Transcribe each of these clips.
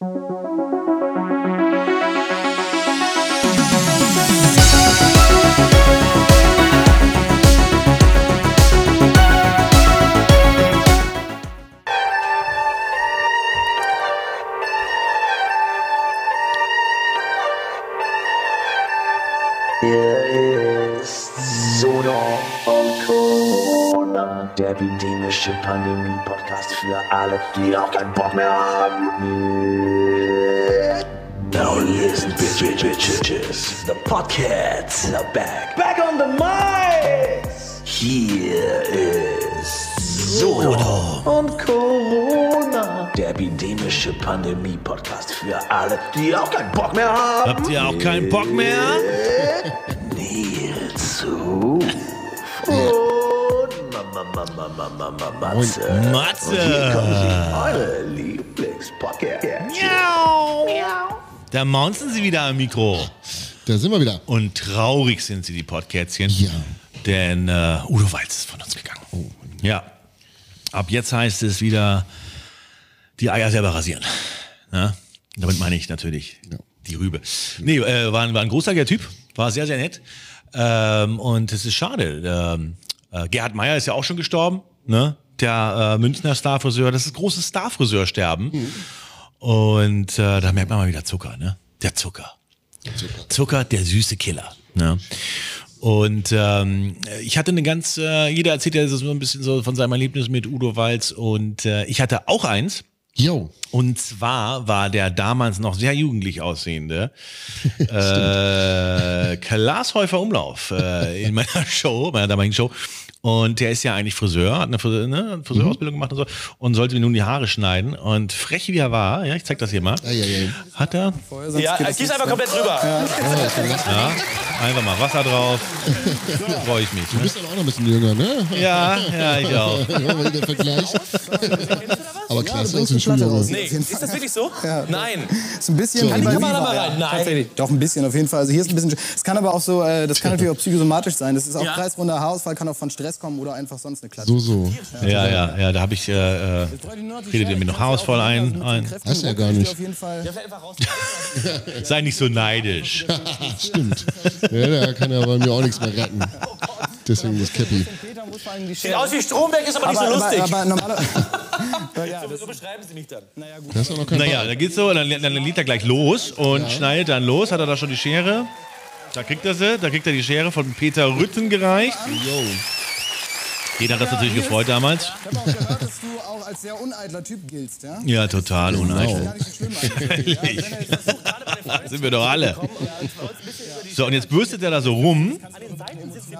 Hier für alle, die auch keinen Bock mehr haben. Now listen, bitch, bitch, bitches. The podcasts are back. Back on the mics! Hier ist Sono und Corona, der epidemische Pandemie-Podcast für alle, die auch keinen Bock mehr haben. Habt ihr auch keinen Bock mehr? Nils Und Matze. Matze. Und hier kommen sie, eure Lieblingspodcast. Miau. Da maunzen sie wieder am Mikro. Da sind wir wieder. Und traurig sind sie, die Podkätzchen. Ja. Denn äh, Udo Walz ist von uns gegangen. Ja. Ab jetzt heißt es wieder, die Eier selber rasieren. Ja? Damit meine ich natürlich Ja. die Rübe. Nee, äh, war, ein- war ein großartiger Typ. War sehr, sehr nett. Ähm, und es ist schade. Ähm, äh, Gerhard Meyer ist ja auch schon gestorben. Ne? Der äh, Münchner Starfriseur. Das ist großes Starfriseursterben. Und äh, da merkt man mal wieder Zucker. Ne? Der Zucker. Zucker, der süße Killer. Ne? Und ähm, ich hatte eine ganz, äh, jeder erzählt ja so ein bisschen so von seinem Erlebnis mit Udo Walz und äh, ich hatte auch eins. Jo. Und zwar war der damals noch sehr jugendlich aussehende äh, Klaas Häufer Umlauf äh, in meiner Show, meiner damaligen Show. Und der ist ja eigentlich Friseur, hat eine, Friseur, ne, eine Friseurausbildung gemacht und so und sollte mir nun die Haare schneiden. Und frech wie er war, ja, ich zeig das hier mal, Ei, ei, ei. hat er Ja, gieß einfach komplett drüber. ja, einfach mal Wasser drauf. Freue ich mich. Du Ne? bist dann auch noch ein bisschen jünger, ne? Ja, ja, ich auch. Ja, der Vergleich. Aber ist so ein Platte Schuljunge. raus. Nee, ist das wirklich so? Nein. Ist ein bisschen Kann die Kamera mal rein? ja. Nein. Tatsächlich. Doch, ein bisschen auf jeden Fall. Also hier ist ein bisschen. Es kann aber auch so, äh, das kann natürlich auch psychosomatisch sein. Das ist auch Ja. kreisrunder Haarausfall, kann auch von Stress kommen oder einfach sonst eine Klasse. So, so. Ja, ja, ja, da habe ich, äh, äh, redet ihr mir noch Haarausfall ein? ein. Hast du ja gar nicht. Auf jeden Fall. Sei nicht so neidisch. Stimmt. Ja, da kann ja bei mir auch nichts mehr retten. Deswegen das Cappy. Sieht aus wie Stromberg, ist aber nicht so lustig. aber, aber normaler, ja, das, so beschreiben Sie mich dann. Da ist auch noch kein Naja, da geht's so, dann, dann liegt er gleich los und schneidet dann los. Hat er da schon die Schere? Da kriegt er sie, da kriegt er die Schere von Peter Rütten gereicht. Jo. Jeder hat das natürlich gefreut damals. ich habe auch gehört, dass du auch als sehr uneitler Typ giltst, ja? Ja, total uneitel. Gar nicht so schlimm eigentlich. Ja, wenn er jetzt versucht, Sind wir doch alle. So, und jetzt bürstet er da so rum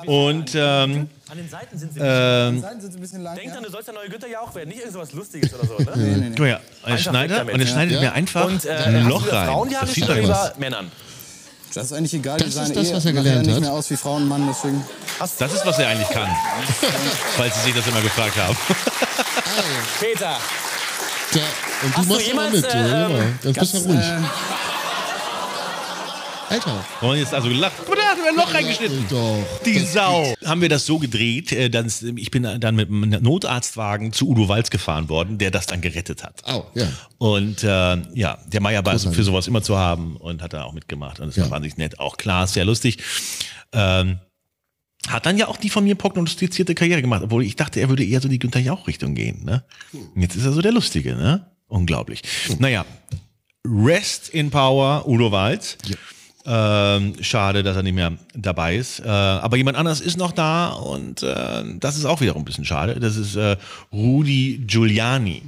und ähm, An den Seiten sind Sie. ähm, Seiten sind ein bisschen lang. Denk Ja? dran, du sollst der neue Günther ja auch werden. Nicht irgendwas Lustiges oder so, ne? guck mal, er schneidet und er ja. schneidet Ja. mir einfach Und äh, ein Loch du Frauen rein. Das sieht doch was. Männern? Das ist eigentlich egal. Das ist das, was er gelernt nicht hat. mehr aus wie Frau und Mann, deswegen. Das ist, was er eigentlich kann. Falls Sie sich das immer gefragt haben. Peter, Da, und du Hast du machst auch jemals, mit, äh, ja, ähm, Ganz bisschen ruhig. Alter. Und jetzt also gelacht. Guck mal, da hat er ein Loch reingeschnitten. Doch. Die Sau. Haben wir das so gedreht, äh, dass ich bin dann mit einem Notarztwagen zu Udo Walz gefahren worden, der das dann gerettet hat. Au, ja. Und äh, ja, der Meier war für sowas immer zu haben und hat da auch mitgemacht. Und war Ja. wahnsinnig nett. Auch klar, sehr lustig. Ähm, hat dann ja auch die von mir prognostizierte Karriere gemacht, obwohl ich dachte, er würde eher so in die Günther Jauch-Richtung gehen. Ne? Und jetzt ist er so der Lustige, ne? Unglaublich. Naja, Rest in Power, Udo Walz. Ähm, schade, dass er nicht mehr dabei ist. Äh, aber jemand anders ist noch da und äh, das ist auch wiederum ein bisschen schade. Das ist äh, Rudi Giuliani.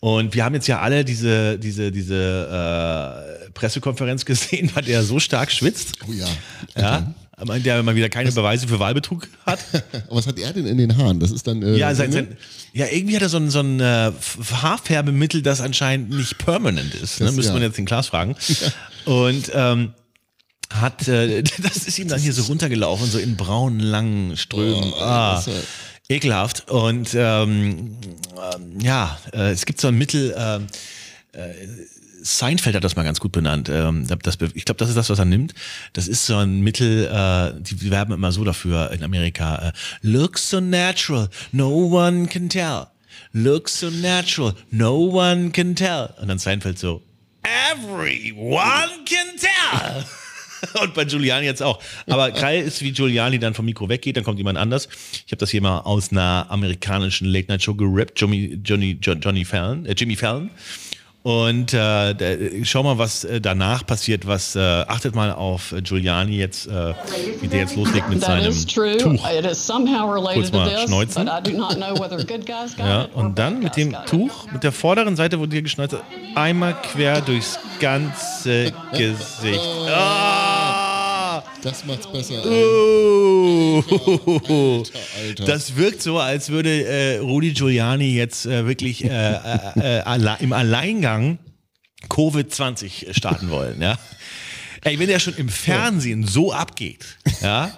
Und wir haben jetzt ja alle diese, diese, diese äh, Pressekonferenz gesehen, bei der er so stark schwitzt. Oh ja. Ja, aber der mal wieder keine Beweise für Wahlbetrug hat. Aber was hat er denn in den Haaren? Das ist dann. Äh, Ja, sein, ne? sein, ja, irgendwie hat er so ein, so ein äh, Haarfärbemittel, das anscheinend nicht permanent ist. Ne? Das- Müsste man ja. jetzt den Klaas fragen. Und ähm, hat, äh, das ist ihm dann hier so runtergelaufen, so in braunen, langen Strömen. Oh, ah, ekelhaft. Und ähm, ähm, ja, äh, es gibt so ein Mittel, ähm, Seinfeld hat das mal ganz gut benannt. Ähm, das, ich glaube, das ist das, was er nimmt. Das ist so ein Mittel, äh, die werben immer so dafür in Amerika. Äh, Looks so natural, no one can tell. Looks so natural, no one can tell. Und dann Seinfeld so, everyone can tell. Und bei Giuliani jetzt auch. Aber geil ist, wie Giuliani dann vom Mikro weggeht, dann kommt jemand anders. Ich habe das hier mal aus einer amerikanischen Late-Night-Show gerappt, Johnny, Johnny, Jo- Johnny Fallon, äh, Jimmy Fallon. Und äh, schau mal, was äh, danach passiert. Was äh, achtet mal auf äh, Giuliani jetzt, äh, wie der jetzt loslegt mit seinem. Tuch. Kurz mal this, schneuzen. Ja, und dann mit dem. Tuch, mit der vorderen Seite, wo dir geschnallt ist, einmal quer durchs ganze Gesicht. Ah! Das macht's besser. Oh. Alter. Das wirkt so, als würde äh, Rudi Giuliani jetzt äh, wirklich äh, äh, äh, alle, im Alleingang Covid-20 starten wollen. Ja? Ey, wenn der schon im Fernsehen so abgeht, ja,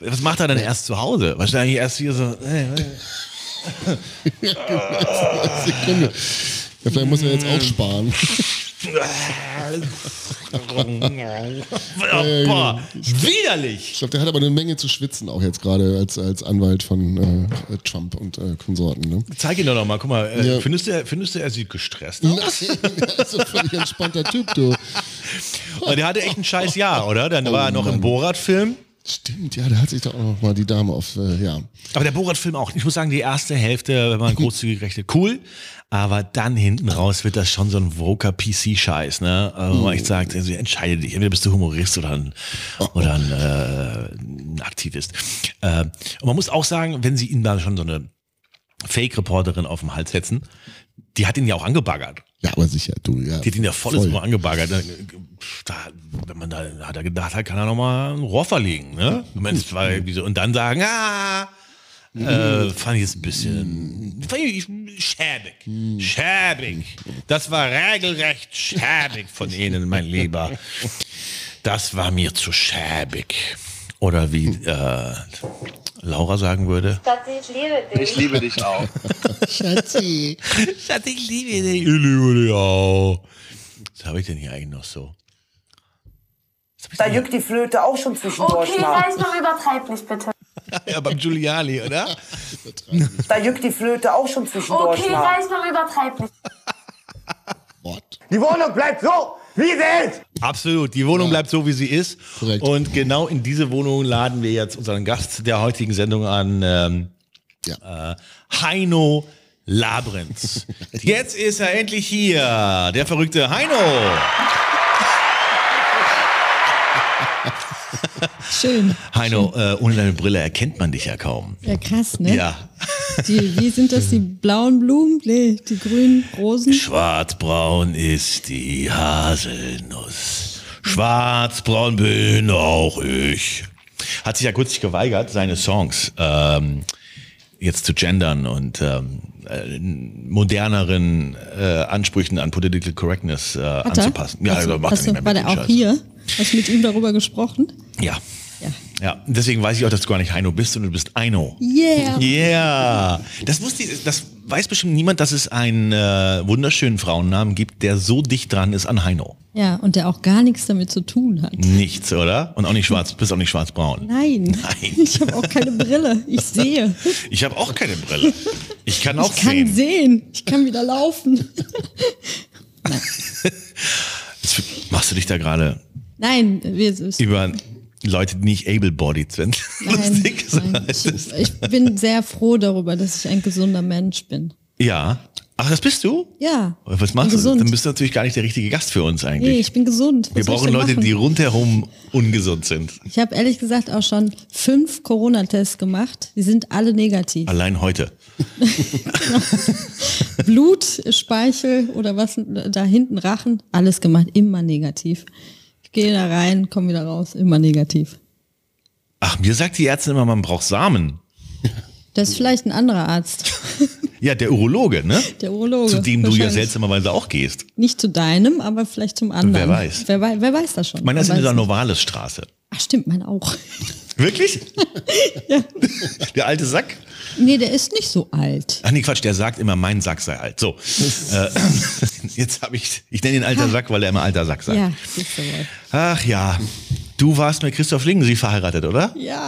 was macht er dann erst zu Hause? Wahrscheinlich erst hier so. Äh, äh. Sekunde. Ja, vielleicht muss er jetzt auch sparen. Oh, boah, widerlich! Ich glaube, der hat aber eine Menge zu schwitzen, auch jetzt gerade als, als Anwalt von äh, Trump und äh, Konsorten. Ne? Zeig ihn doch noch mal. Guck mal, äh, Ja. findest, du, findest du, er sieht gestresst aus? Nein, er ist so ein völlig entspannter Typ, du. Und der hatte echt ein scheiß Jahr, oder? Dann war er noch im Mann. Borat-Film. Stimmt, ja, da hat sich doch auch noch mal die Dame auf, äh, ja. Aber der Borat-Film auch. Ich muss sagen, die erste Hälfte, wenn man großzügig rechnet, cool. Aber dann hinten raus wird das schon so ein Woker PC-Scheiß, ne? Also, wo man echt sagt, also entscheide dich. Entweder bist du Humorist oder ein, oder ein, äh, ein Aktivist. Äh, und man muss auch sagen, wenn sie ihn da schon so eine Fake-Reporterin auf den Hals setzen, die hat ihn ja auch angebaggert. Ja, aber sicher, du, ja. Die hat ihn ja volles Mal angebaggert. Da, wenn man da, hat er gedacht, hat, kann er noch mal ein Rohr verlegen. Ne? Ich meine, es war irgendwie so, und dann sagen, ah, äh, fand ich jetzt ein bisschen ich schäbig. Schäbig. Das war regelrecht schäbig von Ihnen, mein Lieber. Das war mir zu schäbig. Oder wie äh, Laura sagen würde. Schatzi, ich liebe dich. Ich liebe dich auch. Schatzi. Schatz, ich liebe dich. Ich liebe dich auch. Was habe ich denn hier eigentlich noch so? Da juckt die Flöte auch schon zwischendurch Okay, reiß mal, übertreib nicht bitte. Ja, beim Giuliani, oder? Da juckt die Flöte auch schon zwischendurch Okay, mal, übertreib nicht. What? Die Wohnung bleibt so, wie sie ist. Absolut. Die Wohnung bleibt so, wie sie ist. Korrekt. Und genau in diese Wohnung laden wir jetzt unseren Gast der heutigen Sendung an, ähm, Ja. äh, Heino Labrenz. Jetzt ist er endlich hier, der verrückte Heino. Schön. Heino, äh, ohne deine Brille erkennt man dich ja kaum. Ja, krass, ne? Ja. Die, wie sind das, die blauen Blumen? Nee, die grünen Rosen? Schwarzbraun ist die Haselnuss. Schwarzbraun bin auch ich. Hat sich ja kürzlich geweigert, seine Songs ähm, jetzt zu gendern und ähm, äh, moderneren äh, Ansprüchen an Political Correctness äh, anzupassen. Ja, also macht er nicht mehr war der auch Scheiß. hier? Hast du mit ihm darüber gesprochen? Ja. Ja. Ja, deswegen weiß ich auch, dass du gar nicht Heino bist, sondern du bist Eino. Yeah. Yeah. Das wusste ich, das weiß bestimmt niemand, dass es einen äh, wunderschönen Frauennamen gibt, der so dicht dran ist an Heino. Ja, und der auch gar nichts damit zu tun hat. Nichts, oder? Und auch nicht schwarz, bist auch nicht schwarzbraun. Nein. Nein. Ich habe auch keine Brille. Ich sehe. Ich habe auch keine Brille. Ich kann auch Ich kann sehen. sehen. Ich kann wieder laufen. Jetzt machst du dich da gerade Nein, wir, es- über Leute, die nicht able-bodied sind. nein, nein. Ich, ich bin sehr froh darüber, dass ich ein gesunder Mensch bin. Ja. Ach, das bist du? Ja. Was machst du? gesund. Dann bist du natürlich gar nicht der richtige Gast für uns eigentlich. Nee, ich bin gesund. Was Wir brauchen Leute, machen? die rundherum ungesund sind. Ich habe ehrlich gesagt auch schon fünf Corona-Tests gemacht. Die sind alle negativ. Allein heute. Blut, Speichel oder was da hinten Rachen, alles gemacht, immer negativ. Ich gehe da rein, komme wieder raus, immer negativ. Ach, mir sagt die Ärztin immer, man braucht Samen. Das ist vielleicht ein anderer Arzt, Ja, der Urologe, ne? der Urologe. Zu dem du ja seltsamerweise auch gehst. Nicht zu deinem, aber vielleicht zum anderen. Wer weiß. Wer, wei- wer weiß das schon? Meiner ist in der. Novalis-Straße. Ach stimmt, mein auch. Wirklich? Der alte Sack? Nee, der ist nicht so alt. Ach nee, Quatsch, der sagt immer, mein Sack sei alt. So, äh, jetzt habe ich, ich nenne ihn alter Sack, weil er immer alter Sack sagt. Ja. Ach ja, Du warst mit Christoph Lingensief verheiratet, oder? Ja,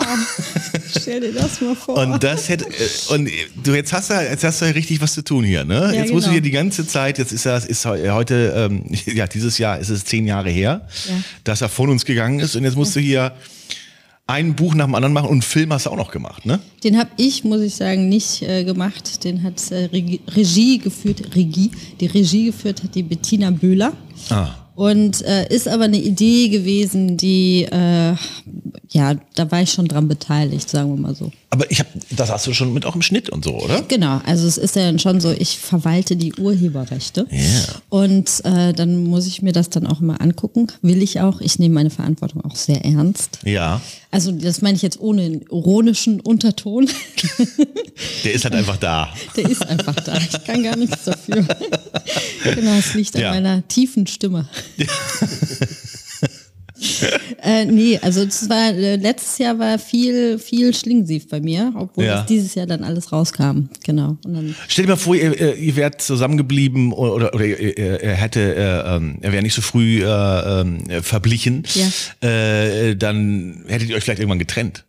stell dir das mal vor. Und das hätte, äh, und du jetzt hast du, jetzt hast du ja richtig was zu tun hier, ne? Ja, jetzt musst du genau. hier die ganze Zeit, jetzt ist das, ist heu- heute, ähm, ja, dieses Jahr ist es zehn Jahre her, Ja. dass er von uns gegangen ist und jetzt musst du hier ein Buch nach dem anderen machen und einen Film hast du auch noch gemacht, ne? Den habe ich, muss ich sagen, nicht äh, gemacht. Den hat äh, Regie, Regie geführt, Regie, die Regie geführt hat die Bettina Böhler. Ah. Und äh, ist aber eine Idee gewesen, die, äh, ja, da war ich schon dran beteiligt, sagen wir mal so. Aber ich habe, das hast du schon mit auch im Schnitt und so, oder? Genau, also es ist ja dann schon so, ich verwalte die Urheberrechte. Ja. Und äh, dann muss ich mir das dann auch immer angucken. Will ich auch. Ich nehme meine Verantwortung auch sehr ernst. Ja. Also das meine ich jetzt ohne ironischen Unterton. Der ist halt einfach da. Der ist einfach da. Ich kann gar nichts dafür. genau, es liegt an Ja. meiner tiefen Stimme. äh, nee, also es war äh, letztes Jahr war viel, viel Schlingensief bei mir, obwohl Ja. es dieses Jahr dann alles rauskam. Genau. Stell dir mal vor, ihr, ihr- ihr wärt zusammengeblieben oder, oder, er hätte, äh, ähm, er wäre nicht so früh äh, ähm, verblichen, Ja. äh, dann hättet ihr euch vielleicht irgendwann getrennt.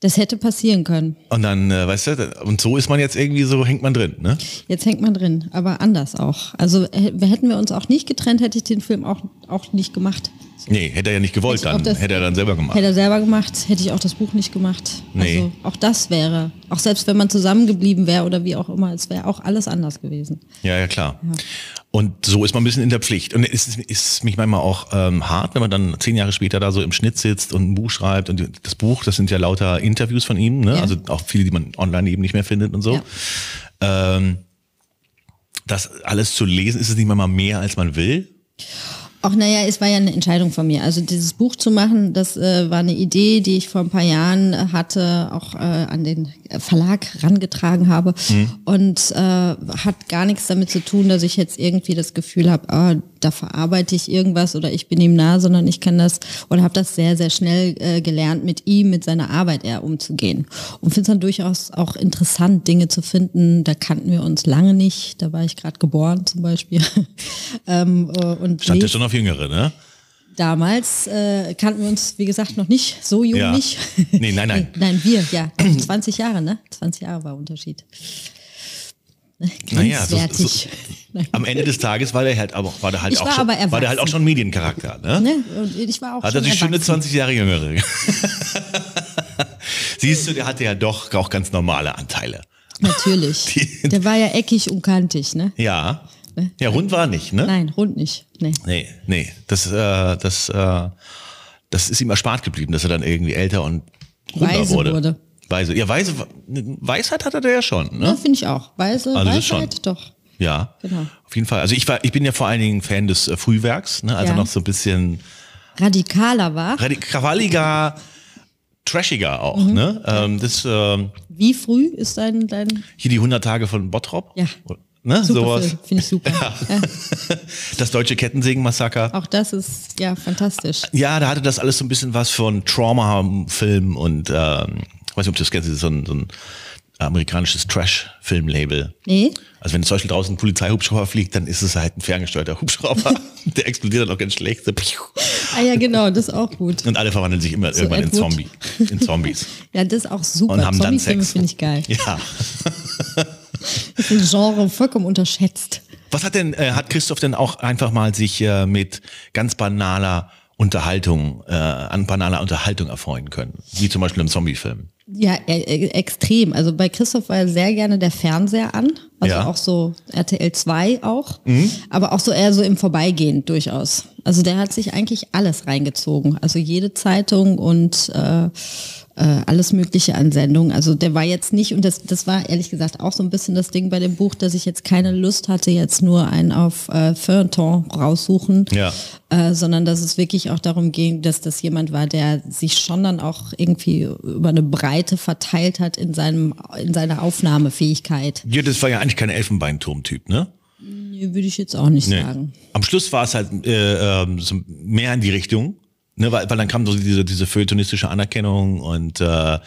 das hätte passieren können. Und dann, äh, weißt du, und so ist man jetzt irgendwie so, hängt man drin, ne? Jetzt hängt man drin, aber anders auch. Also äh, hätten wir uns auch nicht getrennt, hätte ich den Film auch, auch nicht gemacht. Nee, hätte er ja nicht gewollt Hätte dann, das- hätte er dann selber gemacht. Hätte er selber gemacht, hätte ich auch das Buch nicht gemacht. Nee. Also auch das wäre, auch selbst wenn man zusammengeblieben wäre oder wie auch immer, es wäre auch alles anders gewesen. Ja, ja, klar. Und so ist man ein bisschen in der Pflicht. Und es ist, ist mich manchmal auch ähm, hart, wenn man dann zehn Jahre später da so im Schnitt sitzt und ein Buch schreibt. Und das Buch, das sind ja lauter Interviews von ihm, ne? Ja. also auch viele, die man online eben nicht mehr findet und so. Ähm, das alles zu lesen, ist es nicht manchmal mehr, als man will? Auch naja, es war ja eine Entscheidung von mir. Also dieses Buch zu machen, das äh, war eine Idee, die ich vor ein paar Jahren äh, hatte, auch äh, an den Verlag rangetragen habe und äh, hat gar nichts damit zu tun, dass ich jetzt irgendwie das Gefühl habe, ah, da verarbeite ich irgendwas oder ich bin ihm nah, sondern ich kann das oder habe das sehr, sehr schnell äh, gelernt, mit ihm, mit seiner Arbeit eher umzugehen. Und finde es dann durchaus auch interessant, Dinge zu finden. Da kannten wir uns lange nicht. Da war ich gerade geboren zum Beispiel. ähm, äh, und Stand ja schon auf Jüngere, ne? Damals äh, kannten wir uns, wie gesagt, noch nicht, so jung Ja. nicht. Nee, nein, nein. nein, wir, ja. 20 Jahre, ne? 20 Jahre war Unterschied. Ne, Naja, so-. Nein. Am Ende des Tages war der halt auch, war der halt Ich auch war schon, aber war der halt auch schon Mediencharakter, ne? Ne? Und ich war auch Hat er sich schöne erwachsen. 20 Jahre jüngere. Siehst du, der hatte ja doch auch ganz normale Anteile. Natürlich. Die- Der war ja eckig und kantig, ne? Ja. Ja, rund war er nicht, ne? Nein, rund nicht. Nee. Nee, nee. Das, äh, das, äh, das ist ihm erspart geblieben, dass er dann irgendwie älter und runder wurde. wurde. Weise. Ja, Weise, Weisheit hatte der ja schon, Ja, ne? finde ich auch. Weise, Also das schon. Weisheit, doch. Ja. Genau. Auf jeden Fall. Also ich war, ich bin ja vor allen Dingen Fan des äh, Frühwerks, ne? Also Ja. noch so ein bisschen Radikaler war. radi- krawalliger, trashiger auch, Mhm. ne? Ähm, das, ähm, Wie früh ist dein, dein hier die 100 Tage von Bottrop. Ja. Ne? super Sowas. Finde ich super. Ja. Das deutsche Kettensägen-Massaker. Auch das ist ja fantastisch. Ja, da hatte das alles so ein bisschen was von Trauma-Film und ähm, ich weiß nicht, ob du das kennst, das ist so ein, so ein amerikanisches Trash-Film-Label. Nee? Also wenn zum Beispiel draußen ein Polizeihubschrauber fliegt, dann ist es halt ein ferngesteuerter Hubschrauber. Der explodiert dann auch ganz schlecht. So. Ah ja, genau, das ist auch gut. Und alle verwandeln sich immer irgendwann in, Ed. Zombie, in Zombies. Ja, das ist auch super. Und haben dann Sex. finde ich geil. Ja. Das ist ein Genre vollkommen unterschätzt. Was hat denn, äh, hat Christoph denn auch einfach mal sich äh, mit ganz banaler Unterhaltung, äh, an banaler Unterhaltung erfreuen können? Wie zum Beispiel im Zombie-Film. Ja, e e extrem. Also bei Christoph war sehr gerne der Fernseher an. Also Ja. auch so RTL 2 auch. Aber auch so eher so im Vorbeigehen durchaus. Also der hat sich eigentlich alles reingezogen. Also jede Zeitung und äh, äh, alles Mögliche an Sendungen. Also der war jetzt nicht, und das, das war ehrlich gesagt auch so ein bisschen das Ding bei dem Buch, dass ich jetzt keine Lust hatte, jetzt nur einen auf äh, Feuilleton raussuchen, Ja. äh, sondern dass es wirklich auch darum ging, dass das jemand war, der sich schon dann auch irgendwie über eine Breite verteilt hat in, seinem, in seiner Aufnahmefähigkeit. Ja, das war ja eigentlich kein Elfenbeinturm-Typ, ne? Nee, Würde ich jetzt auch nicht Nee. sagen. Am Schluss war es halt äh, ähm, mehr in die Richtung. Ne, weil, weil dann kam so diese, diese feuilletonistische Anerkennung und äh,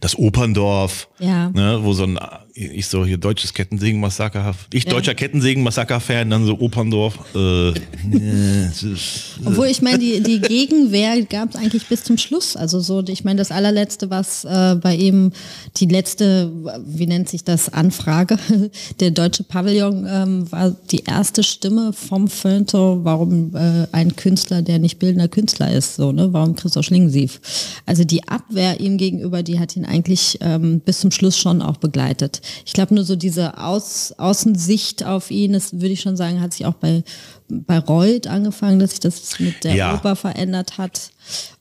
das Operndorf, Ja. ne, wo so ein ich so hier deutsches Kettensägen-Massaker, ich deutscher Kettensägen-Massaker-Fan, dann so Operndorf. Äh, ist- Obwohl, ich meine, die, die Gegenwehr gab es eigentlich bis zum Schluss. Also so, ich meine, das allerletzte, was äh, bei ihm, die letzte, wie nennt sich das, Anfrage, der deutsche Pavillon ähm, war die erste Stimme vom Feuilleton, warum äh, ein Künstler, der nicht bildender Künstler ist, so, ne, warum Christoph Schlingensief. Also die Abwehr ihm gegenüber, die hat ihn eigentlich ähm, bis zum Schluss schon auch begleitet. Ich glaube nur so diese Aus, Außensicht auf ihn, das würde ich schon sagen, hat sich auch bei bei Reut angefangen, dass sich das mit der Ja. Oper verändert hat.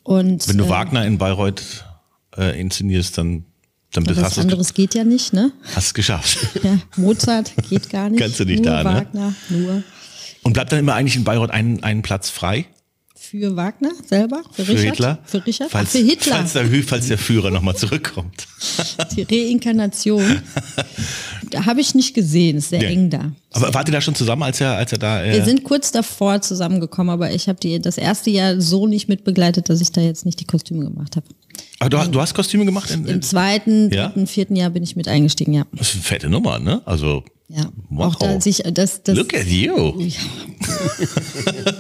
Und Wenn du äh, Wagner in Bayreuth äh, inszenierst, dann, dann bist, was hast du anderes geht ja nicht, ne? es geschafft. Ja, Mozart geht gar nicht. Kannst du nicht nur da, ne? Wagner, nur Und bleibt dann immer eigentlich in Bayreuth ein, ein Platz frei für Wagner selber, für, für Richard, Hitler? für Richard, Ach, Falls, für Hitler, Falls der, falls der Führer nochmal zurückkommt. die Reinkarnation. da habe ich nicht gesehen, ist sehr Ja. eng da. Aber wart ihr da schon zusammen, als er, als er da... Äh, Wir sind kurz davor zusammengekommen, aber ich habe die das erste Jahr so nicht mitbegleitet, dass ich da jetzt nicht die Kostüme gemacht habe. aber du, hast- du hast Kostüme gemacht? In, in, Im zweiten, Ja? dritten, vierten Jahr bin ich mit eingestiegen, ja. das ist eine fette Nummer, ne? Also, Ja, wow. auch da sich das, das Look at you. Ja.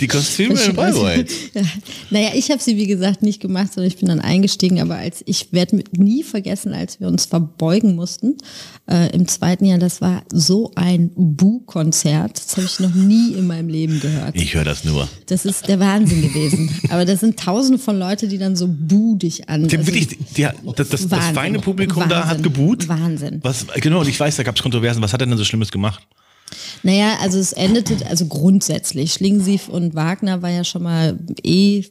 Die Kostüme in Bayreuth. Ja. Naja, ich habe sie wie gesagt nicht gemacht, sondern ich bin dann eingestiegen. Aber als ich werde nie vergessen, als wir uns verbeugen mussten äh, im zweiten Jahr, das war so ein Bu-Konzert. Das habe ich noch nie in meinem Leben gehört. Ich höre das nur. Das ist der Wahnsinn gewesen. Aber das sind Tausende von Leute, die dann so bu dich an. Also- wirklich, die, das, das, das Wahnsinn. feine Publikum da hat Wahnsinn. geboot. Wahnsinn. Was, genau, und ich weiß, da gab es Kontroversen. Was hat er denn so Schlimmes gemacht? Naja, also es endete, also grundsätzlich, Schlingensief und Wagner war ja schon mal eh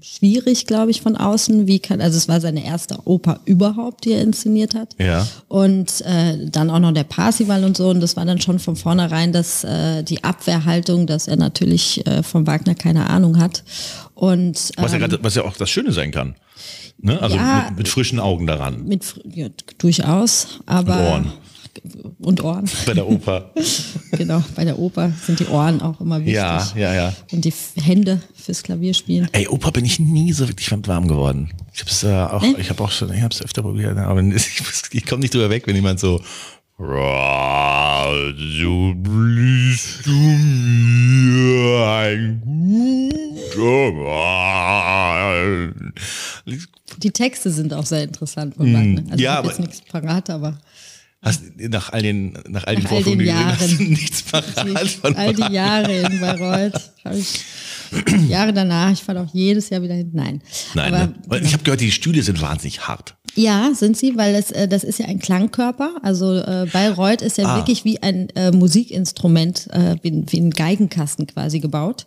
schwierig, glaube ich, von außen. Wie kann, also es war seine erste Oper überhaupt, die er inszeniert hat. Ja. Und äh, dann auch noch der Parsival und so. Und das war dann schon von vornherein dass äh, die Abwehrhaltung, dass er natürlich äh, von Wagner keine Ahnung hat. Und Was, ja ähm, grad, was ja auch das Schöne sein kann. Ne? Also Ja. mit, mit frischen Augen daran. mit ja, durchaus, aber Und Ohren. Bei der Oper. genau, bei der Oper sind die Ohren auch immer wichtig. ja, ja, ja. Und die Hände fürs Klavierspielen. Ey, Oper bin ich nie so wirklich warm geworden. Ich hab's äh, auch, Nee? ich habe auch schon, ich hab's öfter probiert, ne, aber ich, ich komme nicht drüber weg, wenn jemand so "Ra, so bliest du mir ein guter Mann." Die Texte sind auch sehr interessant von Wagner. Also ja, ich habe aber- jetzt nichts parat, aber Hast nach all den, nach all den Nach all den Vorführungen, die du gesehen hast, Jahren. nichts parat von all die Jahre in Bayreuth Jahre danach, ich fahre auch jedes Jahr wieder hin. Nein. Nein, aber, ne? Ich habe gehört, die Stühle sind wahnsinnig hart. Ja, sind sie, weil es, äh, das ist ja ein Klangkörper. Also äh, Bayreuth ist ja Ah. wirklich wie ein äh, Musikinstrument, äh, wie, wie ein Geigenkasten quasi gebaut.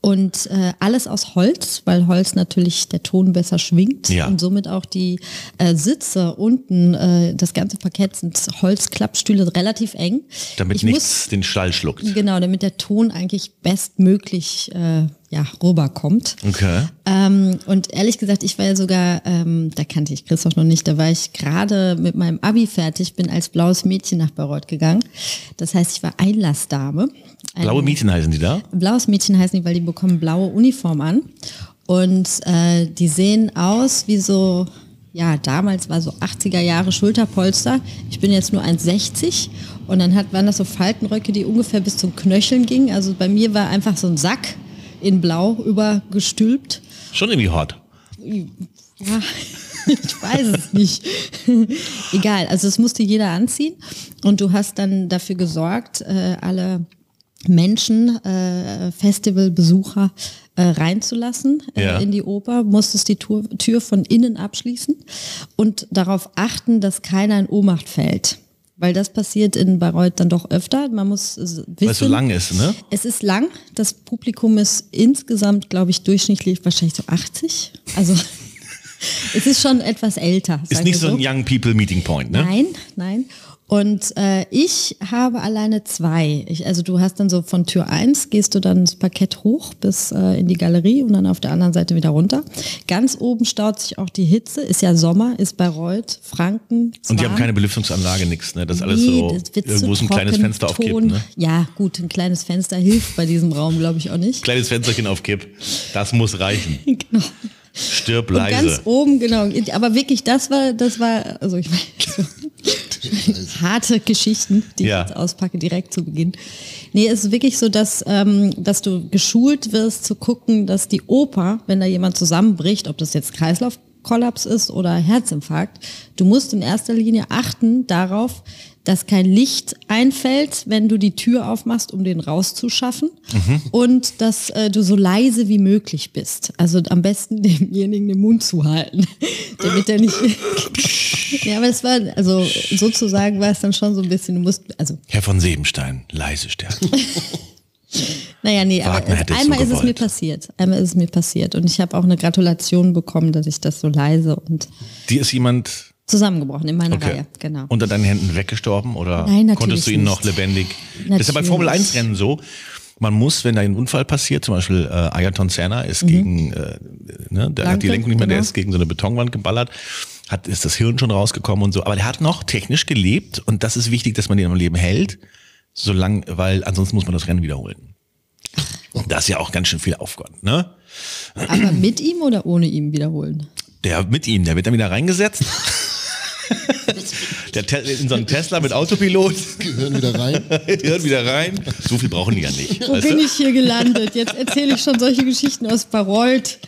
Und äh, alles aus Holz, weil Holz natürlich der Ton besser schwingt Ja. und somit auch die äh, Sitze unten, äh, das ganze Parkett sind Holzklappstühle relativ eng. Damit ich muss, nichts den Stall schluckt. Genau, damit der Ton eigentlich bestmöglich äh, ja, rüberkommt. Okay. Ähm, und ehrlich gesagt, ich war ja sogar, ähm, da kannte ich Christoph noch nicht, da war ich gerade mit meinem Abi fertig, bin als blaues Mädchen nach Bayreuth gegangen. Das heißt, ich war Einlassdame. Ein- Blaue Mädchen heißen die da? Blaues Mädchen heißen die, weil die bekommen blaue Uniform an. Und äh, die sehen aus wie so, ja, damals war so 80er Jahre Schulterpolster. Ich bin jetzt nur 1,60 und dann hat, waren das so Faltenröcke, die ungefähr bis zum Knöcheln gingen. Also bei mir war einfach so ein Sack in Blau übergestülpt. Schon irgendwie hot. Ja, ich weiß es nicht. Egal, also es musste jeder anziehen und du hast dann dafür gesorgt, äh, alle Menschen, äh, Festivalbesucher äh, reinzulassen äh, Ja. in die Oper, musstest die Tür, Tür von innen abschließen und darauf achten, dass keiner in Ohnmacht fällt. Weil das passiert in Bayreuth dann doch öfter. Man muss wissen. Weil es so lang ist, ne? Es ist lang. Das Publikum ist insgesamt, glaube ich, durchschnittlich wahrscheinlich so 80. Also es ist schon etwas älter. Ist nicht so ein Young People Meeting Point, ne? Nein, nein. Und äh, ich habe alleine zwei. Ich, also du hast dann so von Tür 1 gehst du dann das Parkett hoch bis äh, in die Galerie und dann auf der anderen Seite wieder runter. Ganz oben staut sich auch die Hitze. Ist ja Sommer, ist Bayreuth, Franken. Und die haben keine Belüftungsanlage, nix, ne? Das ist alles Nee, so, irgendwo ist ein kleines Fenster auf Kipp, Ton. ne? Ja, gut, ein kleines Fenster hilft bei diesem Raum, glaube ich, auch nicht. Kleines Fensterchen auf Kipp. Das muss reichen. Genau. Stirb Und ganz leise. oben, genau. Aber wirklich, das war, das war, also ich meine, harte Geschichten, die Ja. ich jetzt auspacke, direkt zu Beginn. Nee, es ist wirklich so, dass, ähm, dass du geschult wirst zu gucken, dass die Oper, wenn da jemand zusammenbricht, ob das jetzt Kreislaufkollaps ist oder Herzinfarkt, du musst in erster Linie achten darauf, dass kein Licht einfällt, wenn du die Tür aufmachst, um den rauszuschaffen. Und dass äh, du so leise wie möglich bist. Also am besten demjenigen den Mund zu halten, damit er nicht. ja, aber es war, also sozusagen war es dann schon so ein bisschen, du musst, also Herr von Sebenstein, leise sterben. naja, nee, aber Wagner hätte es so einmal ist es mir passiert. Einmal ist es mir passiert. Und ich habe auch eine Gratulation bekommen, dass ich das so leise und Die ist jemand zusammengebrochen in meiner okay, Reihe. Genau. unter deinen Händen weggestorben oder Nein, natürlich konntest du ihn noch nicht. lebendig? Das ist ja bei Natürlich. Formel 1 Rennen so. Man muss, wenn da ein Unfall passiert, zum Beispiel äh, Ayrton Senna ist gegen, äh, ne, der hat die Mhm. Danke, Lenkung nicht mehr, der genau. ist gegen so eine Betonwand geballert, hat, ist das Hirn schon rausgekommen und so. Aber der hat noch technisch gelebt und das ist wichtig, dass man den am Leben hält, solange, weil ansonsten muss man das Rennen wiederholen. Das ist ja auch ganz schön viel Aufwand, ne? aber mit ihm oder ohne ihm wiederholen? Der mit ihm, der wird dann wieder reingesetzt. der Te in so einen Tesla mit Autopilot. Gehören wieder rein. Die hören wieder rein. So viel brauchen die ja nicht. Wo bin du? ich hier gelandet? Jetzt erzähle ich schon solche Geschichten aus Bayreuth.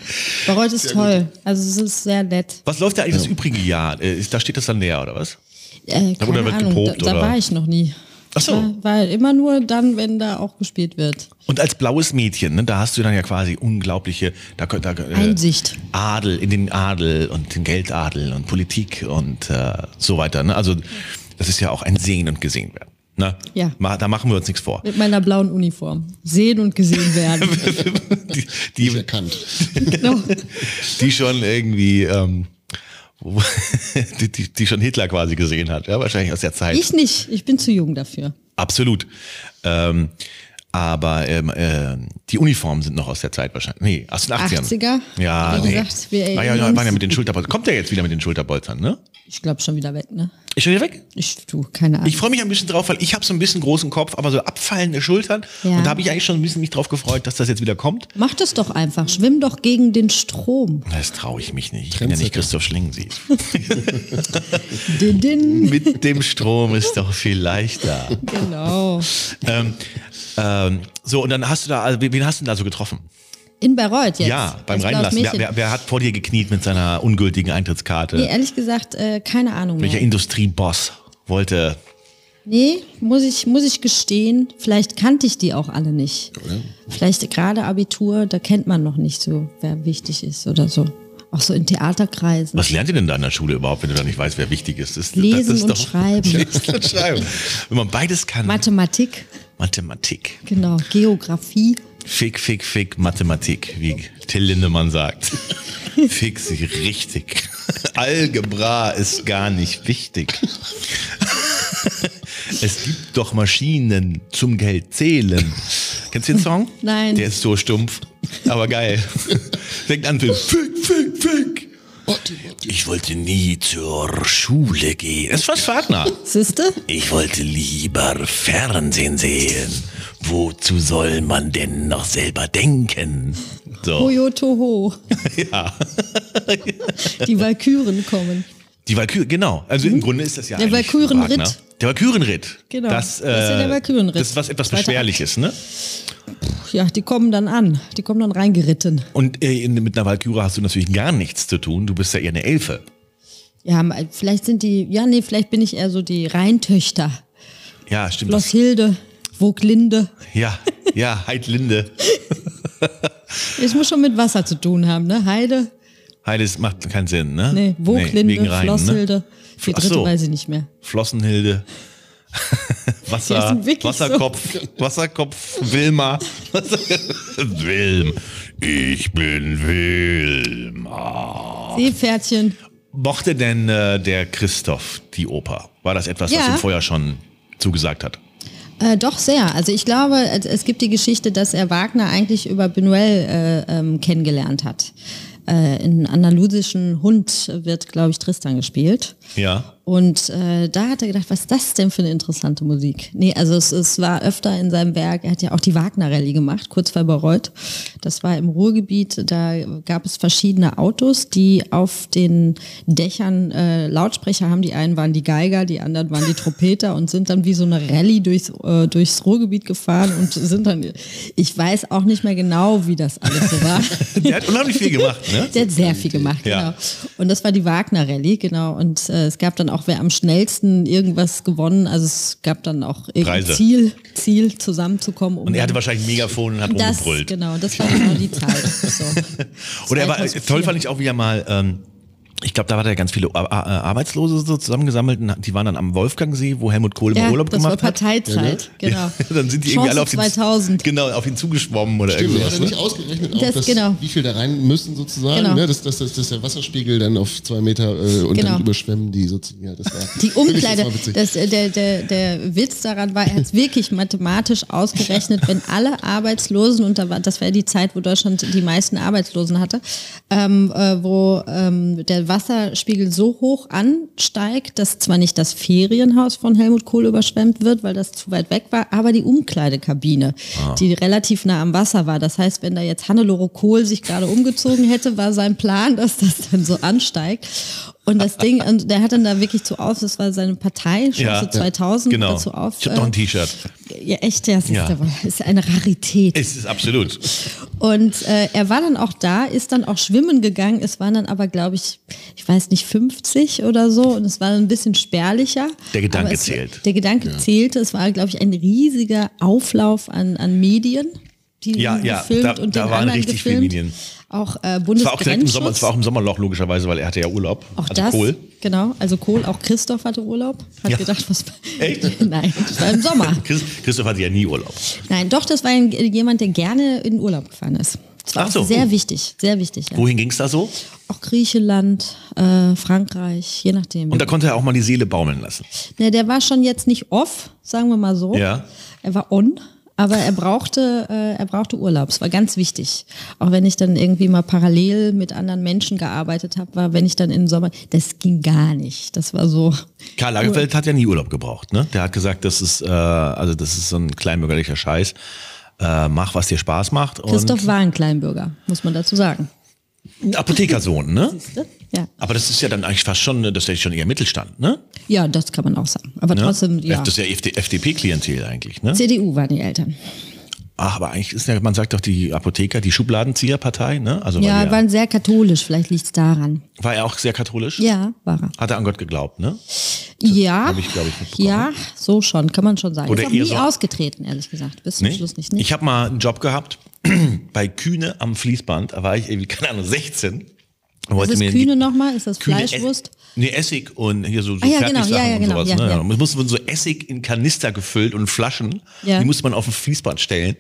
Bayreuth ist toll. Also es ist sehr nett. Was läuft da eigentlich das übrige Jahr? Äh, ist- Da steht das dann leer, oder was? Äh, keine Oder wird Ahnung, geprobt, da, da war ich noch nie. Ach so. War immer nur dann, wenn da auch gespielt wird. Und als blaues Mädchen, ne, da hast du dann ja quasi unglaubliche da, da, äh, Einsicht. Adel in den Adel und den Geldadel und Politik und äh, so weiter. Ne? Also das ist ja auch ein Sehen und Gesehen werden. Ne? Ja. Ma- Da machen wir uns nichts vor. Mit meiner blauen Uniform. Sehen und gesehen werden. die, Nicht die, erkannt. die schon irgendwie, ähm, die, die, die schon Hitler quasi gesehen hat, ja, wahrscheinlich aus der Zeit. Ich nicht. Ich bin zu jung dafür. Absolut. Ähm, aber ähm, äh, die Uniformen sind noch aus der Zeit wahrscheinlich. Nee, aus den 80ern. 80er? Ja, Wie nee. gesagt, wir ja, erinnern waren ja mit den Schulterbolzern. Kommt der jetzt wieder mit den Schulterbolzern, ne? Ich glaube schon wieder weg, ne? Ist schon wieder weg? Ich tu, keine Ahnung. Ich freue mich ein bisschen drauf, weil ich habe so ein bisschen großen Kopf, aber so abfallende Schultern. Ja. Und da habe ich eigentlich schon ein bisschen mich drauf gefreut, dass das jetzt wieder kommt. Mach das doch einfach. Schwimm doch gegen den Strom. Das traue ich mich nicht. Ich bin ja nicht. Christoph Schlingensief. Din, din. mit dem Strom ist doch viel leichter. Genau. ähm, ähm, so, und dann hast du da, also, wen hast du denn da so getroffen? In Bayreuth jetzt. Ja, beim Reinlassen. Wer, wer, wer hat vor dir gekniet mit seiner ungültigen Eintrittskarte? Nee, ehrlich gesagt, äh, keine Ahnung Welcher mehr. Industrieboss wollte. Nee, muss ich, muss ich gestehen, vielleicht kannte ich die auch alle nicht. Vielleicht gerade Abitur, da kennt man noch nicht so, wer wichtig ist oder so. Auch so in Theaterkreisen. Was lernt ihr denn da in der Schule überhaupt, wenn du da nicht weißt, wer wichtig ist? Das, Lesen ist und doch- Schreiben. Lesen und Schreiben. Wenn man beides kann. Mathematik, Mathematik. genau. Geografie. Fick, fick, fick, Mathematik, wie Till Lindemann sagt. Fick sie richtig. Algebra ist gar nicht wichtig. Es gibt doch Maschinen zum Geld zählen. Kennst du den Song? Nein. Der ist so stumpf, aber geil. Fängt an mit Fick, fick, fick. Ich wollte nie zur Schule gehen. Das fast Wagner. Siehste? Ich wollte lieber Fernsehen sehen. Wozu soll man denn noch selber denken? So. Toyotoho. Ja. Die Walküren kommen. Die Walküre, genau. Also im Grunde ist das ja Der Walkürenritt. Der Walkürenritt. Genau. Das, äh, Das ist ja der Walkürenritt. Das ist was etwas Beschwerliches, ne? Ja, die kommen dann an. Die kommen dann reingeritten. Und äh, in, mit einer Walküre hast du natürlich gar nichts zu tun. Du bist ja eher eine Elfe. Ja, vielleicht sind die, ja, nee, vielleicht bin ich eher so die Rheintöchter. Ja, stimmt. Das, Schlosshilde, Voglinde. ja, ja, Heidlinde. Es muss schon mit Wasser zu tun haben, ne? Heide, Heides macht keinen Sinn, ne? nee, Voglinde, wegen Rhein, Schlosshilde. Ne? Die dritte so. weiß ich nicht mehr. Flossenhilde. Wasser, sind wirklich Wasserkopf, Wasserkopf, Wilma. Wilm. Ich bin Wilma. Seepferdchen. Mochte denn äh, der Christoph die Oper? War das etwas, was Ja. ihm vorher schon zugesagt hat? Äh, doch sehr. Also ich glaube, es- gibt die Geschichte, dass er Wagner eigentlich über Benuel äh, ähm, kennengelernt hat. äh, in andalusischen Hund wird, glaube ich, Tristan gespielt. Ja. Und äh, da hat er gedacht, was ist das denn für eine interessante Musik? Nee, also es, es war öfter in seinem Werk, er hat ja auch die Wagner-Rallye gemacht, kurz vor Bayreuth. Das war im Ruhrgebiet, da gab es verschiedene Autos, die auf den Dächern äh, Lautsprecher haben. Die einen waren die Geiger, die anderen waren die Trompeter und sind dann wie so eine Rallye durchs, äh, durchs Ruhrgebiet gefahren und sind dann, ich weiß auch nicht mehr genau, wie das alles so war. Der hat unheimlich viel gemacht, ne? Der hat sehr viel gemacht, Ja. genau. Und das war die Wagner-Rallye, genau. Und äh, es gab dann auch, wer am schnellsten irgendwas gewonnen. Also es gab dann auch irgendein. Ziel, Ziel zusammenzukommen. Um Und er hatte wahrscheinlich ein Megafon und hat das, rumgebrüllt. genau, das war genau die Zeit. So. Oder er war, 2004. toll fand ich auch, wie er mal, ähm, ich glaube, da hat er ganz viele Ar- Ar- Arbeitslose so zusammengesammelt und die waren dann am Wolfgangsee, wo Helmut Kohl Ja, Urlaub das war gemacht hat. Parteizeit, genau. Ja, dann sind die irgendwie alle auf Chance ihn, 2000. genau, auf ihn zugeschwommen oder Stimmt, er irgendwas. hat ja nicht Ne? ausgerechnet, auch, Das- dass, genau. wie viel da rein müssen sozusagen, Genau. ne? dass, dass, dass, der Wasserspiegel dann auf zwei Meter äh, und Genau. dann überschwemmen die sozusagen. Ja, das war, Die Umkleide, Das war äh, der, der, der Witz daran war, er hat es wirklich mathematisch ausgerechnet, wenn alle Arbeitslosen, und da war, das wäre die Zeit, wo Deutschland die meisten Arbeitslosen hatte, ähm, äh, wo ähm, der Wasserspiegel so hoch ansteigt, dass zwar nicht das Ferienhaus von Helmut Kohl überschwemmt wird, weil das zu weit weg war, aber die Umkleidekabine, die relativ nah am Wasser war. Das heißt, wenn da jetzt Hannelore Kohl sich gerade umgezogen hätte, war sein Plan, dass das dann so ansteigt. Und das Ding, und der hat dann da wirklich zu auf, das war seine Partei, Chance Ja, 2000, genau. dazu auf. Ich habe noch ein T-Shirt. äh, ja, echt, ja, das ist, Ja. aber- ist eine Rarität. Es ist absolut. Und äh, er war dann auch da, ist dann auch schwimmen gegangen. Es waren dann aber, glaube ich, ich weiß nicht, 50 oder so. Und es war ein bisschen spärlicher. Der Gedanke es, zählt. Der Gedanke zählte. Es war, glaube ich, ein riesiger Auflauf an, an Medien, die Ja, ja, gefilmt da- und da den waren anderen richtig viele gefilmt. Medien. Auch äh, Es war auch direkt im Sommer, es war auch im Sommerloch logischerweise, weil er hatte ja Urlaub. Auch also das, Kohl. genau. Also Kohl, auch Christoph hatte Urlaub. Hat Ja. gedacht, was. Echt? Nein, das war im Sommer. Chris, Christoph hatte ja nie Urlaub. Nein, doch, das war jemand, der gerne in Urlaub gefahren ist. Das war Ach auch so. sehr wichtig, sehr wichtig. Ja. Wohin ging's da so? Auch Griechenland, äh, Frankreich, je nachdem. Und da konnte er auch mal die Seele baumeln lassen. Ne, der war schon jetzt nicht off, sagen wir mal so. Ja. Er war on, aber er brauchte, äh, er brauchte Urlaub. Es war ganz wichtig. Auch wenn ich dann irgendwie mal parallel mit anderen Menschen gearbeitet habe, war, wenn ich dann im Sommer, das ging gar nicht. Das war so. Karl Lagerfeld hat ja nie Urlaub gebraucht, ne? Der hat gesagt, das ist, äh, also das ist so ein kleinbürgerlicher Scheiß. Äh, mach, was dir Spaß macht. Christoph war ein Kleinbürger, muss man dazu sagen. ein Apothekersohn, ne? Ja. Aber das ist ja dann eigentlich fast schon, das ist ja schon eher Mittelstand, ne? ja, das kann man auch sagen. Aber Ne? trotzdem, ja. Das ist ja FD FDP-Klientel eigentlich, ne? CDU waren die Eltern. Ach, aber eigentlich ist ja, man sagt doch die Apotheker, die Schubladenzieherpartei, ne? Also Ja, wir- waren sehr katholisch, vielleicht liegt's daran. war er auch sehr katholisch? Ja, war er. Hat er an Gott geglaubt, ne? Ja, hab ich, ich, ja, so schon, kann man schon sagen. Oder ist auch nie so- ausgetreten, ehrlich gesagt. Bis zum Nee? Schluss nicht. ne? Ich habe mal einen Job gehabt bei Kühne am Fließband. Da war ich irgendwie, keine Ahnung, 16. Wollte ist mir Kühne nochmal? Ist das Fleischwurst? Nee, Essig und hier so, so Ah, ja, genau, ja, ja, und genau, sowas. ja, ne? ja. Man musste so Essig in Kanister gefüllt und Flaschen. Ja. Die musste man auf ein Fließband stellen.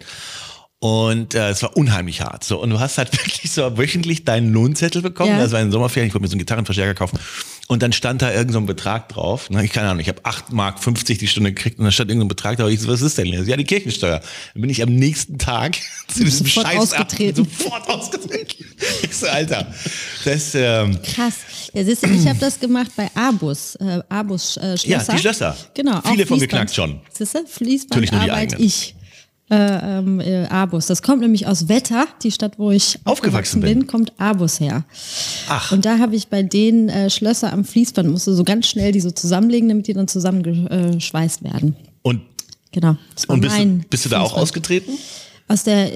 Und äh, es war unheimlich hart. So. Und du hast halt wirklich so wöchentlich deinen Lohnzettel bekommen. Ja. Das war in den Sommerferien, ich wollte mir so einen Gitarrenverstärker kaufen. Und dann stand da irgend so ein Betrag drauf. Ne? Ich keine Ahnung, ich habe 8 Mark 50 die Stunde gekriegt und da stand irgendein Betrag drauf. Ich so, was ist denn? jetzt? Ja, die Kirchensteuer. Dann bin ich am nächsten Tag zu diesem Sofort Scheiß ausgetreten. sofort ausgetreten. Ich so, Alter, das ähm, Krass. Ja, siehst du, ich habe das gemacht bei Abus. Äh, Abus äh, Schlösser. Ja, die Schlösser. Genau. Viele von geknackt schon. Siehst du, Fließbandarbeit, ich. Äh, ähm, äh, Abus. Das kommt nämlich aus Wetter, die Stadt, wo ich Aufgewachsen aufgewachsen bin, bin. kommt Abus her. Ach. Und da habe ich bei den äh, Schlösser am Fließband, musste so ganz schnell die so zusammenlegen, damit die dann zusammengeschweißt werden. und, Genau. Und bist, du, bist du da auch ausgetreten? Aus der,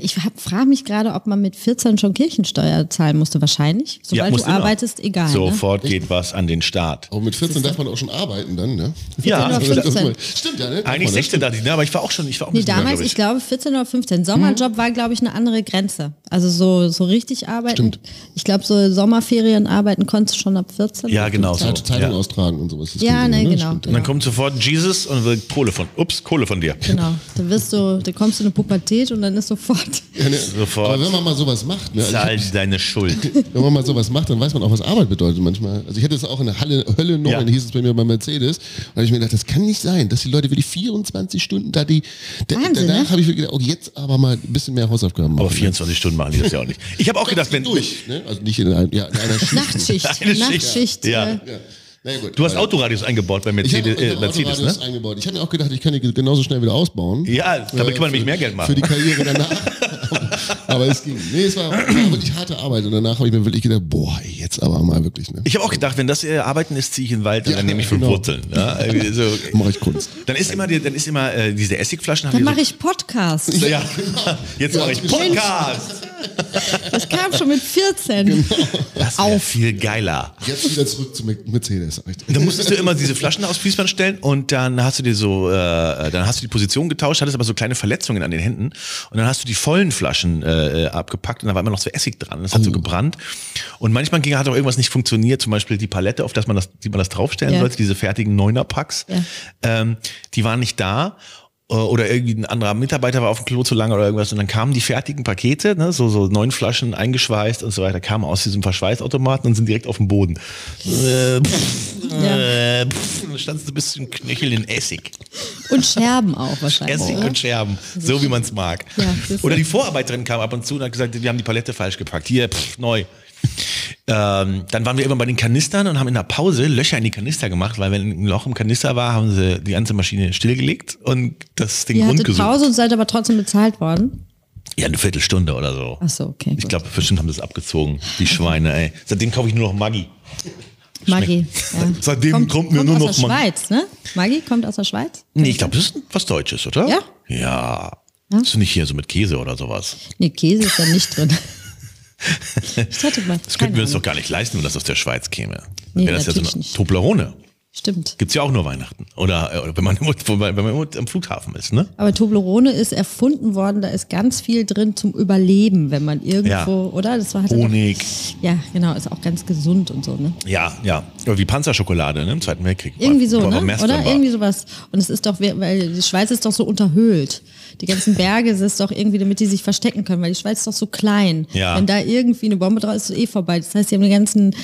ich frage mich gerade, ob man mit 14 schon Kirchensteuer zahlen musste. Wahrscheinlich. Sobald musst du arbeitest, egal. Ne? Sofort geht was an den Staat. Aber mit 14 darf man auch schon arbeiten dann, ne? Ja, oder das 15. mal- Stimmt ja, ne? Eigentlich man, ne? 16 dachte ich, ne, aber ich war auch schon, ich war auch Nee, damals, glaub ich glaube 14 oder 15. Sommerjob war, glaube ich, eine andere Grenze. Also so, so richtig arbeiten. Ich glaube, so Sommerferien arbeiten konntest du schon ab 14. Ja, oder genau 15. so. Zeitung Ja. austragen und sowas. Das Ja, ne, immer, genau. Stimmt, Und dann kommt sofort Jesus und will Kohle von, ups, Kohle von dir. Genau. Da wirst du, da kommst du in eine Pubertät steht und dann ist sofort. Ja, ne, Sofort. Aber wenn man mal sowas macht, ne, also Zahl deine Schuld. wenn man mal sowas macht, dann weiß man auch, was Arbeit bedeutet manchmal. Also ich hätte es auch in der Halle, Hölle noch, Ja. dann hieß es bei mir bei Mercedes. Und habe ich mir gedacht, das kann nicht sein, dass die Leute wirklich 24 Stunden da die. Da, Wahnsinn, danach ne? habe ich mir gedacht, oh, jetzt aber mal ein bisschen mehr Hausaufgaben machen. Aber 24 Stunden machen die das ja auch nicht. Ich habe auch gedacht, wenn durch, ne? Also nicht in, ein, ja, in einer Schicht. Nachtschicht. Nachtschicht. Ja. Ja. Na gut. du hast Autoradios eingebaut bei Ich habe Mercedes, äh, Mercedes Autoradios ne? eingebaut. Ich hatte auch gedacht, ich kann die genauso schnell wieder ausbauen. Ja, damit Äh, kann man nämlich mehr Geld machen. Für die Karriere danach. aber es ging. Nee, es war, war wirklich harte Arbeit. Und danach habe ich mir wirklich gedacht, boah, jetzt aber mal wirklich. Ne? Ich habe auch gedacht, wenn das äh, Arbeiten ist, ziehe ich in den Wald und Ja, dann nehme ich fünf genau. Wurzeln. Ja, irgendwie so. Mache ich Kunst. Dann ist immer, die, dann ist immer äh, diese Essigflaschen. Dann mache ich Podcast. so, ja, jetzt mache ich Podcast. Das kam schon mit 14. Genau. Das wäre viel geiler. Jetzt wieder zurück zu Mer- Mercedes. Dann musstest du immer diese Flaschen aufs Fließband stellen und dann hast du dir so, äh, dann hast du die Position getauscht, hattest aber so kleine Verletzungen an den Händen und dann hast du die vollen Flaschen äh, abgepackt und da war immer noch so Essig dran. Das hat Oh. so gebrannt und manchmal ging, hat auch irgendwas nicht funktioniert, zum Beispiel die Palette, auf das man das, die man das draufstellen Ja. sollte, diese fertigen Neuner-Packs, Ja. ähm, die waren nicht da. Äh, Oder irgendwie ein anderer Mitarbeiter war auf dem Klo zu lange oder irgendwas und dann kamen die fertigen Pakete, ne, so, so neun Flaschen eingeschweißt und so weiter, kamen aus diesem Verschweißautomaten und sind direkt auf dem Boden. Äh, pff, Ja. äh, pff, dann standst du bis zum Knöchel in Essig. Und Scherben auch wahrscheinlich. Essig oder? und Scherben, so wie man es mag. Ja, Oder die Vorarbeiterin kam ab und zu und hat gesagt, wir haben die Palette falsch gepackt. Hier, pff, neu. Ähm, dann waren wir immer bei den Kanistern und haben in der Pause Löcher in die Kanister gemacht, weil wenn ein Loch im Kanister war, haben sie die ganze Maschine stillgelegt und das den Ihr Grund gesucht. Pause und seid aber trotzdem bezahlt worden. Ja, eine Viertelstunde oder so. Ach so, okay. Ich glaube, bestimmt haben das abgezogen, die Schweine, ey. Seitdem kaufe ich nur noch Maggi. Maggi. Ja. Seitdem kommt mir nur aus noch der Maggi. Schweiz, ne? Maggi kommt aus der Schweiz? Nee, ich glaube, das ist was Deutsches, oder? Ja? Ja. Das ist nicht hier so mit Käse oder sowas. Nee, Käse ist da nicht drin. ich hatte mal. Das könnten wir uns doch gar nicht leisten, wenn das aus der Schweiz käme. Nee, Wäre das ja so eine nicht. Toblerone. Stimmt. Gibt's ja auch nur Weihnachten. Oder, äh, oder wenn man, wenn man wenn man am Flughafen ist, ne? Aber Toblerone ist erfunden worden, da ist ganz viel drin zum Überleben, wenn man irgendwo, Ja. oder? Das war hatte Honig. Doch, ja, genau, ist auch ganz gesund und so, ne? Ja, ja. Oder wie Panzerschokolade, ne? Im Zweiten Weltkrieg. Irgendwie so, War- war ne? Oder? Irgendwie sowas. Und es ist doch, weil die Schweiz ist doch so unterhöhlt. Die ganzen Berge es ist doch irgendwie, damit die sich verstecken können, weil die Schweiz ist doch so klein. Ja. Wenn da irgendwie eine Bombe drauf ist, ist es eh vorbei. Das heißt, die haben den ganzen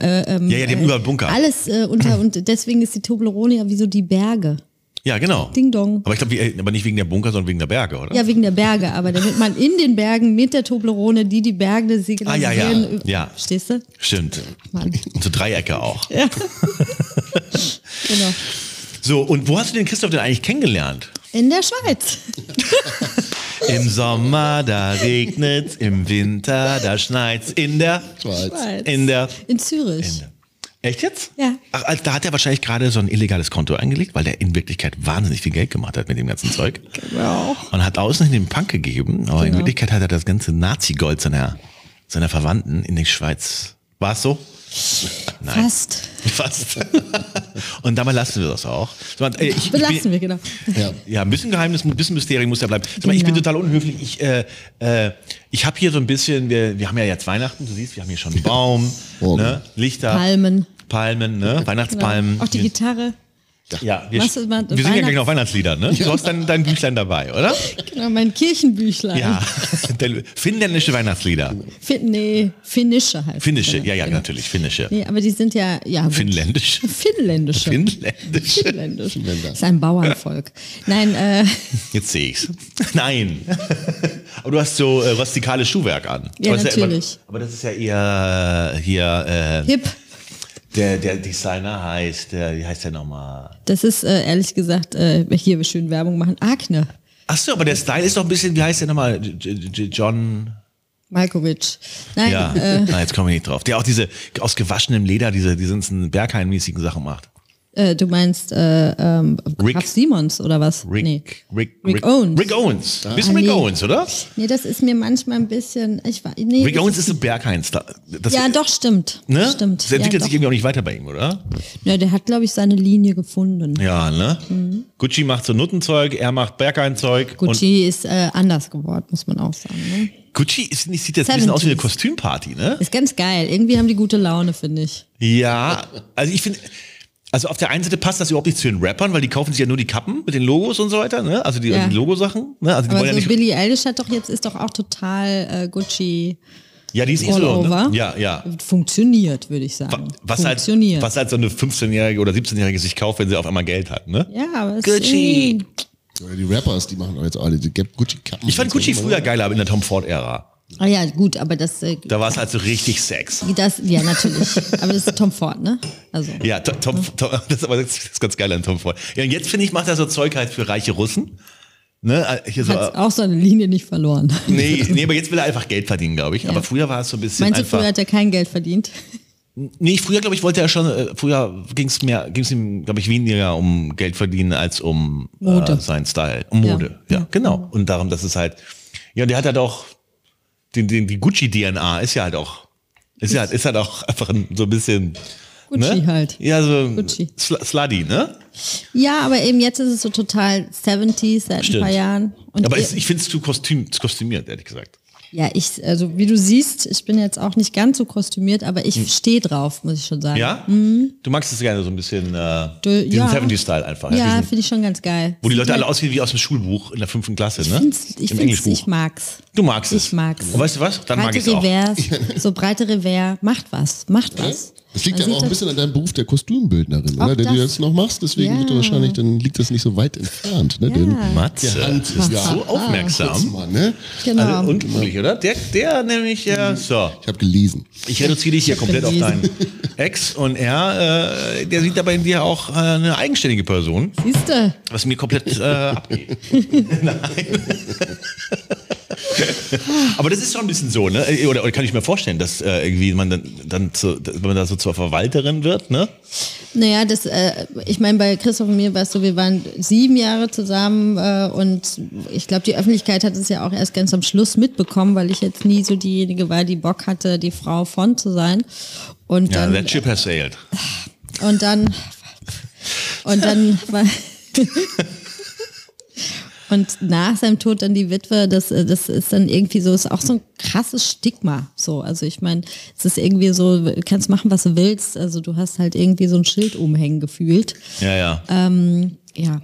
äh, ähm, Ja, ja, die haben überall Bunker. Alles äh, unter und deswegen ist die Toblerone ja wie so die Berge. Ja, genau. Ding dong. Aber ich glaube, aber nicht wegen der Bunker, sondern wegen der Berge, oder? Ja, wegen der Berge, aber damit man in den Bergen mit der Toblerone, die die Berge signalisieren. Ah, ja, ja. Ja. Verstehst du? Stimmt. Mann. Und so Dreiecke auch. Ja. genau. So, und wo hast du den Christoph denn eigentlich kennengelernt? In der Schweiz. Im Sommer, da regnet's, im Winter, da schneit's, in der, Schweiz. Schweiz. in der, In Zürich. Echt jetzt? Ja. Ach, also da hat er wahrscheinlich gerade so ein illegales Konto eingelegt, weil der in Wirklichkeit wahnsinnig viel Geld gemacht hat mit dem ganzen Zeug. Genau. Und hat außen den Punk gegeben, aber in Genau. Wirklichkeit hat er das ganze Nazi-Gold seiner, seiner Verwandten in die Schweiz. War es so? Nein. Fast. Fast. Und dabei lassen wir das auch. Äh, ich- ich bin- Belassen wir, genau. Ja. Ja, ein bisschen Geheimnis, ein bisschen Mysterium muss ja bleiben. Mal, ich bin Genau. total unhöflich. Ich, äh, äh, ich habe hier so ein bisschen, wir, wir haben ja jetzt Weihnachten, du siehst, wir haben hier schon einen Baum, ne, Lichter, Palmen. Palmen, ne, Weihnachtspalmen. Genau. Auch die Gitarre. Ja, wir, wir singen ja gleich noch Weihnachtslieder, ne? Du hast dein, dein Büchlein dabei, oder? Genau, mein Kirchenbüchlein. Ja, finnländische Weihnachtslieder. Fin nee, finnische heißt Finnische, es, ja, ja, genau. natürlich, finnische. Nee, aber die sind ja, ja. Finnländisch. Finnländische. Finnländisch. Finnländisch. Ist ein Bauernvolk. Nein, äh, Jetzt sehe ich's. Nein. Aber du hast so äh, rustikales Schuhwerk an. Ja, Aber natürlich. aber, aber das ist ja eher äh, hier, äh, hip. Der, der Designer heißt, der, wie heißt der nochmal? Das ist äh, ehrlich gesagt, äh, hier wir schön Werbung machen, Agne Achso, aber der Style ist doch ein bisschen, wie heißt der nochmal? John. Malkovich. Nein, Ja, äh, ah, jetzt kommen wir nicht drauf. Der auch diese aus gewaschenem Leder, diese, diese ganzen Berghain-mäßigen Sachen macht. Äh, du meinst äh, ähm, Rick- Simons oder was? Rick, Nee. Rick, Rick Owens. Rick Owens. Bisschen Ah, Rick nee. Owens, oder? Nee, das ist mir manchmal ein bisschen. Ich nee, Rick Owens ist so Berghain-Style. Das- Ja, doch, stimmt. Ne? Stimmt. Das entwickelt ja, sich doch. irgendwie auch nicht weiter bei ihm, oder? ja, der hat, glaube ich, seine Linie gefunden. Ja, ne? Mhm. Gucci macht so Nuttenzeug, er macht Berghain-Zeug. und Gucci ist äh, anders geworden, muss man auch sagen. Ne? Gucci ist, sieht jetzt ein bisschen aus wie eine 70s. Kostümparty, ne? Ist ganz geil. Irgendwie haben die gute Laune, finde ich. Ja, also ich finde, Also auf der einen Seite passt das überhaupt nicht zu den Rappern, weil die kaufen sich ja nur die Kappen mit den Logos und so weiter, ne? Also die, Ja. die Logosachen, ne? Also die Aber wollen so ja nicht. Billie Eilish hat doch jetzt, ist doch auch total äh, Gucci Ja, die ist eh all so. over. Ne? Ja, ja. Funktioniert, würde ich sagen. Was halt, Funktioniert. was halt so eine 15-Jährige oder 17-Jährige sich kauft, wenn sie auf einmal Geld hat, ne? ja, aber es Gucci. die Rappers, die machen auch jetzt alle die Gucci-Kappen. Ich fand. Gucci früher geiler in der Tom Ford-Ära. Ah ja, gut, aber das, äh, Da war es halt so richtig Sex. das, ja, natürlich. aber das ist Tom Ford, ne? Also. Ja, Tom, Tom, Tom, das ist aber das ist ganz geil an Tom Ford. Ja, und jetzt finde ich, macht er so Zeug halt für reiche Russen. Ne? äh, Hier so, Hat auch seine Linie nicht verloren. nee, nee, aber jetzt will er einfach Geld verdienen, glaube ich. Ja. Aber früher war es so ein bisschen Meinst du, früher hat er kein Geld verdient? Nee, früher, glaube ich, wollte er schon, äh, früher ging es mehr, ging es ihm, glaube ich, weniger um Geld verdienen als um. Äh, seinen Style. Um Ja. Mode, ja, genau. Und darum, dass es halt, ja, und der hat halt auch, den, den, die Gucci-DNA ist ja halt auch, ist ja halt, ist halt auch einfach ein, so ein bisschen, Gucci ne? halt. Ja, so Gucci. Sl Slutty, ne? Ja, aber eben jetzt ist es so total 70s seit Stimmt. ein paar Jahren. Und Aber es, ich finde es zu kostüm, zu kostümiert, ehrlich gesagt. Ja, ich, also wie du siehst, ich bin jetzt auch nicht ganz so kostümiert, aber ich stehe drauf, muss ich schon sagen. Hm. Ja? Du magst es gerne so ein bisschen, äh, Du- diesen ja. 70s-Style einfach. Ja, diesen, finde ich schon ganz geil. wo die Leute alle aussehen wie aus dem Schulbuch in der fünften Klasse, Ich ne? find's, ich, Im Englischbuch. ich mag's. Du magst es. Ich mag's. Und weißt du was? Dann mag breite ich es auch. Revers, so breite Revers, macht was, macht was. Das liegt Man ja auch ein bisschen an deinem Beruf der Kostümbildnerin, oder? Der du das. jetzt noch machst, deswegen Ja. wird wahrscheinlich, dann liegt das nicht so weit entfernt. Ne? Denn Matze. der Hand ist ja so aufmerksam. Mann, ne? Genau. Also unmöglich, oder? Der, der nämlich, äh, so. Ich habe gelesen. Ich reduziere dich hier komplett auf deinen Ex und er, äh, der sieht dabei in dir auch äh, eine eigenständige Person, Siehste, was mir komplett äh, abgeht. Nein. Aber das ist schon ein bisschen so, ne? Oder, oder kann ich mir vorstellen, dass äh, irgendwie man dann, dann zu, wenn man da so zur Verwalterin wird, ne? naja, das, äh, ich meine, bei Christoph und mir war es so, wir waren sieben Jahre zusammen äh, und ich glaube, die Öffentlichkeit hat es ja auch erst ganz am Schluss mitbekommen, weil ich jetzt nie so diejenige war, die Bock hatte, die Frau von zu sein. Und Ja, dann, that ship has sailed. Und dann, und dann war, und nach seinem Tod dann die Witwe, das, äh, das ist dann irgendwie so, ist auch so ein krasses Stigma. So, also ich meine, es ist irgendwie so, du kannst machen, was du willst. Also du hast halt irgendwie so ein Schild umhängen gefühlt. Ja, ja. Ähm, ja.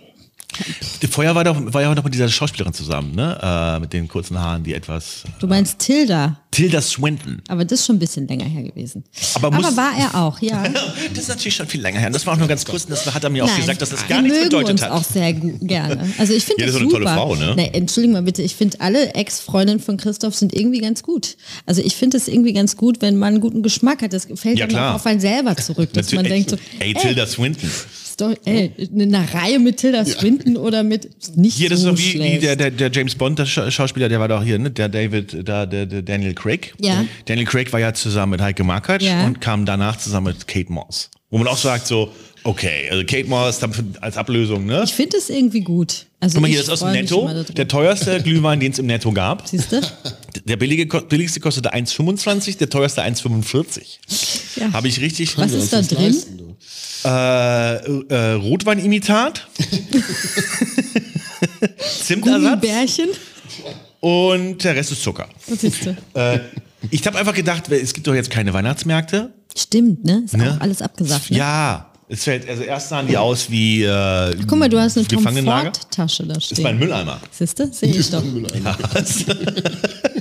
Vorher war, doch, war ja auch noch mit dieser Schauspielerin zusammen, ne? Äh, mit den kurzen Haaren, die etwas. Du meinst Tilda, Tilda Swinton. aber das ist schon ein bisschen länger her gewesen. Aber muss- war er auch, ja. Das ist natürlich schon viel länger her. Und Das war auch nur ganz kurz. und Das hat er mir auch Nein, gesagt, dass das gar nichts mögen bedeutet uns hat. auch sehr gerne. Also ich finde Ja, das, ist doch eine super. tolle Frau, ne? Nee, Entschuldigung mal bitte, ich finde alle Ex-Freundinnen von Christoph sind irgendwie ganz gut. Also ich finde es irgendwie ganz gut, wenn man einen guten Geschmack hat. Das fällt Ja, dann auch auf einen selber zurück, dass man denkt so, ey, Tilda Swinton. Doch, ey, in einer Reihe mit Tilda Swinton oder mit nicht Hier, das so ist doch wie, wie der, der, der James Bond, der Scha- Schauspieler, der war doch hier, ne? Der David, da, der, der Daniel Craig. Ja. Daniel Craig war ja zusammen mit Heike Makatsch Ja. und kam danach zusammen mit Kate Moss. Wo man auch sagt so, okay, also Kate Moss als Ablösung, ne? Ich finde es irgendwie gut. Also Guck mal, hier ich ist aus dem Netto, der teuerste Glühwein, den es im Netto gab. Siehst du? Der billige, billigste kostete 1,25, der teuerste 1,45. Ja. Habe ich richtig. Was ist da drin? Äh, äh, Rotweinimitat. Zimtersatz. Gummibärchen? Und der Rest ist Zucker. Was siehst du? Äh, ich habe einfach gedacht, es gibt doch jetzt keine Weihnachtsmärkte. Stimmt, ne? Ist Ne? auch alles abgesagt. Ne? Ja, es fällt, also erst sahen die aus wie äh, Guck mal, du hast eine Tom Gefangenenlager. Ford Tasche da Das stehen. ist mein Mülleimer. Siehst du? Sehe ich doch.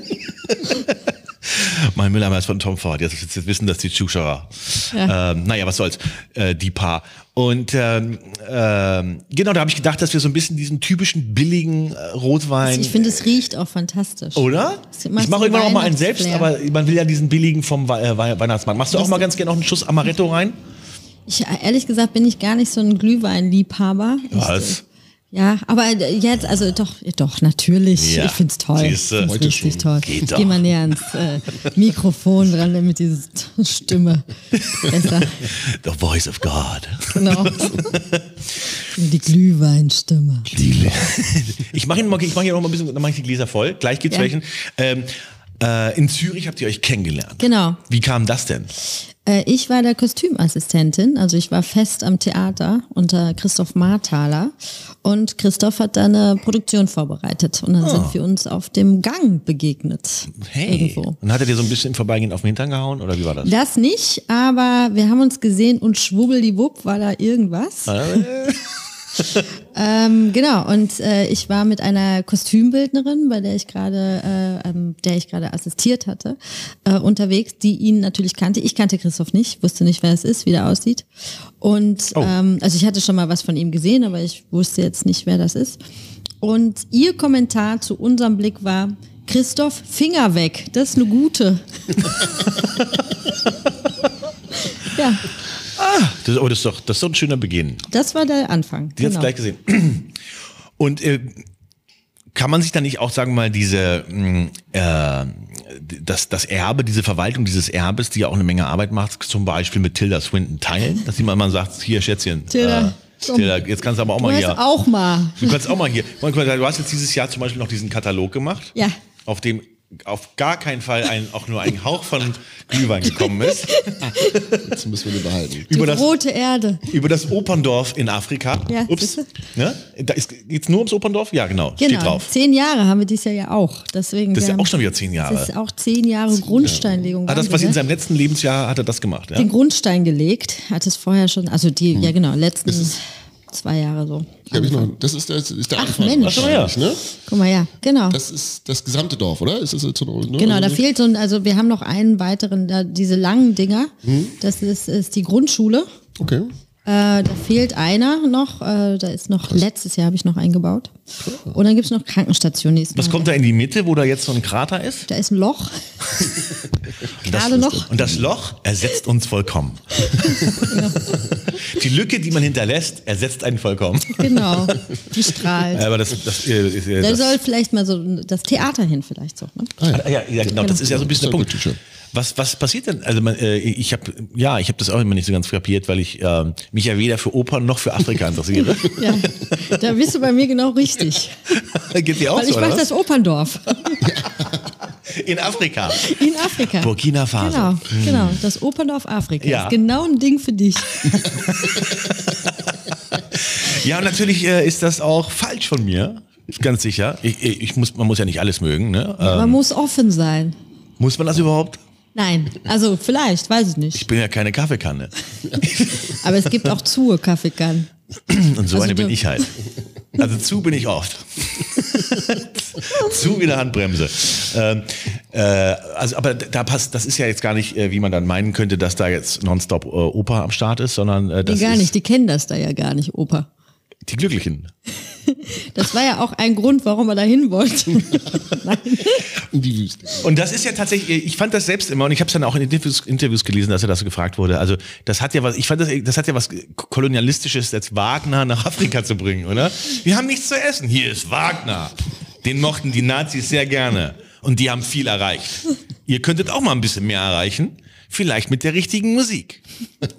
Mein Mülleimer ist von Tom Ford. Jetzt, jetzt wissen das die Zuschauer. Ja. Ähm, naja, was soll's. Äh, die Paar. Und ähm, ähm, genau, da habe ich gedacht, dass wir so ein bisschen diesen typischen billigen äh, Rotwein. Ich finde, es riecht auch fantastisch. oder? Ich mache irgendwann auch mal einen selbst, aber man will ja diesen billigen vom Wei- äh, Wei- Weihnachtsmarkt. Machst du auch mal ganz gerne noch einen Schuss Amaretto rein? Ich, ehrlich gesagt bin ich gar nicht so ein Glühweinliebhaber. Was? Ja, aber jetzt, also doch, doch, natürlich. Ja, Ich find's toll. siehste. Heute richtig toll. Geht ich geh mal näher ans äh, Mikrofon dran, damit diese Stimme besser. The voice of God. Genau. Die Glühweinstimme. Ich mache mach hier noch mal ein bisschen, dann mache ich die Gläser voll. Gleich gibt's Ja. welchen. Ähm, äh, in Zürich habt ihr euch kennengelernt. Genau. Wie kam das denn? Äh, ich war der Kostümassistentin, also ich war fest am Theater unter Christoph Marthaler und Christoph hat da eine Produktion vorbereitet und dann sind wir uns auf dem Gang begegnet. Hey. Irgendwo. Und hat er dir so ein bisschen im Vorbeigehen auf den Hintern gehauen oder wie war das? Das nicht, aber wir haben uns gesehen und schwubbeldiwupp war da irgendwas. ähm, genau, und äh, ich war mit einer Kostümbildnerin, bei der ich gerade, äh, ähm, der ich gerade assistiert hatte, äh, unterwegs, die ihn natürlich kannte. Ich kannte Christoph nicht, wusste nicht, wer es ist, wie der aussieht. Und Oh. ähm, also ich hatte schon mal was von ihm gesehen, aber ich wusste jetzt nicht, wer das ist. Und ihr Kommentar zu unserem Blick war, Christoph, Finger weg, das ist eine gute. ja, Das, oh, das, ist doch, das ist doch ein schöner Beginn. das war der Anfang. Die hat's genau. gleich gesehen. Und äh, kann man sich dann nicht auch sagen, mal diese mh, äh, das, das Erbe, diese Verwaltung dieses Erbes, die ja auch eine Menge Arbeit macht, zum Beispiel mit Tilda Swinton teilen, dass jemand mal sagt, hier Schätzchen, Tilda, äh. Tilda, jetzt kannst du aber auch Du mal hier. auch mal. Du kannst auch mal hier. Du hast jetzt dieses Jahr zum Beispiel noch diesen Katalog gemacht, Ja. auf dem auf gar keinen Fall ein, auch nur ein Hauch von Glühwein gekommen ist. Jetzt müssen wir den behalten. Die über das rote Erde. über das Operndorf in Afrika. Ja, Ups. Ne? Da ist, geht's nur ums Operndorf? Ja, genau. Steht Genau. drauf. Zehn Jahre haben wir dieses Jahr ja auch. Deswegen Das ist ja auch schon wieder zehn Jahre. Das ist auch zehn Jahre Grundsteinlegung. Hat das Wahnsinn, quasi in ne? seinem letzten Lebensjahr hat er das gemacht, ja? Den Grundstein gelegt, hat es vorher schon, also die, Hm. ja genau, letzten zwei Jahre so. Hab ich noch, das ist der, das ist der Ach, Anfang. Mensch. Ach so, ja. Ne? Guck mal, ja, genau. Das ist das gesamte Dorf, oder? Ist das jetzt so, ne? Genau, da Also- fehlt so ein, also wir haben noch einen weiteren, da, diese langen Dinger. Hm. Das ist, ist die Grundschule. Okay. Äh, da fehlt einer noch, äh, da ist noch, letztes Jahr habe ich noch eingebaut. Und dann gibt es noch Krankenstationen. die ist Was noch- kommt da in die Mitte, wo da jetzt so ein Krater ist? Da ist ein Loch. Gerade noch. Und das Loch ersetzt uns vollkommen. die Lücke, die man hinterlässt, ersetzt einen vollkommen. Genau. Die strahlt. Aber das, das, äh, ist, äh, Da das soll vielleicht mal so das Theater hin, vielleicht so. Ne? Ah, ja, ja, genau, das ist ja so ein bisschen der Punkt. Was, was passiert denn? Also man, äh, ich habe ja, ich habe das auch immer nicht so ganz kapiert, weil ich ähm, mich ja weder für Opern noch für Afrika interessiere. Ja, da bist du bei mir genau richtig. Geht dir auch Weil ich so, oder mache das Operndorf In Afrika. in Afrika. Burkina Faso. Genau, genau. Das Operndorf Afrika. Ja. Ist genau ein Ding für dich. Ja, und natürlich äh, ist das auch falsch von mir. Ganz sicher. Ich, ich ich muss, man muss ja nicht alles mögen. Ne? Man Ähm, muss offen sein. muss man das überhaupt? Nein, also vielleicht, weiß ich Ich nicht. bin ja keine Kaffeekanne. Aber es gibt auch zu Kaffeekannen. Und so Also eine bin ich halt. Also zu bin ich oft. zu wie eine Handbremse. Ähm, äh, also, aber da passt, das ist ja jetzt gar nicht, äh, wie man dann meinen könnte, dass da jetzt nonstop äh, Oper am Start ist, sondern äh, Die das gar ist nicht, die kennen das da ja gar nicht, Oper. die Glücklichen. Das war ja auch ein Grund, warum er da hin wollte. In die Wüste. Und das ist ja tatsächlich, ich fand das selbst immer und ich habe es dann auch in Interviews, Interviews gelesen, dass er das so gefragt wurde. Also das hat ja was, ich fand das, das hat ja was kolonialistisches, jetzt Wagner nach Afrika zu bringen, oder? Wir haben nichts zu essen. Hier ist Wagner. Den mochten die Nazis sehr gerne und die haben viel erreicht. Ihr könntet auch mal ein bisschen mehr erreichen, vielleicht mit der richtigen Musik.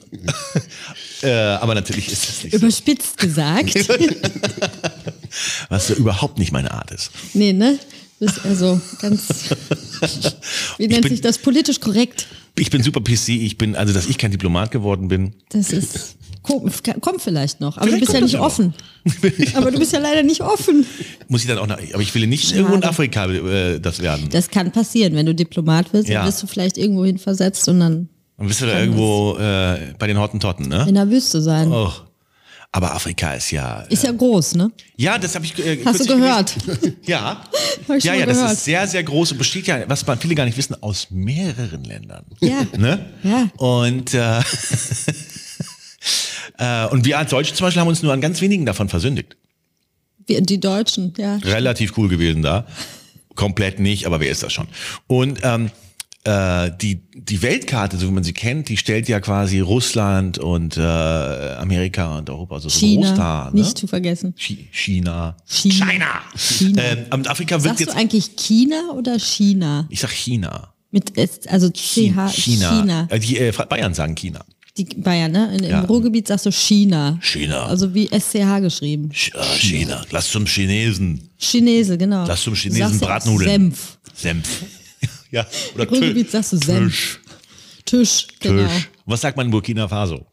äh, aber natürlich ist das nicht so, Überspitzt gesagt. was so überhaupt nicht meine Art ist. Nee, ne? Das ist also ganz. Wie nennt bin- sich das? Politisch korrekt. Ich bin super PC, ich bin, also dass ich kein Diplomat geworden bin, Das ist. Kommt, kommt vielleicht noch. Aber Vielleicht du bist ja nicht offen. Aber du bist ja leider nicht offen. muss ich dann auch nach, aber ich will nicht Schade. irgendwo in Afrika äh, das werden. Das kann passieren, wenn du Diplomat wirst, Ja. dann wirst du vielleicht irgendwo hin versetzt und dann Dann bist du da irgendwo äh, bei den Hottentotten, ne? in der Wüste sein. Oh. Aber Afrika ist ja. Ist ja groß, ne? Ja, das habe ich äh, Hast du gehört? gelesen. Ja. Ja, ja, das gehört. ist sehr, sehr groß und besteht ja, was man viele gar nicht wissen, aus mehreren Ländern. Ja. Ne? Ja. Und, äh, äh, und wir als Deutsche zum Beispiel haben uns nur an ganz wenigen davon versündigt. Wir, die Deutschen, ja. Relativ cool gewesen da. Komplett nicht, aber wer ist das schon? Und ähm, äh, die, die Weltkarte, so wie man sie kennt, die stellt ja quasi Russland und äh, Amerika und Europa so, so groß China, dar. Ne? nicht zu vergessen. Chi- China. China. China. Ähm, und Afrika wird Sagst du jetzt. eigentlich China oder China? Ich sag China. Mit S, also CH, China. China. Äh, Die äh, Bayern sagen China. Die Bayern, ne? In, Ja. Im Ruhrgebiet sagst du China. China. Also wie SCH geschrieben. Ch äh, China. Lass zum Chinesen. Chinese, genau. Lass zum Du Chinesen sagst Bratnudeln. Senf. Senf. Ja. Oder Im Ruhrgebiet sagst du Senf. Tisch. Tisch, genau. Tisch. Was sagt man in Burkina Faso?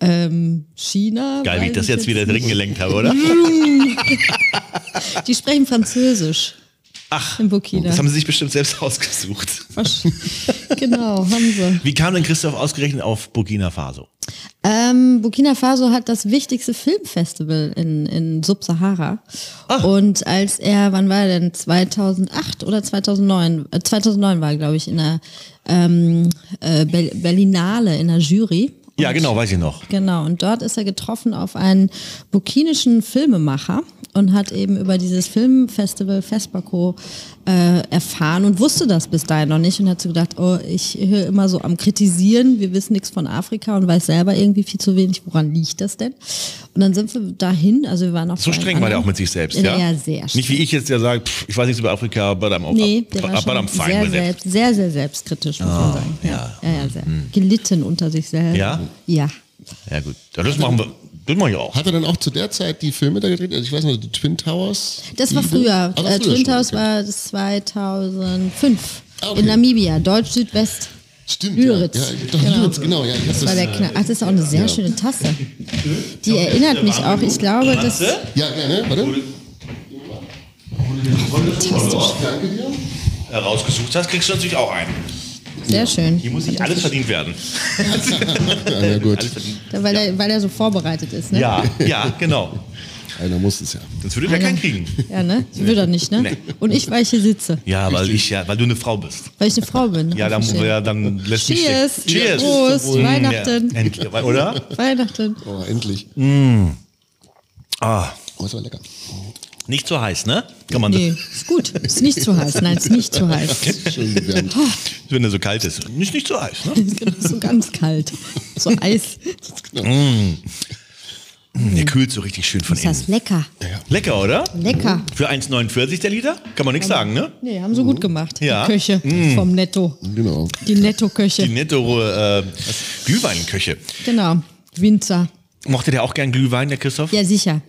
Ähm, China. Geil, wie ich das jetzt wieder drin gelenkt habe, oder? Die sprechen Französisch. Ach, in Burkina. das haben sie sich bestimmt selbst ausgesucht. Genau, haben sie. Wie kam denn Christoph ausgerechnet auf Burkina Faso? Ähm, Burkina Faso hat das wichtigste Filmfestival in, in Subsahara. Und als er, wann war er denn? 2008 oder 2009? Äh, 2009 war er, glaube ich, in der ähm, äh, Ber- Berlinale, in der Jury. Ja, genau, weiß ich noch. Genau, und dort ist er getroffen auf einen burkinischen Filmemacher und hat eben über dieses Filmfestival Fespaco äh, erfahren und wusste das bis dahin noch nicht und hat so gedacht, oh, ich höre immer so am Kritisieren, wir wissen nichts von Afrika und weiß selber irgendwie viel zu wenig, woran liegt das denn? Und dann sind wir dahin, also wir waren auch So streng war der auch mit sich selbst, ja? ja? Ja, sehr streng. Nicht wie ich jetzt, der sagt, pff, ich weiß nichts über Afrika, but I'm, Nee, der war schon sehr, selbst, sehr, sehr selbstkritisch, muss man sagen. Ja, ja, ja, sehr. Gelitten unter sich selbst. Ja? Ja. Ja gut, ja, das machen wir, das mache ich auch. Hat er dann auch zu der Zeit die Filme da gedreht? Also ich weiß noch, die Twin Towers? Das war früher. Ah, das äh, früher Twin Towers okay. war das 2005 Ah, okay. in Namibia, Deutsch-Südwest. Stimmt, Lüderitz. Ja, ja, doch, Genau. Lüderitz, genau. Ja, ich Das war der Knall. Ach, das ist auch eine sehr schöne Tasse. Die erinnert mich auch, ich glaube, das. ja, gerne, warte. Danke dir. Herausgesucht hast, kriegst du natürlich auch einen. Sehr schön. Hier muss nicht alles verdient werden. Ja, gut. Weil er, weil er so vorbereitet ist, ne? Ja, ja, genau. Einer muss es ja. Sonst würde der keinen kriegen. Ja, ne? Das will er nicht, ne? Nee. Und ich, weil ich hier sitze. Ja, weil ich ja, weil du eine Frau bist. Weil ich eine Frau bin. Ja, dann, Verstehe. ja, dann lässt mich Cheers. stecken. Cheers. Prost. Mm, Weihnachten. Ja, endlich, oder? Weihnachten. Oh, endlich. Ah, Oh, das war lecker. nicht so heiß, ne? Kann man Nee, ist gut. Ist nicht zu heiß. Nein, ist nicht zu heiß. Schön gewärmt. wenn er so kalt ist. Nicht, nicht so heiß, ne? Ist so ganz kalt. So Eis. Der kühlt so richtig schön von Ist das innen. lecker. Lecker, oder? Lecker. Für 1,49 der Liter? Kann man nichts sagen, ne? Nee, haben sie gut gemacht. Ja. Die Köche vom Netto. Genau. Die Netto-Köche. Die netto äh, Glühweinköche. Genau. Winzer. Mochte der auch gern Glühwein, der Christoph? Ja, sicher.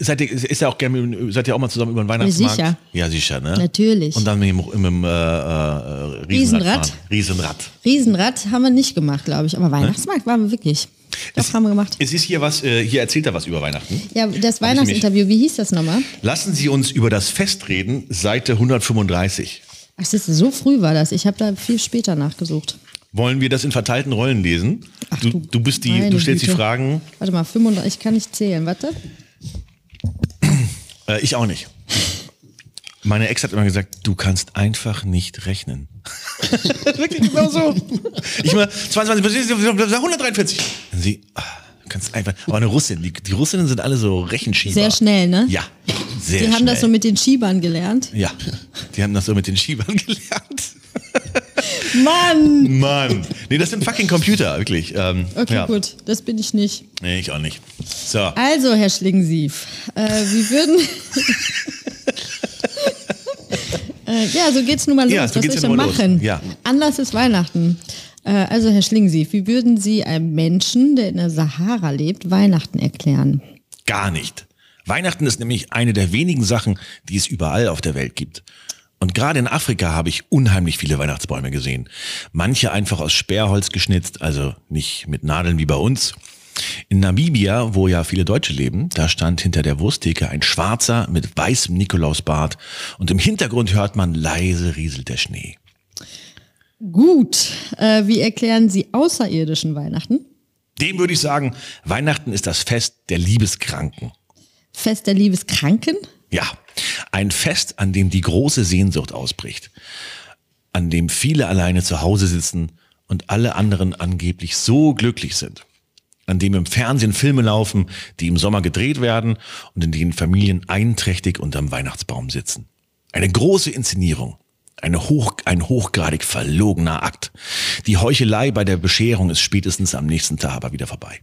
Seid ihr, ist er auch gern, mit- seid ihr auch mal zusammen über den Weihnachtsmarkt? sicher. Ja, sicher, ne? Natürlich. Und dann mit dem, mit dem äh, äh, Riesenrad. Riesenrad? fahren. Riesenrad. Riesenrad haben wir nicht gemacht, glaube ich. Aber Weihnachtsmarkt waren wir wirklich. Das haben wir gemacht. Es ist hier was, äh, hier erzählt er was über Weihnachten. Ja, das Weihnachtsinterview, wie hieß das nochmal? Lassen Sie uns über das Fest reden, Seite 135. Ach, du, so früh war das. Ich habe da viel später nachgesucht. Wollen wir das in verteilten Rollen lesen? Ach, du, du bist die, meine du stellst die Güte. Fragen. Warte mal, 35, ich kann nicht zählen. Warte. Äh, ich auch nicht. Meine Ex hat immer gesagt, du kannst einfach nicht rechnen. Wirklich genau so. Ich immer, 22, 143. Sie, ah, kannst einfach, aber eine Russin, die, die Russinnen sind alle so Rechenschieber. Sehr schnell, ne? Ja, sehr Die schnell. haben das so mit den Schiebern gelernt. Ja, die haben das so mit den Schiebern gelernt. Mann! Mann. Nee, das sind fucking Computer, wirklich. Ähm, Okay, ja. gut. Das bin ich nicht. Nee, ich auch nicht. So. Also, Herr Schlingensief, äh, wie würden... äh, ja, so geht's nun mal los. Ja, so Was geht's soll ich ja denn nun mal los. machen? Ja. Anders ist Weihnachten. Äh, also, Herr Schlingensief, wie würden Sie einem Menschen, der in der Sahara lebt, Weihnachten erklären? Gar nicht. Weihnachten ist nämlich eine der wenigen Sachen, die es überall auf der Welt gibt. Und gerade in Afrika habe ich unheimlich viele Weihnachtsbäume gesehen. Manche einfach aus Sperrholz geschnitzt, also nicht mit Nadeln wie bei uns. In Namibia, wo ja viele Deutsche leben, da stand hinter der Wursttheke ein Schwarzer mit weißem Nikolausbart und im Hintergrund hört man leise rieselt der Schnee. Gut. Äh, wie erklären Sie außerirdischen Weihnachten? Dem würde ich sagen, Weihnachten ist das Fest der Liebeskranken. Fest der Liebeskranken? Ja, ein Fest, an dem die große Sehnsucht ausbricht, an dem viele alleine zu Hause sitzen und alle anderen angeblich so glücklich sind, an dem im Fernsehen Filme laufen, die im Sommer gedreht werden und in denen Familien einträchtig unterm Weihnachtsbaum sitzen. Eine große Inszenierung, eine hoch, ein hochgradig verlogener Akt. Die Heuchelei bei der Bescherung ist spätestens am nächsten Tag aber wieder vorbei.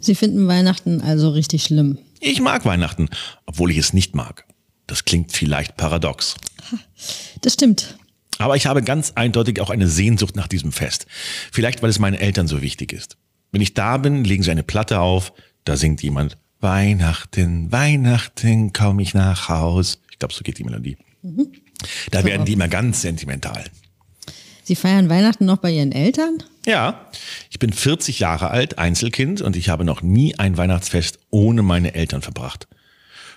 Sie finden Weihnachten also richtig schlimm. Ich mag Weihnachten, obwohl ich es nicht mag. Das klingt vielleicht paradox. Das stimmt. Aber ich habe ganz eindeutig auch eine Sehnsucht nach diesem Fest. Vielleicht, weil es meinen Eltern so wichtig ist. Wenn ich da bin, legen sie eine Platte auf, da singt jemand Weihnachten, Weihnachten, komm ich nach Haus. Ich glaube, so geht die Melodie. Da werden die immer ganz sentimental. Sie feiern Weihnachten noch bei Ihren Eltern? Ja, Ich bin 40 Jahre alt, Einzelkind und ich habe noch nie ein Weihnachtsfest ohne meine Eltern verbracht.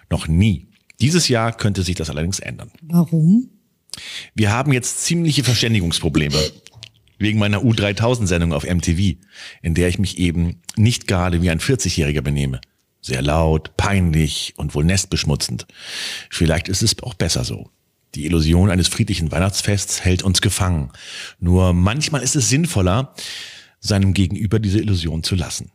Noch nie. Dieses Jahr könnte sich das allerdings ändern. Warum? Wir haben jetzt ziemliche Verständigungsprobleme. Wegen meiner U3000-Sendung auf MTV, in der ich mich eben nicht gerade wie ein 40-Jähriger benehme. Sehr laut, peinlich und wohl nestbeschmutzend. Vielleicht ist es auch besser so. Die Illusion eines friedlichen Weihnachtsfests hält uns gefangen. Nur manchmal ist es sinnvoller, seinem Gegenüber diese Illusion zu lassen.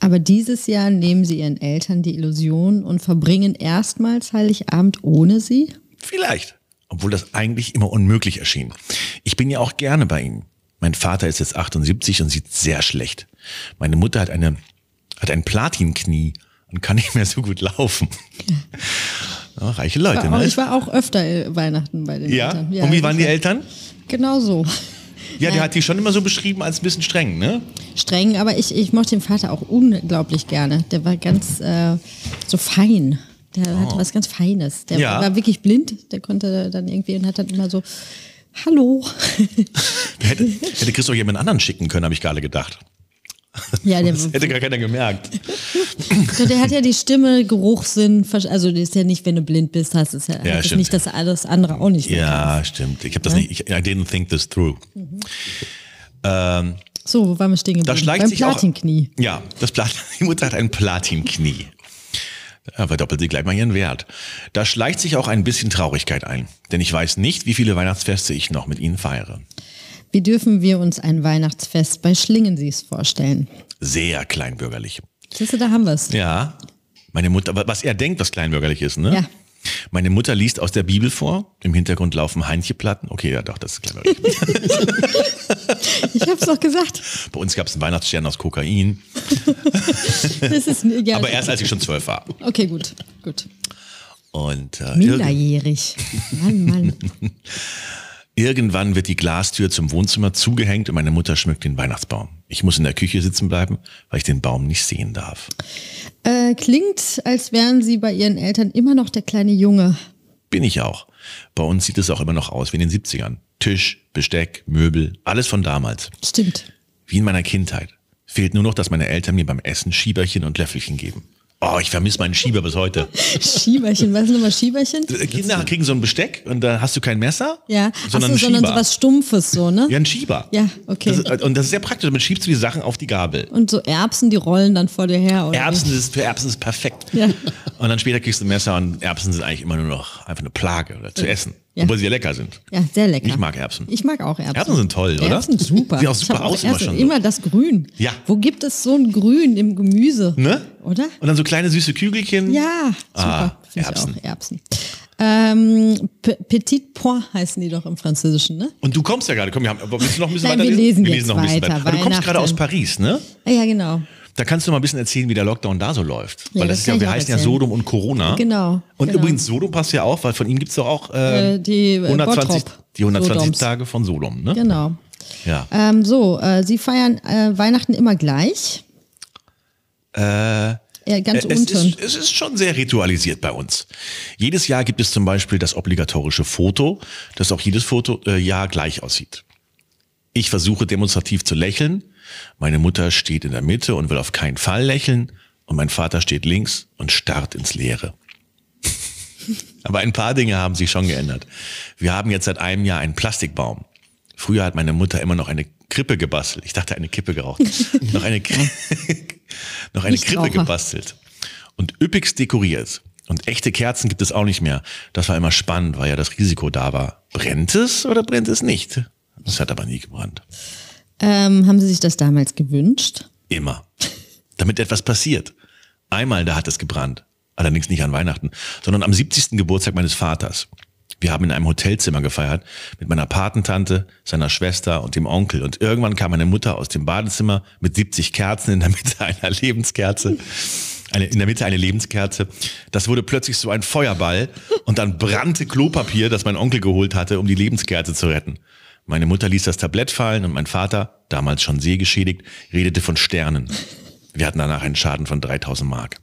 Aber dieses Jahr nehmen Sie Ihren Eltern die Illusion und verbringen erstmals Heiligabend ohne sie? Vielleicht. Obwohl das eigentlich immer unmöglich erschien. Ich bin ja auch gerne bei ihnen. Mein Vater ist jetzt 78 und sieht sehr schlecht. Meine Mutter hat eine, hat ein Platinknie und kann nicht mehr so gut laufen. Ja, reiche Leute, War auch, ne? ich war auch öfter äh, Weihnachten bei den ja? Eltern. Und wie waren die. Eltern? Genau so. Ja, der Ja. hat die schon immer so beschrieben als ein bisschen streng, ne? Streng, aber ich, ich mochte den Vater auch unglaublich gerne. Der war ganz äh, so fein. Der hatte was ganz Feines. Der Oh. Ja. war wirklich blind. Der konnte dann irgendwie und hat dann immer so, hallo. Hätte, hätte Chris auch jemand anderen schicken können, habe ich gerade gedacht. Ja, der, Das hätte gar keiner gemerkt. Der hat ja die Stimme, Geruchssinn, also das ist ja nicht, wenn du blind bist, hast es ja, Ja, heißt stimmt. nicht, dass alles andere auch nicht Ja, stimmt. Ich habe das nicht, ich, I didn't think this through. Ähm, So, wo waren wir stehen geblieben? Da schleicht Beim sich auch- Platinknie. Ja, das Plat die Mutter hat ein Platinknie. Da verdoppelt sie gleich mal ihren Wert. Da schleicht sich auch ein bisschen Traurigkeit ein, denn ich weiß nicht, wie viele Weihnachtsfeste ich noch mit ihnen feiere. Wie dürfen wir uns ein Weihnachtsfest bei Schlingensies vorstellen? Sehr kleinbürgerlich. Siehst du, da haben wir es. Ja, meine Mutter, was er denkt, was kleinbürgerlich ist, ne? Ja. Meine Mutter liest aus der Bibel vor. Im Hintergrund laufen Heincheplatten. Okay, ja doch, das ist kleinbürgerlich. Ich hab's doch gesagt. Bei uns gab es einen Weihnachtsstern aus Kokain. Das ist, ja, Aber erst als ich schon zwölf war. Okay, gut, gut. Und äh, Minderjährig. Mann, Mann. Irgendwann wird die Glastür zum Wohnzimmer zugehängt und meine Mutter schmückt den Weihnachtsbaum. Ich muss in der Küche sitzen bleiben, weil ich den Baum nicht sehen darf. Äh, klingt, als wären Sie bei Ihren Eltern immer noch der kleine Junge. Bin ich auch. Bei uns sieht es auch immer noch aus wie in den 70ern. Tisch, Besteck, Möbel, alles von damals. Stimmt. Wie in meiner Kindheit. Fehlt nur noch, dass meine Eltern mir beim Essen Schieberchen und Löffelchen geben. Oh, ich vermisse meinen Schieber bis heute. Schieberchen, was ist nochmal Schieberchen? Kinder kriegen so ein Besteck und da hast du kein Messer, Ja, sondern so, sondern so was Stumpfes so, ne? ja, ein Schieber. Ja, okay. Das ist, und das ist sehr praktisch. Damit schiebst du die Sachen auf die Gabel. Und so Erbsen, die rollen dann vor dir her, oder? Erbsen ist für Erbsen ist perfekt. Ja. Und dann später kriegst du ein Messer und Erbsen sind eigentlich immer nur noch einfach eine Plage oder zu essen. Ja. Obwohl sie ja lecker sind. Ja, sehr lecker. Ich mag Erbsen. Ich mag auch Erbsen. Erbsen sind toll, oder? Erbsen super. Sieht auch super aus immer schon so. Immer das Grün. Ja. Wo gibt es so ein Grün im Gemüse? Ne? Oder? Und dann so kleine süße Kügelchen. Ja, Ah, super. Find Erbsen. Ich auch. Erbsen. Ähm, Petit Point heißen die doch im Französischen, ne? Und du kommst ja gerade. Komm, wir haben, willst du noch ein bisschen Nein, weiter wir lesen wir jetzt noch ein bisschen weiter. weiter. Aber du kommst gerade aus. Paris, ne? Ah, ja, genau. Da kannst du mal ein bisschen erzählen, wie der Lockdown da so läuft. Ja, weil das, das ist ja, wir heißen ja. Sodom und Corona. Genau, Und genau. übrigens, Sodom passt ja auch, weil von ihm gibt's doch auch äh, Äh, die, äh, 120, Bottrop die 120 Sodoms. Tage von Sodom, ne? Genau. Ja. Ähm, so, äh, Sie feiern äh, Weihnachten immer gleich? Äh, Ja, ganz es, unten. ist, es ist schon sehr ritualisiert bei uns. Jedes Jahr gibt es zum Beispiel das obligatorische Foto, das auch jedes Foto äh, Jahr gleich aussieht. Ich versuche demonstrativ zu lächeln. Meine Mutter steht in der Mitte und will auf keinen Fall lächeln. Und mein Vater steht links und starrt ins Leere. Aber ein paar Dinge haben sich schon geändert. Wir haben jetzt seit einem Jahr einen Plastikbaum. Früher hat meine Mutter immer noch eine Krippe gebastelt. Ich dachte, eine Kippe geraucht. noch eine, noch eine Krippe gebastelt. Und üppigst dekoriert. Und echte Kerzen gibt es auch nicht mehr. Das war immer spannend, weil ja das Risiko da war. Brennt es oder brennt es nicht? Es hat aber nie gebrannt. Ähm, haben Sie sich das damals gewünscht? Immer. Damit etwas passiert. Einmal, da hat es gebrannt. Allerdings nicht an Weihnachten, sondern am 70. Geburtstag meines Vaters. Wir haben in einem Hotelzimmer gefeiert mit meiner Patentante, seiner Schwester und dem Onkel. Und irgendwann kam meine Mutter aus dem Badezimmer mit 70 Kerzen in der Mitte einer Lebenskerze. Eine, in der Mitte eine Lebenskerze. Das wurde plötzlich so ein Feuerball und dann brannte Klopapier, das mein Onkel geholt hatte, um die Lebenskerze zu retten. Meine Mutter ließ das Tablett fallen und mein Vater, damals schon sehgeschädigt, redete von Sternen. Wir hatten danach einen Schaden von 3000 Mark.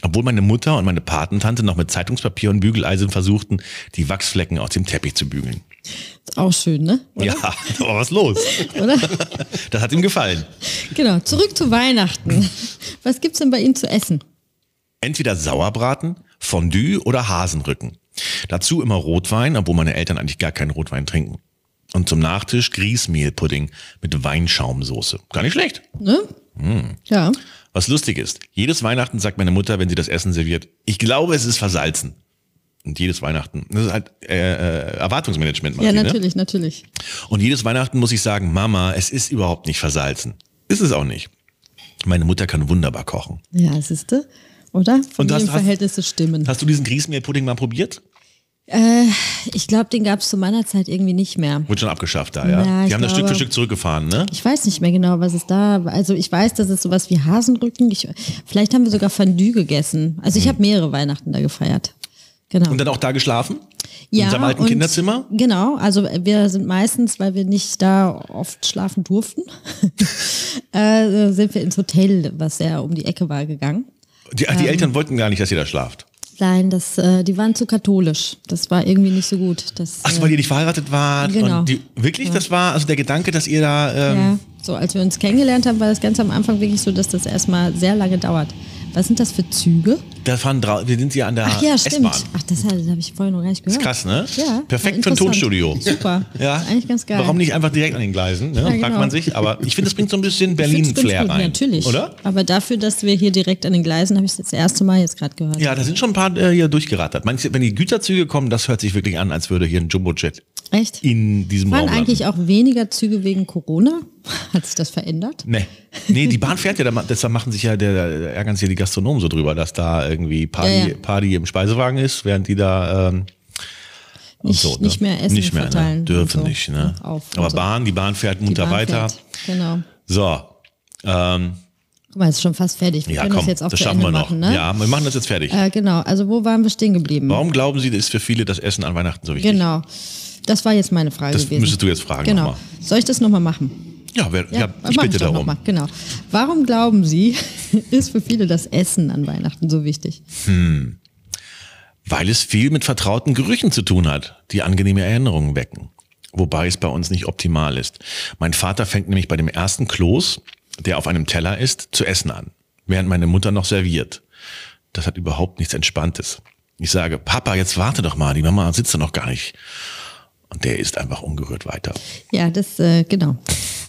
Obwohl meine Mutter und meine Patentante noch mit Zeitungspapier und Bügeleisen versuchten, die Wachsflecken aus dem Teppich zu bügeln. Ist auch schön, ne? Oder? Ja, aber was los? Oder? Das hat ihm gefallen. Genau, zurück zu Weihnachten. Was gibt's denn bei Ihnen zu essen? Entweder Sauerbraten, Fondue oder Hasenrücken. Dazu immer Rotwein, obwohl meine Eltern eigentlich gar keinen Rotwein trinken. Und zum Nachtisch Grießmehlpudding mit Weinschaumsoße. Gar nicht schlecht. Ne? Hm. Ja. Was lustig ist, jedes Weihnachten sagt meine Mutter, wenn sie das Essen serviert, ich glaube, es ist versalzen. Und jedes Weihnachten, das ist halt äh, äh, Erwartungsmanagement. Ja, Martin, ne? natürlich, natürlich. Und jedes Weihnachten muss ich sagen, Mama, es ist überhaupt nicht versalzen. Ist es auch nicht. Meine Mutter kann wunderbar kochen. Ja, siehste, oder? Und hast- Familienverhältnisse stimmen. Hast du diesen Grießmehlpudding mal probiert? Äh, ich glaube, den gab's zu meiner Zeit irgendwie nicht mehr. Wurde schon abgeschafft da, ja? Ja, Die haben das Stück für glaube- Stück zurückgefahren, ne? Ich weiß nicht mehr genau, was es da. Also ich weiß, dass es sowas wie Hasenrücken. Ich, vielleicht haben wir sogar Fondue gegessen. Also ich habe mehrere Weihnachten da gefeiert. Genau. Hm. Und dann auch da geschlafen? ja, in seinem alten und- Kinderzimmer? Genau, also wir sind meistens, weil wir nicht da oft schlafen durften, äh, sind wir ins Hotel, was ja um die Ecke war, gegangen. Die, ach, die Eltern wollten gar nicht, dass ihr da schlaft. Nein, das, äh, die waren zu katholisch. Das war irgendwie nicht so gut. Das, Ach, so, äh, weil ihr nicht verheiratet wart. Genau. Und die, wirklich, das war also der Gedanke, dass ihr da. Ähm, Ja, so als wir uns kennengelernt haben, war das ganz am Anfang wirklich so, dass das erstmal sehr lange dauert. Was sind das für Züge? Da fahren wir sind ja an der Ach ja, stimmt. Ach, das, das habe ich vorhin noch gar nicht gehört. Ist krass, ne? Ja. Perfekt für ein. Tonstudio. Super. Ja. Ist eigentlich ganz geil. Warum nicht einfach direkt an den Gleisen? Ne? Ja, Fragt genau. man sich. Aber ich finde, das bringt so ein bisschen Berlin-Flair rein. Natürlich. Oder? Aber dafür, dass wir hier direkt an den Gleisen, habe ich das erste Mal jetzt gerade gehört. Ja, da sind schon ein paar äh, hier durchgerattert. Manche, wenn die Güterzüge kommen, das hört sich wirklich an, als würde hier ein Jumbojet Echt? in diesem Waren Raum eigentlich auch weniger Züge wegen Corona? Hat sich das verändert? Nee. Nee, die Bahn fährt ja, deshalb machen sich ja, der, der ärgern sich ja die Gastronomen so drüber, dass da irgendwie Party, Ja, ja. Party im Speisewagen ist, während die da ähm, Nicht, so, ne? nicht mehr Essen nicht mehr. Ne? Dürfen so. nicht, ne? Aber so. Bahn, die Bahn fährt munter Bahn weiter. fährt. Genau. So. Ähm, Guck mal, ist schon fast fertig. Wir ja, können komm, das jetzt auch das schaffen Ende wir noch. machen, ne? Ja, wir machen das jetzt fertig. Äh, genau, also wo waren wir stehen geblieben? Warum glauben Sie, ist für viele das Essen an Weihnachten so wichtig? Genau. Das war jetzt meine Frage Das gewesen. müsstest du jetzt fragen Genau. Soll ich das nochmal machen? Ja, wer, ja, ich mach bitte darum. Genau. Warum glauben Sie, ist für viele das Essen an Weihnachten so wichtig? Weil es viel mit vertrauten Gerüchen zu tun hat, die angenehme Erinnerungen wecken. Wobei es bei uns nicht optimal ist. Mein Vater fängt nämlich bei dem ersten Kloß, der auf einem Teller ist, zu essen an, während meine Mutter noch serviert. Das hat überhaupt nichts Entspanntes. Ich sage, Papa, jetzt warte doch mal, die Mama sitzt da noch gar nicht. Und der isst einfach ungerührt weiter. Ja, das, äh, genau.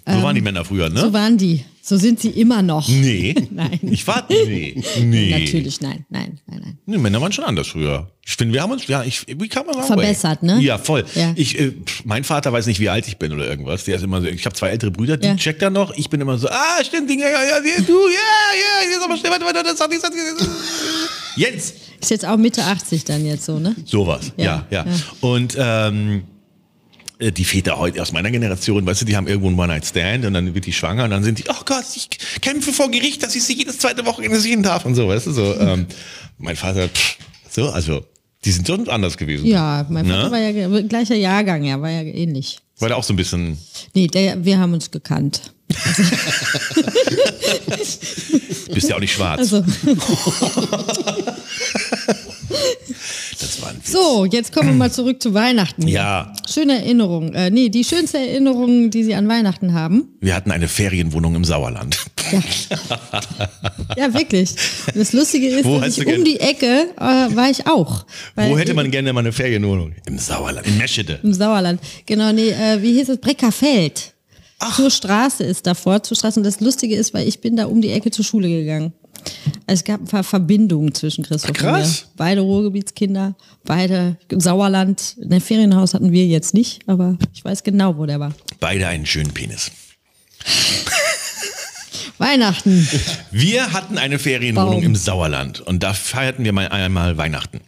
So waren die Männer früher, ne? So waren die. So sind sie immer noch. nee. Nein. Ich warte, nee. Nee. Natürlich, nein, nein, nein, nein. Nee, Männer waren schon anders früher. Ich finde, wir haben uns, ja, ich, come a long Verbessert, way. ne? Ja, voll. Ja. Ich, äh, mein Vater weiß nicht, wie alt ich bin oder irgendwas. Der ist immer so, ich habe zwei ältere Brüder, die Ja. checkt dann noch. Ich bin immer so, ah, stimmt, ja, ja, ja, ja, du, ja, ja, jetzt aber schnell, warte, warte, das hat nichts, das hat nichts. Jens! Ist jetzt auch Mitte 80 dann jetzt so, ne? Sowas, ja, Ja, ja. Und, ähm, äh, die Väter heute aus meiner Generation, weißt du, die haben irgendwo einen One-Night-Stand und dann wird die schwanger und dann sind die, oh Gott, ich kämpfe vor Gericht, dass ich sie jedes zweite Wochenende sehen darf und so, weißt du, so. Ähm, mein Vater, pff, so, also, die sind schon anders gewesen. Ja, mein Vater Ne? war ja gleicher Jahrgang, ja, war ja ähnlich. War der auch so ein bisschen, Nee, der, wir haben uns gekannt. bist ja auch nicht schwarz. Also, das war ein Witz. so, jetzt kommen wir mal zurück zu Weihnachten. Ja, Schöne Erinnerung. Äh, nee, die schönste Erinnerung, die Sie an Weihnachten haben. wir hatten eine Ferienwohnung im Sauerland. Ja, wirklich. Und das Lustige ist, Wo dass ich um die Ecke äh, war ich auch. Wo hätte man gerne mal eine Ferienwohnung? Im Sauerland, in Meschede. Im Sauerland. Genau, nee, äh, wie hieß es? Breckerfeld. Zur Straße ist davor, zur Straße. Und das Lustige ist, weil ich bin da um die Ecke zur Schule gegangen. Also es gab ein paar Verbindungen zwischen Christoph Ach, krass. und mir. Beide Ruhrgebietskinder, beide im Sauerland. Ein Ferienhaus hatten wir jetzt nicht, aber ich weiß genau, wo der war. Beide einen schönen Penis. Weihnachten. Wir hatten eine Ferienwohnung Baum. im Sauerland und da feierten wir mal einmal Weihnachten.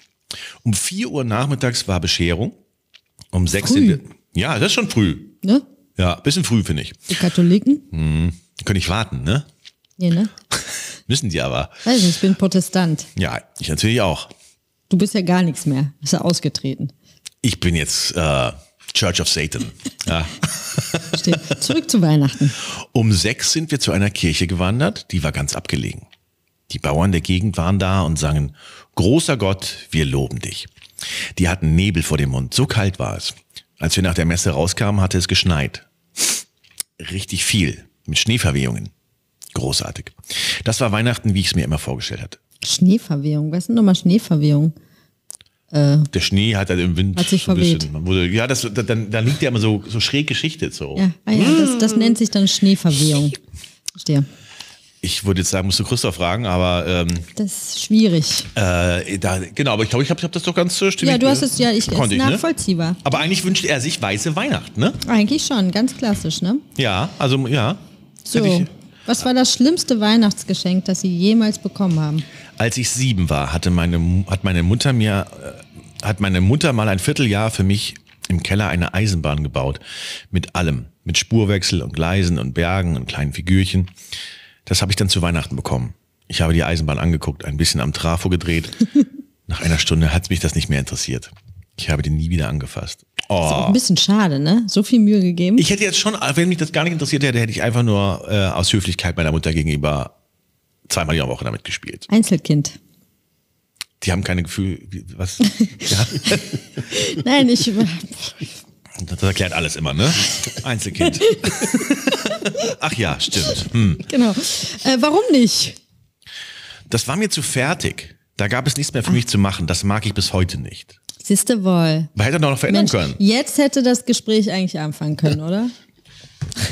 Um 4 Uhr nachmittags war Bescherung. Um 6 sind wir. Ja, das ist schon früh. Ne? Ja, bisschen früh, finde ich. Die Katholiken? Können ich warten, ne? Nee, ne? Müssen die aber. Weiß nicht, ich bin Protestant. Ja, ich natürlich auch. Du bist ja gar nichts mehr. Bist ja ausgetreten. Ich bin jetzt äh, Church of Satan. Ja. Steht. Zurück zu Weihnachten. Um sechs sind wir zu einer Kirche gewandert, die war ganz abgelegen. Die Bauern der Gegend waren da und sangen, Großer Gott, wir loben dich. Die hatten Nebel vor dem Mund, so kalt war es. Als wir nach der Messe rauskamen, hatte es geschneit. Richtig viel, mit Schneeverwehungen. Großartig. Das war Weihnachten, wie ich es mir immer vorgestellt hatte. Schneeverwehung. Was ist denn nochmal Schneeverwehung? Der Schnee hat halt im Wind Hat sich so verweht. wurde, ja, das, da, dann, da liegt ja immer so, so schräg geschichtet so. Ja, ah ja das, das nennt sich dann Schneeverwehung. Verstehe. Ich würde jetzt sagen, musst du Christoph fragen, aber ähm, Das ist schwierig. äh, da, genau, aber ich glaube, ich habe hab das doch ganz äh, stimmig. Ja, du hast äh, es ja, ich ist konnte ich, ne? nachvollziehbar. Aber eigentlich wünscht er sich weiße Weihnachten, ne? Eigentlich schon, ganz klassisch, ne? Ja, also ja. So. Ich, Was war das schlimmste Weihnachtsgeschenk, das Sie jemals bekommen haben? als ich sieben war, hatte meine, hat meine Mutter mir, äh, hat meine Mutter mal ein Vierteljahr für mich im Keller eine Eisenbahn gebaut. Mit allem. Mit Spurwechsel und Gleisen und Bergen und kleinen Figürchen. Das habe ich dann zu Weihnachten bekommen. Ich habe die Eisenbahn angeguckt, ein bisschen am Trafo gedreht. Nach einer Stunde hat mich das nicht mehr interessiert. Ich habe den nie wieder angefasst. Ist auch Oh. ein bisschen schade, ne? So viel Mühe gegeben. Ich hätte jetzt schon, wenn mich das gar nicht interessiert hätte, hätte ich einfach nur äh, aus Höflichkeit meiner Mutter gegenüber zweimal die Woche damit gespielt. Einzelkind. Die haben keine Gefühl, was? ja, Nein, ich. das erklärt alles immer, ne? Einzelkind. Ach ja, stimmt. Hm. genau. Äh, warum nicht? Das war mir zu fertig. Da gab es nichts mehr für mich zu machen. Das mag ich bis heute nicht. Siehste wohl. Man hätte doch noch verändern Mensch, können, jetzt hätte das Gespräch eigentlich anfangen können, oder?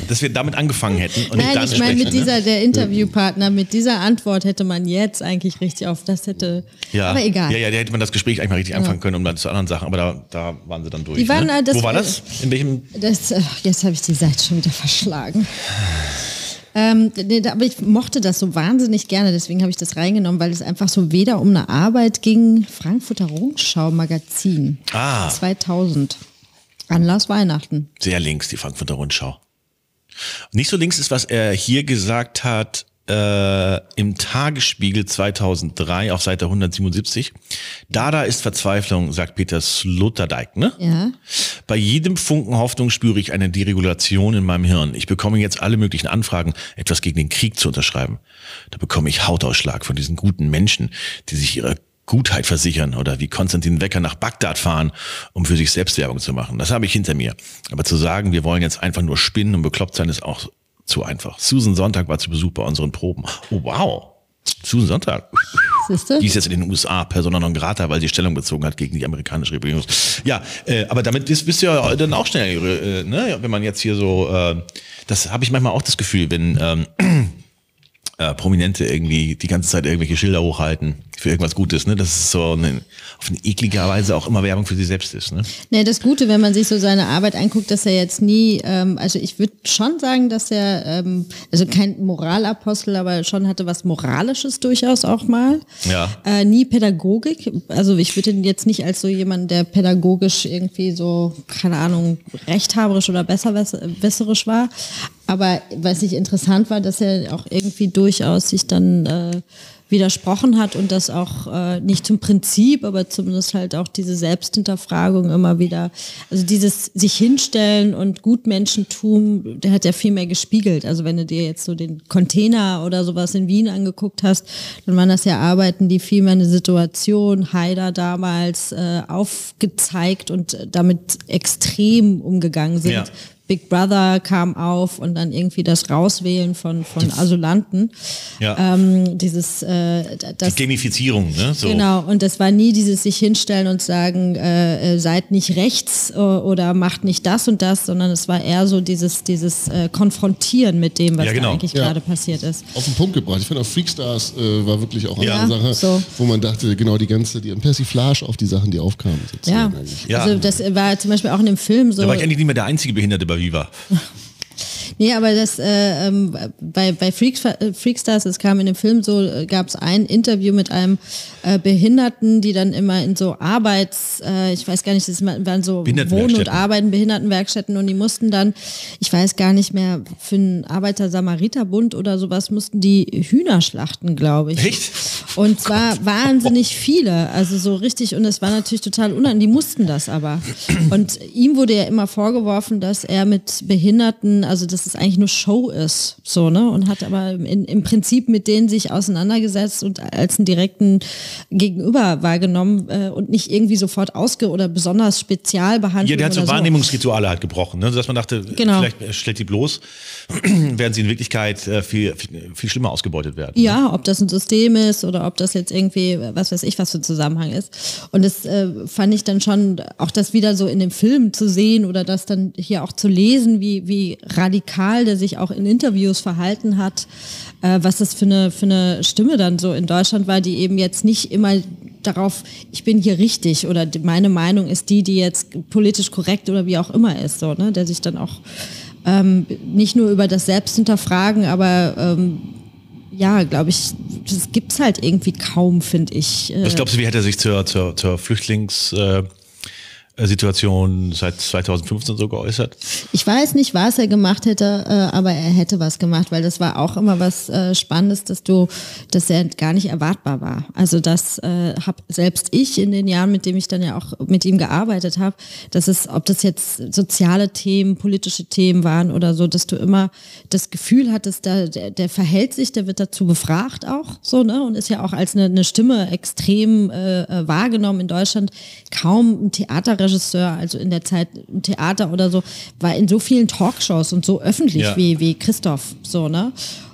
Dass wir damit angefangen hätten und Nein, ich meine, mit ne? dieser, der Interviewpartner, mit dieser Antwort hätte man jetzt eigentlich richtig auf das hätte. ja. Aber egal. Ja, ja, da hätte man das Gespräch eigentlich mal richtig anfangen können und dann zu anderen Sachen, aber da, da waren sie dann durch. Die waren, ne? äh, das- Wo war das? In welchem? Das, äh, jetzt habe ich die Seite schon wieder verschlagen. Ähm, nee, aber ich mochte das so wahnsinnig gerne, deswegen habe ich das reingenommen, weil es einfach so weder um eine Arbeit ging. Frankfurter Rundschau Magazin Ah. 2000. Anlass Weihnachten. Sehr links, die Frankfurter Rundschau. Nicht so links ist, was er hier gesagt hat äh, im Tagesspiegel 2003 auf Seite 177. Dada ist Verzweiflung, sagt Peter Sloterdijk, ne? Ja. Bei jedem Funken Hoffnung spüre ich eine Deregulation in meinem Hirn. Ich bekomme jetzt alle möglichen Anfragen, etwas gegen den Krieg zu unterschreiben. Da bekomme ich Hautausschlag von diesen guten Menschen, die sich ihrer Gutheit versichern oder wie Konstantin Wecker nach Bagdad fahren, um für sich selbst Werbung zu machen. Das habe ich hinter mir. Aber zu sagen, wir wollen jetzt einfach nur spinnen und bekloppt sein, ist auch zu einfach. Susan Sonntag war zu Besuch bei unseren Proben. Oh, wow. Susan Sonntag. Siehste? Die ist jetzt in den USA persona non grata, weil sie Stellung bezogen hat gegen die amerikanische Regierung. Ja, äh, aber damit bist, bist du ja dann auch schnell, äh, ne? wenn man jetzt hier so, äh, das habe ich manchmal auch das Gefühl, wenn ähm, äh, Prominente irgendwie die ganze Zeit irgendwelche Schilder hochhalten für irgendwas Gutes, ne? Das ist so eine, auf eine eklige Weise auch immer Werbung für sie selbst ist, ne? Nee, das Gute, wenn man sich so seine Arbeit anguckt, dass er jetzt nie, ähm, also ich würde schon sagen, dass er, ähm, also kein Moralapostel, aber schon hatte was Moralisches durchaus auch mal. Ja. Äh, nie Pädagogik. Also ich würde ihn jetzt nicht als so jemand, der pädagogisch irgendwie so, keine Ahnung, rechthaberisch oder besser besserisch war. Aber was ich interessant war, dass er auch irgendwie durchaus sich dann äh, widersprochen hat und das auch äh, nicht zum Prinzip, aber zumindest halt auch diese Selbsthinterfragung immer wieder, also dieses sich hinstellen und Gutmenschentum, der hat ja viel mehr gespiegelt. Also wenn du dir jetzt so den Container oder sowas in Wien angeguckt hast, dann waren das ja Arbeiten, die viel mehr eine Situation, Haider damals äh, aufgezeigt und damit extrem umgegangen sind. Ja. Big Brother kam auf und dann irgendwie das Rauswählen von, von Asylanten. Ja. Ähm, dieses, äh, das, die Gamifizierung, ne? So. Genau, und das war nie dieses sich hinstellen und sagen, äh, äh, seid nicht rechts äh, oder macht nicht das und das, sondern es war eher so dieses, dieses äh, Konfrontieren mit dem, was Ja, genau. da eigentlich Ja. gerade passiert ist. auf den Punkt gebracht. Ich finde auch Freakstars äh, war wirklich auch Ja, eine Sache, so. wo man dachte, genau die ganze, die Persiflage auf die Sachen, die aufkamen. Ja. eigentlich. Ja. also das war zum Beispiel auch in dem Film so. Da war ich endlich nicht mehr der einzige Behinderte bei Viva. Nee, aber das äh, ähm, bei, bei Freaks, äh, Freakstars, es kam in dem Film so, äh, gab es ein Interview mit einem äh, Behinderten, die dann immer in so Arbeits, äh, ich weiß gar nicht, das waren so Wohn- und. Arbeiten, Behindertenwerkstätten und die mussten dann, ich weiß gar nicht mehr, für einen Arbeiter-Samariter-Bund oder sowas mussten die Hühner schlachten, glaube ich. Echt? Und zwar wahnsinnig viele, also so richtig, und es war natürlich total unangenehm, die mussten das aber. Und ihm wurde ja immer vorgeworfen, dass er mit Behinderten, also dass es eigentlich nur Show ist, so, ne? Und hat aber in, im Prinzip mit denen sich auseinandergesetzt und als einen direkten Gegenüber wahrgenommen äh, und nicht irgendwie sofort ausge- oder besonders spezial behandelt. Ja, der hat so Wahrnehmungsrituale halt gebrochen, ne? dass man dachte, Genau. vielleicht stellt die bloß, während sie in Wirklichkeit äh, viel, viel, viel schlimmer ausgebeutet werden. Ja, ob das ein System ist oder ob das jetzt irgendwie, was weiß ich, was für ein Zusammenhang ist. Und das äh, fand ich dann schon, auch das wieder so in dem Film zu sehen oder das dann hier auch zu lesen, wie, wie radikal der sich auch in Interviews verhalten hat, äh, was das für eine, für eine Stimme dann so in Deutschland war, die eben jetzt nicht immer darauf, ich bin hier richtig oder die, meine Meinung ist die, die jetzt politisch korrekt oder wie auch immer ist, so, ne? der sich dann auch ähm, nicht nur über das Selbst hinterfragen, aber ähm, ja, glaube ich, das gibt's halt irgendwie kaum, finde ich. Äh, glaubst du, wie hätte er sich zur, zur, zur Flüchtlings... Äh, Situation seit 2015 so geäußert? Ich weiß nicht, was er gemacht hätte, äh, aber er hätte was gemacht, weil das war auch immer was äh, Spannendes, dass du, dass er gar nicht erwartbar war. Also das äh, habe selbst ich in den Jahren, mit dem ich dann ja auch mit ihm gearbeitet habe, dass es, ob das jetzt soziale Themen, politische Themen waren oder so, dass du immer das Gefühl hattest, der, der verhält sich, der wird dazu befragt auch, so ne, und ist ja auch als eine, eine Stimme extrem äh, wahrgenommen in Deutschland. Kaum ein Theaterregisseur, also in der Zeit im Theater oder so, war in so vielen Talkshows und so öffentlich Ja. wie, wie Christoph, so, ne?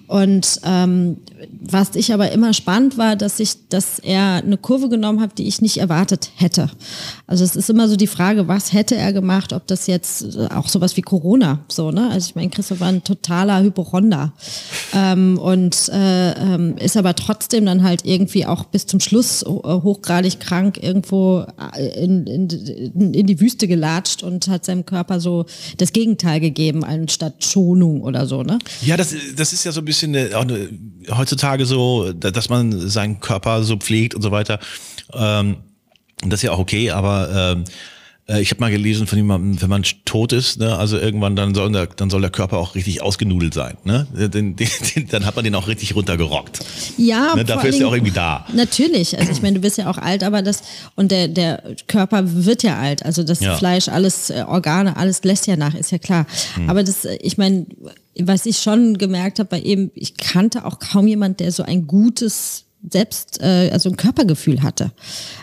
Und ähm, was ich aber immer spannend war, dass ich, dass er eine Kurve genommen hat, die ich nicht erwartet hätte. Also es ist immer so die Frage, was hätte er gemacht, ob das jetzt äh, auch sowas wie Corona, so ne? Also ich meine, Christoph war ein totaler Hypochonder ähm, und äh, ähm, ist aber trotzdem dann halt irgendwie auch bis zum Schluss äh, hochgradig krank irgendwo äh, in, in, in die Wüste gelatscht und hat seinem Körper so das Gegenteil gegeben, anstatt Schonung oder so, ne? Ja, das, das ist ja so ein bisschen eine, auch eine, heutzutage so, da- dass man seinen Körper so pflegt und so weiter. Ähm, das ist ja auch okay, aber ähm, äh, ich habe mal gelesen von jemandem, wenn man tot ist, ne, also irgendwann dann soll der, dann soll der Körper auch richtig ausgenudelt sein. Ne? Den, den, den, dann hat man den auch richtig runtergerockt. Ja, Ne, dafür ist er auch irgendwie da. Natürlich, also ich meine, du bist ja auch alt, aber das und der der Körper wird ja alt, also das Ja. Fleisch, alles äh, Organe, alles lässt ja nach, ist ja klar. Hm. Aber das, äh, ich meine, was ich schon gemerkt habe bei ihm, ich kannte auch kaum jemand, der so ein gutes selbst, äh, also ein Körpergefühl hatte.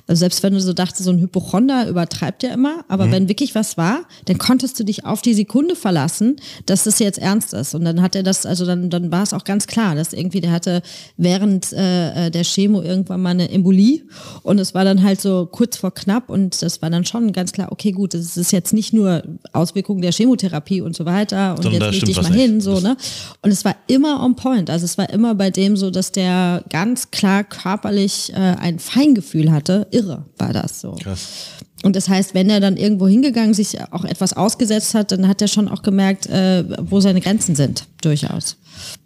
Also selbst wenn du so dachtest, so ein Hypochonder übertreibt ja immer, aber wenn wirklich was war, dann konntest du dich auf die Sekunde verlassen, dass das jetzt ernst ist. Und dann hat er das, also dann, dann war es auch ganz klar, dass irgendwie der hatte während äh, äh, der Chemo irgendwann mal eine Embolie und es war dann halt so kurz vor knapp und das war dann schon ganz klar, okay, gut, das ist jetzt nicht nur Auswirkungen der Chemotherapie und so weiter und Sondern jetzt leg dich mal nicht. hin, so, ne? Und es war immer on point. Also es war immer bei dem so, dass der ganz klar körperlich äh, ein Feingefühl hatte. Irre war das so. Krass. Und das heißt, wenn er dann irgendwo hingegangen, sich auch etwas ausgesetzt hat, dann hat er schon auch gemerkt, äh, wo seine Grenzen sind, durchaus.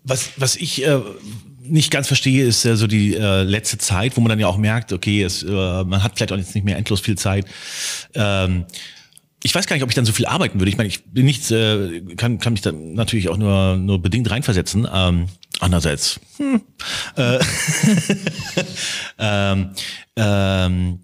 Was, was ich äh, nicht ganz verstehe, ist äh, so die äh, letzte Zeit, wo man dann ja auch merkt, okay, es, äh, man hat vielleicht auch jetzt nicht mehr endlos viel Zeit. Ähm, ich weiß gar nicht, ob ich dann so viel arbeiten würde. Ich meine, ich bin nicht, äh, kann, kann mich dann natürlich auch nur, nur bedingt reinversetzen. Ähm, andererseits, hm, äh, ähm, ähm,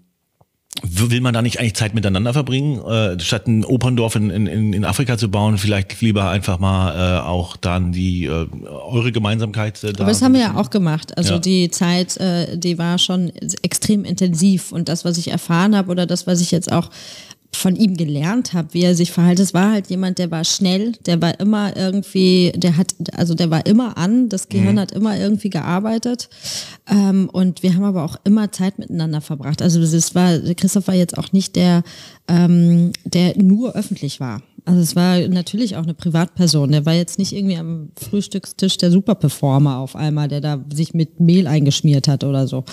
will man da nicht eigentlich Zeit miteinander verbringen, äh, statt ein Operndorf in, in, in Afrika zu bauen, vielleicht lieber einfach mal äh, auch dann die äh, eure Gemeinsamkeit äh, da. Aber das haben wir ja auch gemacht. Also Ja. die Zeit, äh, die war schon extrem intensiv und das, was ich erfahren habe oder das, was ich jetzt auch von ihm gelernt habe, wie er sich verhält, es war halt jemand, der war schnell, der war immer irgendwie, der hat, also der war immer an, das Gehirn Mhm. hat immer irgendwie gearbeitet ähm, und wir haben aber auch immer Zeit miteinander verbracht. Also das war, Christoph war jetzt auch nicht der, ähm, der nur öffentlich war. Also es war natürlich auch eine Privatperson. Der war jetzt nicht irgendwie am Frühstückstisch der Superperformer auf einmal, der da sich mit Mehl eingeschmiert hat oder so.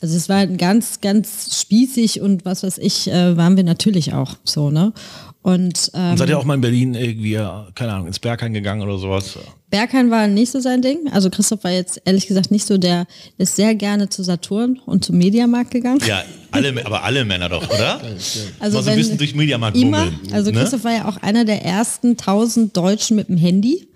Also es war ein ganz, ganz spießig und was weiß ich, äh, waren wir natürlich auch so, ne? Und, ähm, Und seid ihr auch mal in Berlin irgendwie, äh, keine Ahnung, ins Berghain gegangen oder sowas? Berghain war nicht so sein Ding. Also Christoph war jetzt ehrlich gesagt nicht so der, ist sehr gerne zu Saturn und zum Mediamarkt gegangen. Ja, alle, aber alle Männer doch, oder? Also Mal so ein bisschen durch Mediamarkt Immer. bummeln, Also ne? Christoph war ja auch einer der ersten tausend Deutschen mit dem Handy.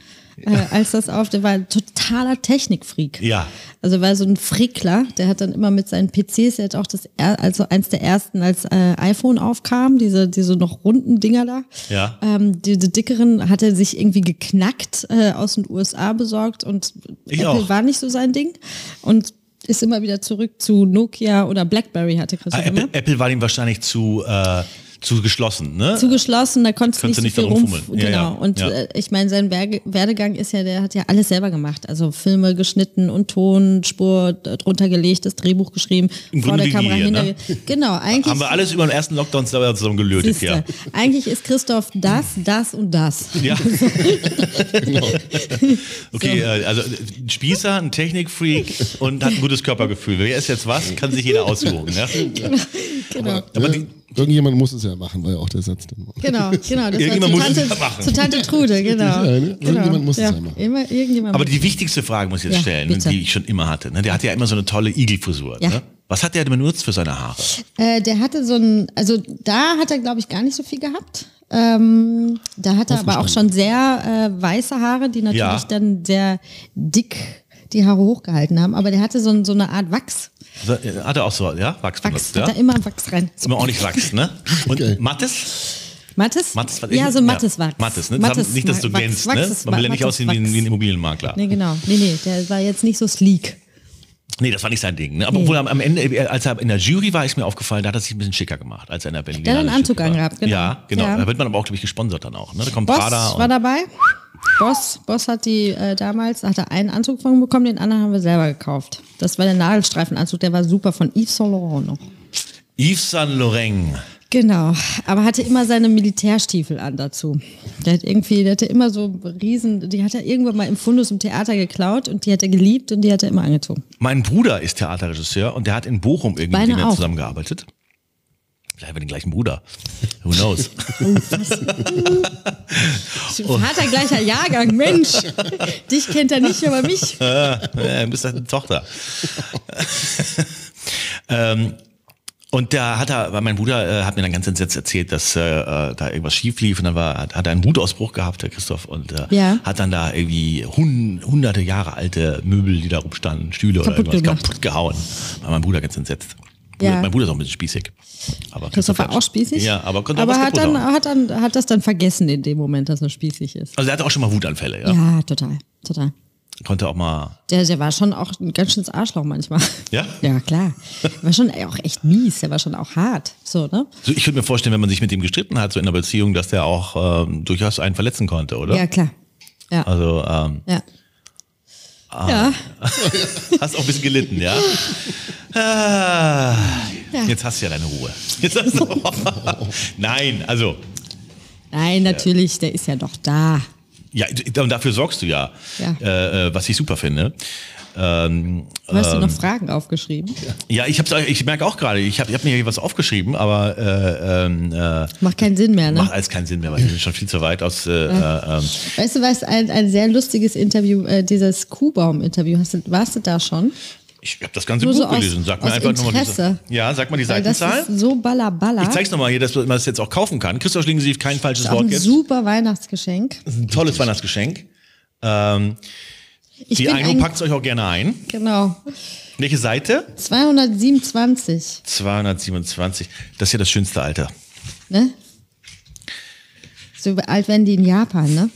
Äh, als das auf, der war ein totaler Technikfreak. Ja. Also war so ein Frickler, der hat dann immer mit seinen PCs, der hat auch das, er- also eins der ersten, als äh, iPhone aufkam, diese, diese noch runden Dinger da. Ja. Ähm, diese dickeren hat er sich irgendwie geknackt äh, aus den USA besorgt und Ich Apple auch. war nicht so sein Ding. Und ist immer wieder zurück zu Nokia oder Blackberry hatte Ah, Christoph Apple. Apple war ihm wahrscheinlich zu, äh, zu geschlossen, ne? Zugeschlossen, da konntest du nicht Konntest so du viel nicht rum. darum fummeln. Ja, genau. ja. Und Ja. äh, ich meine, sein Werdegang ist ja, der hat ja alles selber gemacht. Also Filme geschnitten und Tonspur drunter gelegt, das Drehbuch geschrieben, Im vor Grunde der Kamera hier, hinter. ne? Genau, eigentlich. Haben wir alles über den ersten Lockdown zusammen gelötet, siehste, ja. Eigentlich ist Christoph das, das und das. Ja. Okay, äh, also ein Spießer, ein Technikfreak und hat ein gutes Körpergefühl. Wer ist jetzt was, kann sich jeder aussuchen. Ja? Genau. Aber Ja, die, irgendjemand muss es ja machen, war ja auch der Satz. Dann. Genau, genau. Das Irgendjemand war muss zu es Tante, ja machen. zu Tante Trude, genau. Ja, ne? genau. Irgendjemand muss es ja ja machen. Immer, irgendjemand aber muss die wichtigste Frage muss ich jetzt Ja, stellen, bitte. die ich schon immer hatte. Ne? Der hatte ja immer so eine tolle Igelfrisur. Ja. Ne? Was hat der denn benutzt für seine Haare? Äh, der hatte so ein, also da hat er, glaube ich, gar nicht so viel gehabt. Ähm, da hat er aber auch schon sehr äh, weiße Haare, die natürlich Ja. dann sehr dick die Haare hochgehalten haben. Aber der hatte so, so eine Art Wachs. Äh, Hat er auch so, ja? Wachs Wachs. benutzt, Hat ja? er immer Wachs rein. Ist immer ordentlich Wachs, ne? Und Okay. Mattes? Mattes? Mattes ja, so Mattes Wachs. Mattes, ne? Haben, nicht, dass du Wachs- Wachs ne? Man will ja nicht aussehen wie ein, wie ein Immobilienmakler. Nee, genau. Nee, nee, der war jetzt nicht so sleek. Nee, das war nicht sein Ding. Ne? Aber Nee. obwohl am, am Ende, äh, als er in der Jury war, ist mir aufgefallen, da hat er sich ein bisschen schicker gemacht, als er in der Berlin Der hat einen Anzug angehabt, genau. Ja, genau. Ja. Da wird man aber auch, glaube ich, gesponsert dann auch. Ne? Da kommt Boss Prada war dabei. Boss, Boss hat die äh, damals, hat er einen Anzug von bekommen, den anderen haben wir selber gekauft. Das war der Nadelstreifenanzug, der war super von Yves Saint Laurent noch. Yves Saint Laurent. Genau, aber hatte immer seine Militärstiefel an dazu. Der hat irgendwie, der hatte immer so riesen, die hat er irgendwann mal im Fundus im Theater geklaut und die hat er geliebt und die hat er immer angezogen. Mein Bruder ist Theaterregisseur und der hat in Bochum irgendwie mit auch. zusammengearbeitet. Vielleicht haben wir den gleichen Bruder. Who knows? Vater gleicher Jahrgang, Mensch. Dich kennt er nicht, aber mich. ja, du bist eine Tochter. ähm, und da hat er, weil mein Bruder äh, hat mir dann ganz entsetzt erzählt, dass äh, äh, da irgendwas schief lief und dann war, hat, er einen Wutausbruch gehabt, der Christoph, und äh, Ja. hat dann da irgendwie hun, hunderte Jahre alte Möbel, die da rumstanden, Stühle oder Kaputt irgendwas gemacht. kaputt gehauen. War mein Bruder ganz entsetzt. Ja. Mein Bruder ist auch ein bisschen spießig. Aber Christoph war auch spießig? Ja, aber konnte aber was hat dann, hat dann hat das dann vergessen in dem Moment, dass er spießig ist. Also er hatte auch schon mal Wutanfälle, ja. Ja, total, total. Konnte auch mal. Der, der war schon auch ein ganz schönes Arschloch manchmal. Ja? Ja, klar. War schon auch echt mies, der war schon auch hart. So, ne? So, ich könnte mir vorstellen, wenn man sich mit ihm gestritten hat, so in einer Beziehung, dass der auch ähm, durchaus einen verletzen konnte, oder? Ja, klar. Ja. Also, ähm, ja. Ja, hast auch ein bisschen gelitten, ja? Ah, Ja. Jetzt hast du ja deine Ruhe. Jetzt hast du, Nein, also, nein, natürlich, der ist ja doch da. ja, und dafür sorgst du ja, Ja. Äh, äh, was ich super finde. Ähm, Hast du noch Fragen aufgeschrieben? ja, ich, ich merke auch gerade, ich habe ich hab mir hier was aufgeschrieben, aber äh, ähm, äh, Macht keinen Sinn mehr, ne? macht alles keinen Sinn mehr, weil ich bin schon viel zu weit aus. Äh, äh, ähm, Weißt du was, ein, ein sehr lustiges Interview, äh, dieses Kuhbaum-Interview, warst du da schon? ich habe das ganze Nur Buch so gelesen. Sag mir einfach nochmal diese. Ja, sag mal die Weil das Seitenzahl. ist so ballerballer. Ich zeig's nochmal hier, dass man das jetzt auch kaufen kann. Christoph Schlingensief, kein falsches ist Wort ein jetzt. super Weihnachtsgeschenk. Ein tolles Weihnachtsgeschenk. Ähm, Ich die Eino ein, packt euch auch gerne ein. Genau. Welche Seite? 227. 227. Das ist ja das schönste Alter. Ne? So alt werden die in Japan, ne?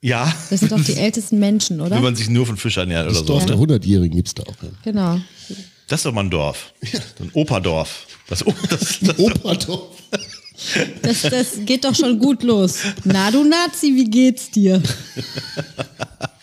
Ja, Das sind doch die ältesten Menschen, oder? wenn man sich nur von Fisch ernährt oder Das so. Dorf der 100-Jährigen gibt's da auch. Ja. Genau. Das ist doch mal ein Dorf. So ein Operdorf. Das, O- das, das, Opa-Dorf. Das, das geht doch schon gut los. Na, du Nazi, wie geht's dir?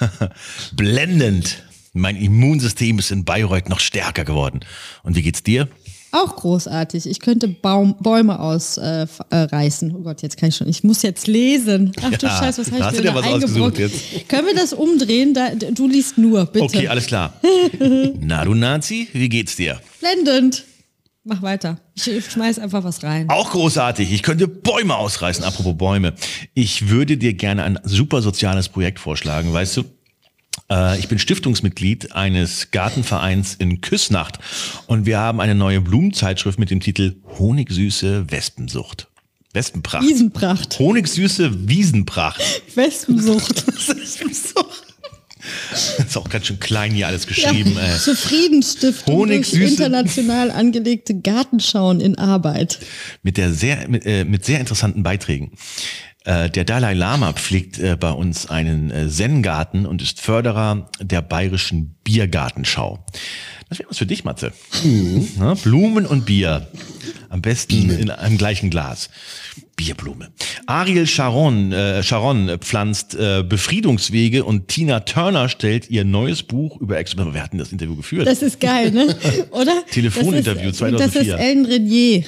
blendend. Mein Immunsystem ist in Bayreuth noch stärker geworden. Und wie geht's dir? Auch großartig. Ich könnte Baum, Bäume ausreißen. Äh, äh, oh Gott, jetzt kann ich schon. Ich muss jetzt lesen. Ach du Ja, Scheiße, was habe ich dir da was ausgesucht eingebrockt? Können wir das umdrehen? Da, du liest nur, bitte. Okay, alles klar. Na, du Nazi, wie geht's dir? Blendend. Mach weiter. Ich, schmeiß einfach was rein. Auch großartig. Ich könnte Bäume ausreißen. Apropos Bäume. Ich würde dir gerne ein super soziales Projekt vorschlagen. Weißt du, äh, ich bin Stiftungsmitglied eines Gartenvereins in Küssnacht und wir haben eine neue Blumenzeitschrift mit dem Titel Honigsüße Wespensucht. Wespenpracht. Honigsüße Wiesenpracht. Wespensucht. Wespensucht. Ist auch ganz schön klein hier alles geschrieben. Ja, durch Honigsüße- international angelegte Gartenschauen in Arbeit. mit der sehr mit, äh, mit sehr interessanten Beiträgen. Äh, der Dalai Lama pflegt äh, bei uns einen äh, Zen-Garten und ist Förderer der bayerischen Biergartenschau. Das wäre was für dich, Matze. Na, Blumen und Bier. Am besten in einem gleichen Glas. Bierblume. Ariel Sharon, äh, Sharon pflanzt äh, Befriedungswege und Tina Turner stellt ihr neues Buch über Ex. Wir hatten das Interview geführt. Das ist geil, ne? Oder? Telefoninterview das ist, Das 2004. ist Ellen Renier.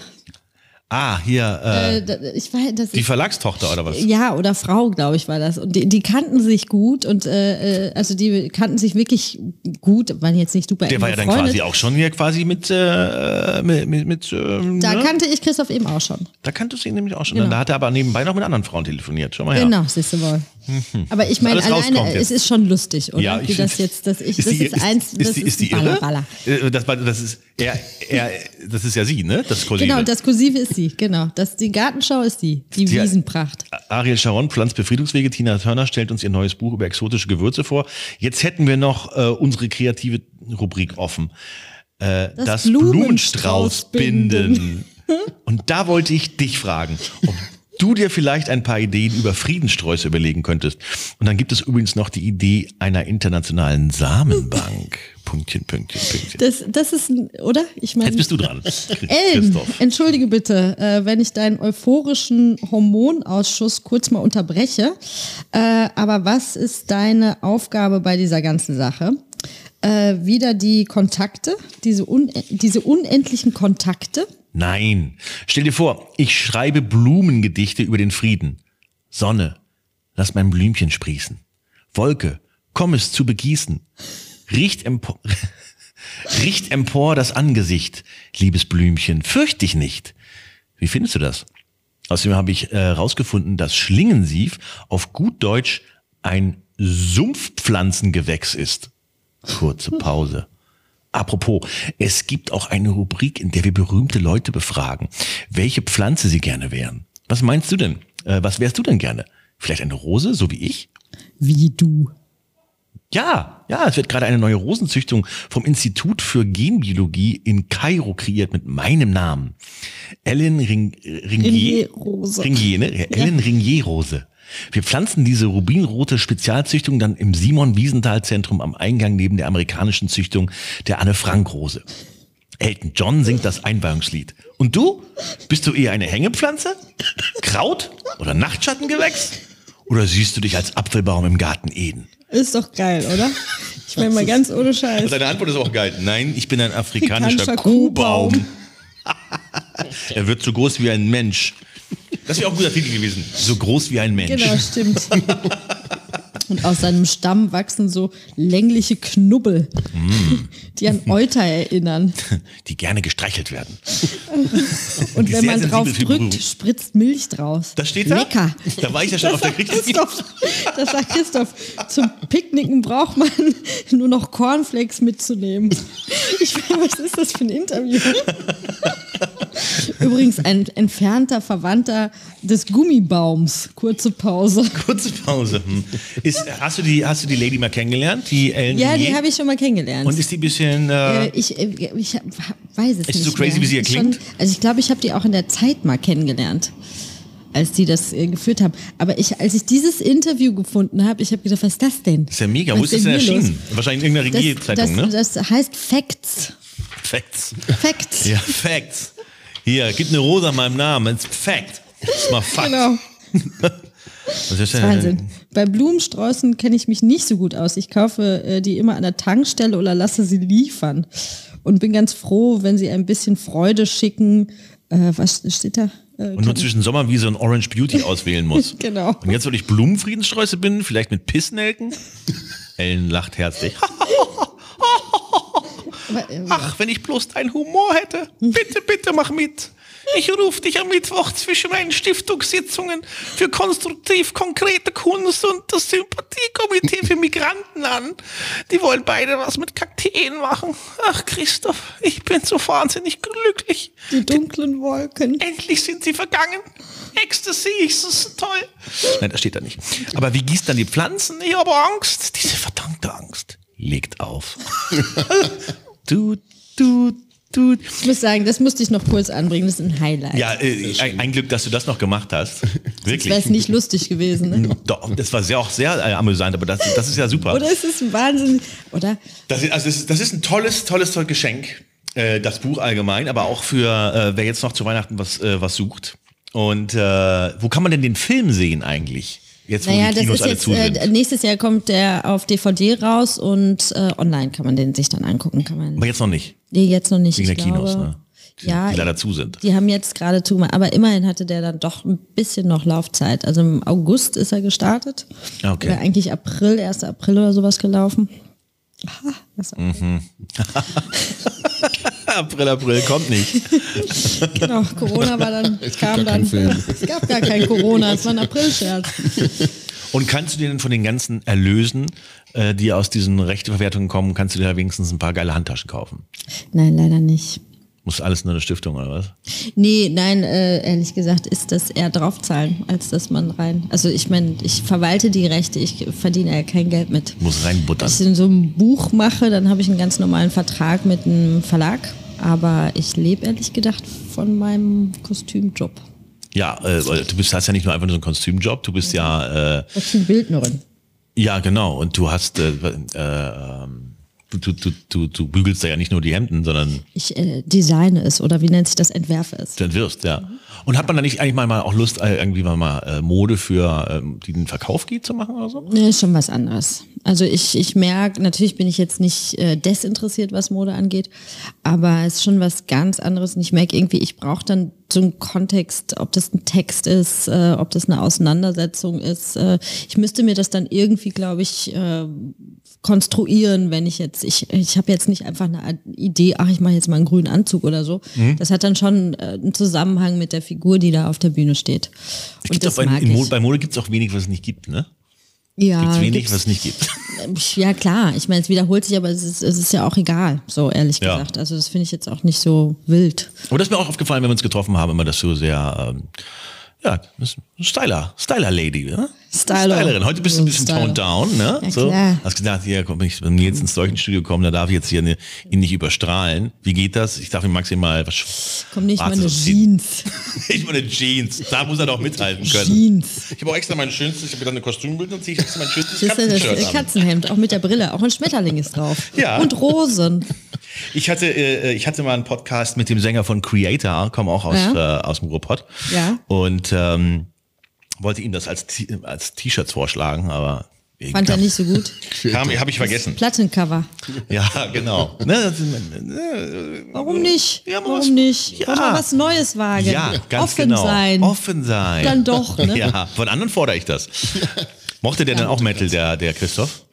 Ah, hier äh, Äh, ich weiß, das die Verlagstochter oder was? ja, oder Frau, glaube ich, war das. Und die, die kannten sich gut und äh, äh, also die kannten sich wirklich gut, waren jetzt nicht super Der war ja dann quasi auch schon hier quasi mit, äh, mit, mit, mit ähm, Da ne? kannte ich Christoph eben auch schon. da kanntest du ihn nämlich auch schon. Genau. Da hat er aber nebenbei noch mit anderen Frauen telefoniert. Schau mal her. Genau, siehst du wohl. Aber ich meine, alleine, es ist schon lustig, oder? Ja, Wie ich das jetzt, dass ich, Ist das die, ist eins, das ist die, ist die Baller, irre? Äh, Das, das ist, er, er, das ist ja sie, ne? Das Kursive. Genau, das Kursive ist sie, genau. Das, die Gartenschau ist die, die Die- Wiesenpracht. Ariel Sharon pflanzt Befriedungswege. Tina Turner stellt uns ihr neues Buch über exotische Gewürze vor. Jetzt hätten wir noch äh, unsere kreative Rubrik offen. Äh, das Blumenstraußbinden. Und da wollte ich dich fragen, ob du dir vielleicht ein paar Ideen über Friedensträuße überlegen könntest. Und dann gibt es übrigens noch die Idee einer internationalen Samenbank. Pünktchen, Pünktchen, Pünktchen. Das, das ist, ein- oder? Ich meine, Jetzt bist du dran. Christoph. entschuldige bitte, äh, wenn ich deinen euphorischen Hormonausschuss kurz mal unterbreche. Äh, aber was ist deine Aufgabe bei dieser ganzen Sache? Äh, wieder die Kontakte, diese, un diese unendlichen Kontakte. Nein. Stell dir vor, ich schreibe Blumengedichte über den Frieden. Sonne, lass mein Blümchen sprießen. Wolke, komm es zu begießen. Riecht empor, riecht empor das Angesicht, liebes Blümchen, fürcht dich nicht. Wie findest du das? Außerdem habe ich äh, rausgefunden, dass Schlingensief auf gut Deutsch ein Sumpfpflanzengewächs ist. Kurze Pause. Apropos, es gibt auch eine Rubrik, in der wir berühmte Leute befragen, welche Pflanze sie gerne wären. Was meinst du denn? Äh, was wärst du denn gerne? Vielleicht eine Rose, so wie ich? Wie du. Ja, ja, es wird gerade eine neue Rosenzüchtung vom Institut für Genbiologie in Kairo kreiert mit meinem Namen. Ellen Ring, Ringier, Ringier-Rose. Ringier, ne? Ja, Ellen Ringier-Rose. Wir pflanzen diese rubinrote Spezialzüchtung dann im Simon-Wiesenthal-Zentrum am Eingang neben der amerikanischen Züchtung der Anne-Frank-Rose. Elton John singt das Einweihungslied. Und du? Bist du eher eine Hängepflanze? Kraut? Oder Nachtschattengewächs? Oder siehst du dich als Apfelbaum im Garten Eden? Ist doch geil, oder? Ich meine mal ganz ohne Scheiß. Deine Antwort ist auch geil. Nein, ich bin ein afrikanischer Afrikanischer Kuhbaum. Kuhbaum. er wird so groß wie ein Mensch. Das wäre auch ein guter Titel gewesen. So groß wie ein Mensch. Genau, stimmt. Und aus seinem Stamm wachsen so längliche Knubbel, Mm. die an Euter erinnern. Die gerne gestreichelt werden. Und Die wenn man drauf drückt, spritzt Milch draus. Das steht da? Lecker. Da war ich ja schon auf der Christoph, Das sagt Christoph. Zum Picknicken braucht man nur noch Cornflakes mitzunehmen. Ich meine, was ist das für ein Interview? Übrigens ein entfernter Verwandter des Gummibaums. Kurze Pause. Kurze Pause. Hm. Ist, hast, du die, hast du die Lady mal kennengelernt? Die Ellen Ja, die habe ich schon mal kennengelernt. Und ist die ein bisschen... Äh, Äh, ich, äh, ich hab- weiß es Ist nicht. sie so crazy, mehr. wie sie Ist klingt? also ich glaube, ich habe die auch in der Zeit mal kennengelernt, als die das äh, geführt haben. Aber ich, als ich dieses Interview gefunden habe, ich habe gedacht, was ist das denn? ist ja mega. Was Wo ist das denn erschienen? Wahrscheinlich in irgendeiner los? Regier-Zeitung, ne? das, heißt Facts. Facts. Facts. Ja, Facts. Hier, gib eine Rose an meinem Namen. It's Fact. Das ist mal Fakt. Genau. Was ist denn- Wahnsinn. Bei Blumensträußen kenne ich mich nicht so gut aus. Ich kaufe äh, die immer an der Tankstelle oder lasse sie liefern. Und bin ganz froh, wenn sie ein bisschen Freude schicken. Äh, was steht da? Äh, Und nur zwischen Sommerwiese und Orange Beauty auswählen muss. Genau. Und jetzt würde ich Blumenfriedenssträuße binden, vielleicht mit Pissnelken. Ellen lacht herzlich. äh, Ach, wenn ich bloß deinen Humor hätte. Bitte, bitte mach mit. Ich rufe dich am Mittwoch zwischen meinen Stiftungssitzungen für konstruktiv konkrete Kunst und das Sympathiekomitee für Migranten an. Die wollen beide was mit Kakteen machen. Ach, Christoph, ich bin so wahnsinnig glücklich. die dunklen Wolken. Endlich sind sie vergangen. Ecstasy, ist so toll. Nein, das steht da nicht. Aber wie gießt dann die Pflanzen? Ich habe Angst. Diese verdammte Angst. legt auf. du, du, du. Ich muss sagen, das musste ich noch kurz anbringen. Das ist ein Highlight. Ja, äh, ein, ein Glück, dass du das noch gemacht hast. Das wäre Wirklich. es nicht lustig gewesen. Ne? Doch, das war sehr, auch sehr äh, amüsant, aber das, das ist ja super. Oder ist es ein Wahnsinn? Oder? Das ist, also das, ist, das ist ein tolles, tolles Geschenk, äh, das Buch allgemein, aber auch für äh, wer jetzt noch zu Weihnachten was, äh, was sucht. Und äh, wo kann man denn den Film sehen eigentlich? Jetzt, wo Naja, die das Kinos ist alle jetzt, zu sind. äh, nächstes Jahr kommt der auf DVD raus und äh, online kann man den sich dann angucken. Kann man, aber jetzt noch nicht, nee, jetzt noch nicht. wegen ich der Kinos, glaube, ne? Die, ja, die leider zu sind. Die haben jetzt gerade zu, aber immerhin hatte der dann doch ein bisschen noch Laufzeit. Also im August ist er gestartet. Ah, okay. Oder eigentlich April, 1. April oder sowas gelaufen. Aha, das Mhm. April, April kommt nicht. Genau, Corona war dann, Es kam dann. Es gab gar kein Corona, es war ein April-Scherz. Und kannst du dir denn von den ganzen Erlösen, äh, die aus diesen Rechteverwertungen kommen, kannst du dir da wenigstens ein paar geile Handtaschen kaufen? Nein, leider nicht. Muss alles nur eine Stiftung oder was? Nee, nein, äh, ehrlich gesagt ist das eher draufzahlen, als dass man rein. Also ich meine, ich verwalte die Rechte, ich verdiene ja kein Geld mit. Muss reinbuttern. Wenn ich in so einem Buch mache, dann habe ich einen ganz normalen Vertrag mit einem Verlag. Aber ich lebe ehrlich gedacht von meinem Kostümjob. Ja, äh, du bist hast ja nicht nur einfach nur so einen Kostümjob, du bist ja äh, Ich bin Bildnerin. Ja, genau. Und du hast, äh, äh, ähm, du, du, du, du, bügelst da ja nicht nur die Hemden, sondern Ich äh, designe es oder wie nennt sich das, entwerfe es. du entwirfst, ja. Und hat man da nicht eigentlich mal, mal auch Lust, äh, irgendwie mal, mal äh, Mode für ähm, die den Verkauf geht zu machen oder so? Nee, ist schon was anderes. Also ich, ich merke, natürlich bin ich jetzt nicht äh, desinteressiert, was Mode angeht, aber es ist schon was ganz anderes. Und ich merke irgendwie, ich brauche dann so einen Kontext, ob das ein Text ist, äh, ob das eine Auseinandersetzung ist. Äh, ich müsste mir das dann irgendwie, glaube ich, äh, konstruieren, wenn ich jetzt, ich, ich habe jetzt nicht einfach eine Idee, ach, ich mache jetzt mal einen grünen Anzug oder so. Mhm. Das hat dann schon äh, einen Zusammenhang mit der Figur, die da auf der Bühne steht. Es gibt auch bei, Mode, bei Mode gibt es auch wenig, was es nicht gibt, ne? ja, Gibt's wenig, gibt's- was es nicht gibt. Ja, klar. Ich meine, es wiederholt sich, aber es ist, es ist ja auch egal, so ehrlich Ja. gesagt. Also das finde ich jetzt auch nicht so wild. Aber das ist mir auch aufgefallen, wenn wir uns getroffen haben, immer, dass du sehr, ähm, ja, das ein Styler, Styler-Lady, ne? Styler. Stylerin. Heute bist du ein bisschen Styler. toned down, ne? Ja, so. klar. Hast gedacht, hier, komm, wenn ich wenn wir jetzt ins Studio kommen, da darf ich jetzt hier ne, ihn nicht überstrahlen. Wie geht das? Ich darf ihm maximal was Komm nicht mal Schwarzes eine ausziehen. Jeans. Ich meine Jeans. Da muss er doch mithalten können. Jeans. Ich habe auch extra mein schönstes, ich habe dann eine Kostümbild und ziehe ich extra mein schönstes Das das Katzenshirt an. Katzenhemd, auch mit der Brille. Auch ein Schmetterling ist drauf. Ja. Und Rosen. Ich hatte, äh, ich hatte mal einen Podcast mit dem Sänger von Creator, komme auch aus, Ja. äh, aus dem Ruhrpott. Ja. Und ähm, wollte ihm das als, T- als T-Shirts vorschlagen, aber Fand er nicht so gut. habe ich vergessen. Plattencover. Ja, genau. Ne, äh, Warum nicht? Ja, Warum was- nicht? Ja. Mal was Neues wagen? ja, ganz Offen genau. sein. Offen sein. Dann doch, ne? Ja, von anderen fordere ich das. Mochte der denn auch Metal, der, der Christoph?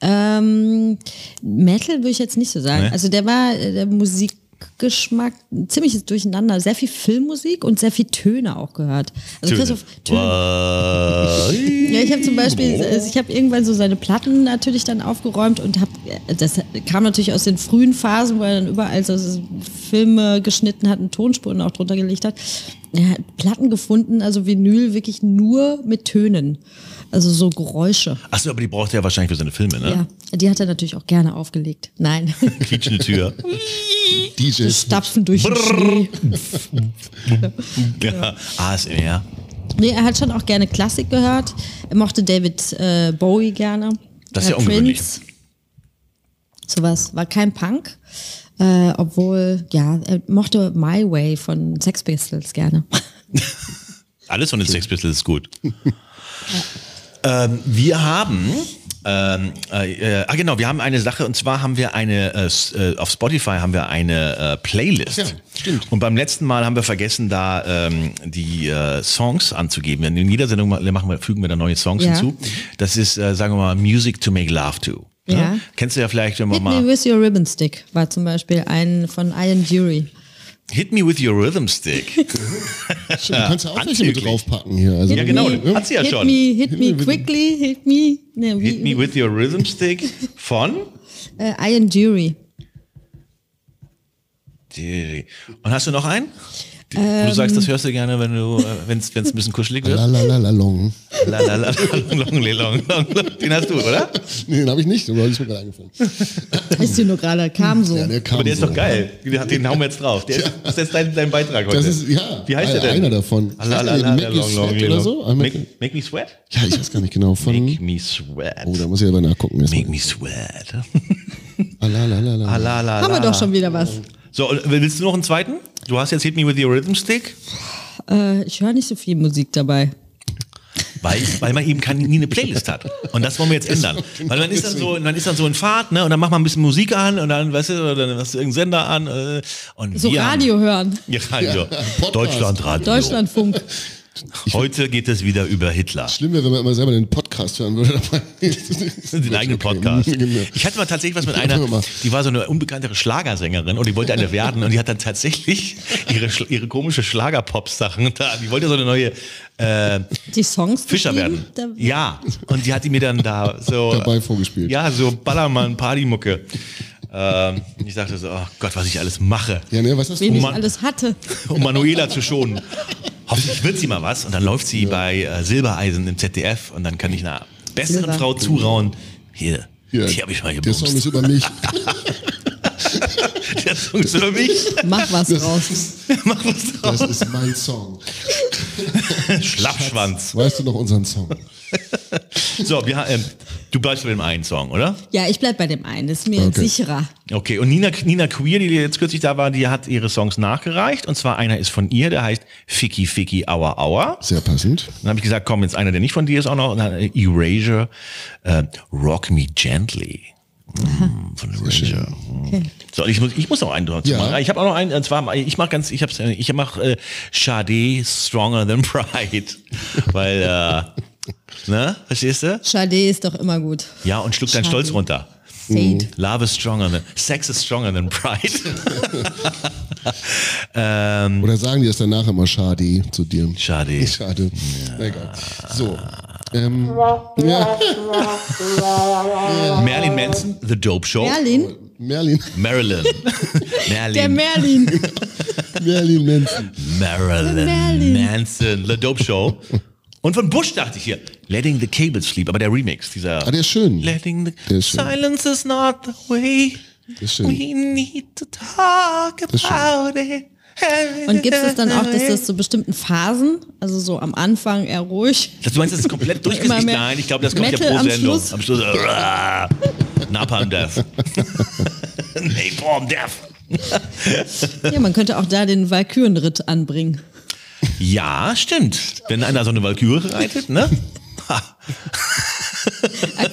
Ähm, Metal würde ich jetzt nicht so sagen. Nee? Also der war äh, der Musikgeschmack ein ziemliches Durcheinander. Sehr viel Filmmusik und sehr viel Töne auch gehört. Also Christoph, Töne. Ja, ich habe zum Beispiel, also ich habe irgendwann so seine Platten natürlich dann aufgeräumt und habe, das kam natürlich aus den frühen Phasen, wo er dann überall so Filme geschnitten hat und Tonspuren auch drunter gelegt hat. Er hat Platten gefunden, also Vinyl wirklich nur mit Tönen. Also so Geräusche. Achso, aber die braucht er ja wahrscheinlich für seine Filme, ne? Ja, die hat er natürlich auch gerne aufgelegt. Nein. Quietschende Tür. DJs. Stapfen durch den Schnee. ja. ASMR. Nee, er hat schon auch gerne Klassik gehört. Er mochte David äh, Bowie gerne. Das ist ja Äh, ungewöhnlich. Prince. Sowas. War kein Punk. Äh, obwohl, ja, er mochte My Way von Sex Pistols gerne. Alles von den Sex Pistols ist gut. Ähm, wir haben, ähm, äh, äh, ah genau, wir haben eine Sache und zwar haben wir eine, äh, äh, auf Spotify haben wir eine äh, Playlist. Ja, stimmt. Und beim letzten Mal haben wir vergessen, da ähm, die äh, Songs anzugeben. In jeder Sendung ma- machen wir, fügen wir da neue Songs Ja. hinzu. Das ist, äh, sagen wir mal, Music to make love to. Ne? Ja. Kennst du ja vielleicht, wenn wir Hit Me mal With Your Ribbon Stick war zum Beispiel ein von Ian Jury. Hit me with your rhythm stick. Du kannst ja auch welche mit draufpacken hier. Also, Ja, genau, me, hat sie ja hit schon. Me, hit me quickly, hit me. Ne, wie, Hit me with your rhythm stick von äh, Ian Jury. Und hast du noch einen? Du sagst, das hörst du gerne, wenn du, wenn es ein bisschen kuschelig wird. La la la la long. La, la, la, long, long, long, long, long. Den hast du, oder? Nee, den habe ich nicht, aber ist mir gerade eingefallen. Ist dir nur gerade, kam so. Ja, der kam Aber der ist so. doch geil. Den, den hauen wir jetzt drauf. Der ist, das ist jetzt dein, dein Beitrag heute. Das ist, ja, Wie heißt einer, der denn? einer davon. La, la, la, Make la, Me long, long, Sweat oder long. so? Make, Make, me sweat? ja, ich weiß gar nicht genau. Von, Make me sweat. oh, da muss ich aber nachgucken. Make me sweat. Ah, la, la, la, la. Ah, Haben wir doch schon wieder was. So, willst du noch einen zweiten? Du hast jetzt Hit Me With Your Rhythm Stick. Äh, ich höre nicht so viel Musik dabei. Weil, weil man eben keine, nie eine Playlist hat. Und das wollen wir jetzt ändern. Weil man ist dann so, man ist dann so in Fahrt, ne? Und dann macht man ein bisschen Musik an und dann, weißt du, oder dann hast du irgendeinen Sender an. Äh, und So wir Radio Haben, hören. ja, Radio. Podcast. Deutschlandradio. Deutschlandfunk. Heute geht es wieder über Hitler. Schlimm wäre, wenn man immer selber den Podcast hören würde dabei. Den eigenen Podcast. Genau. Ich hatte mal tatsächlich was mit einer, die war so eine unbekanntere Schlagersängerin und die wollte eine werden und die hat dann tatsächlich ihre, ihre komische Schlagerpop-Sachen da, die wollte so eine neue äh, Die Songs Fischer werden. Ja, und die hat die mir dann da so Dabei vorgespielt. Ja, so Ballermann, Partymucke. Ähm, ich dachte so, oh Gott, was ich alles mache, Ja, ne, was hast Wen ich alles hatte. um Manuela zu schonen. Hoffentlich wird sie mal was und dann läuft sie bei äh, Silbereisen im ZDF und dann kann ich einer besseren Silber. Frau zurauen. Hier, Ja, die habe ich mal Der Song gebumst. ist über mich. Der Song ist über mich. Mach was draus. Mach was draus. Das ist mein Song. Schlappschwanz. Weißt du noch unseren Song? So, wir, ähm, du bleibst bei dem einen Song, oder? Ja, ich bleib bei dem einen. Das ist mir Okay. sicherer. Okay, und Nina, Nina Queer, die jetzt kürzlich da war, die hat ihre Songs nachgereicht. Und zwar einer ist von ihr, der heißt Ficky Ficky Aua Aua. Sehr passend. Dann habe ich gesagt, komm, jetzt einer, der nicht von dir ist auch noch. Und dann, äh, Erasure, äh, Rock Me Gently. Mm, von Erasure. Okay. So, ich muss, ich muss noch einen dazu Ja. machen. Ich habe auch noch einen, und zwar, ich mache ganz, ich hab's, äh, ich mach äh, Sade Stronger Than Pride. Weil, äh, ne, verstehst du? Sade ist doch immer gut. Ja, und schluck deinen. Stolz runter. Fade. Love is stronger than, Sex is stronger than Pride. ähm, Oder sagen die das danach immer Schade zu dir? Schade. Schade. Na Egal. So. Ähm, ja, Marilyn Manson, The Dope Show. Merlin? Merlin. Marilyn. Der Merlin. Merlin. Merlin Manson. Marilyn Merlin. Manson, The Dope Show. Und von Bush dachte ich hier, Letting the Cables Sleep, aber der Remix, dieser Ah, der ist schön. Letting the Der ist schön. Silence is not the way Der ist schön. we need to talk about it. Und gibt es dann auch, dass das zu bestimmten Phasen, also so am Anfang eher ruhig, Du meinst, das ist komplett Immer durchgesicht? mehr Nein, ich glaube, das kommt ja Metal pro am Sendung. Schluss. Am Schluss. Äh, Napalm Death. Napalm Death. ja, man könnte auch da den Walkürenritt anbringen. Ja, stimmt. Wenn einer so eine Walküre reitet, ne?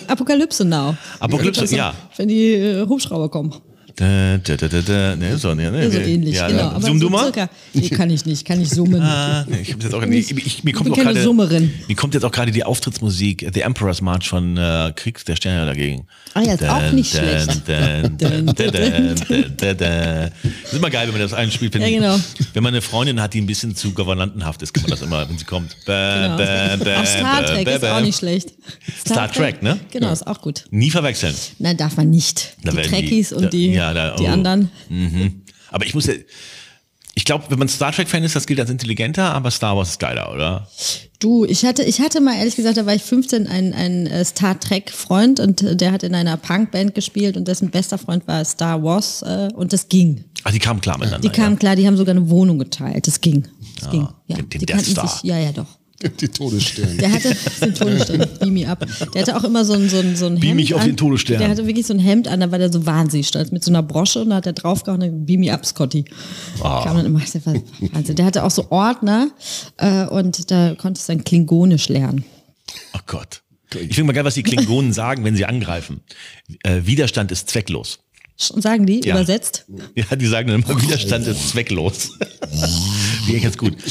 Apokalypse Now. Apokalypse, ja. Wenn die äh, Hubschrauber kommen. Da, da, da, da, da. Ne, so, ne, ne, Ja, so ähnlich, ja, genau. Aber Zoom so du mal? circa. Nee, kann ich nicht, kann ich summen. Ah, nee, ich, jetzt auch, nee, ich, ich, mir kommt keine gerade, Summerin. Mir kommt jetzt auch gerade die Auftrittsmusik The Emperor's March von äh, Krieg der Sterne dagegen. Ah ja, ist auch nicht schlecht. Dun, dun, ist immer geil, wenn man das einspielt. Wenn, Ja, genau. wenn man eine Freundin hat, die ein bisschen zu gouvernantenhaft ist, kann man das immer, wenn sie kommt. Genau. Auch Star Trek ist auch nicht schlecht. Star Trek, ne? Genau, ist auch gut. Nie verwechseln. Nein, darf man nicht. Die Trekkies und die, ja, da- die oh. anderen. Mhm. Aber ich muss ja, ich glaube, wenn man Star Trek-Fan ist, das gilt als intelligenter, aber Star Wars ist geiler, oder? Du, ich hatte, ich hatte mal ehrlich gesagt, da war ich 15, ein, ein äh, Star Trek-Freund und äh, der hat in einer Punkband gespielt und dessen bester Freund war Star Wars äh, und das ging. Ah, die kamen klar miteinander. Die kamen klar, die haben sogar eine Wohnung geteilt. Das ging. Das ging. Ja, den- den die Death Star. sich. Ja, ja, doch. Die Todessterne. Der hatte den Todesstern, beam me up. Der hatte auch immer so ein, so ein, so ein Hemd Beam mich auf an. den Todesstern. Der hatte wirklich so ein Hemd an, da war der so wahnsinnig stolz mit so einer Brosche und da hat er draufgehauen, beam me up, Scotty. Ah. Kam dann immer, das war Wahnsinn. Der hatte auch so Ordner äh, und da konntest du dann Klingonisch lernen. Oh Gott. Ich finde mal geil, was die Klingonen sagen, wenn sie angreifen. Äh, Widerstand ist zwecklos. Sagen die, Ja. übersetzt? Ja, die sagen dann immer, Widerstand ist zwecklos. echt ganz gut. Da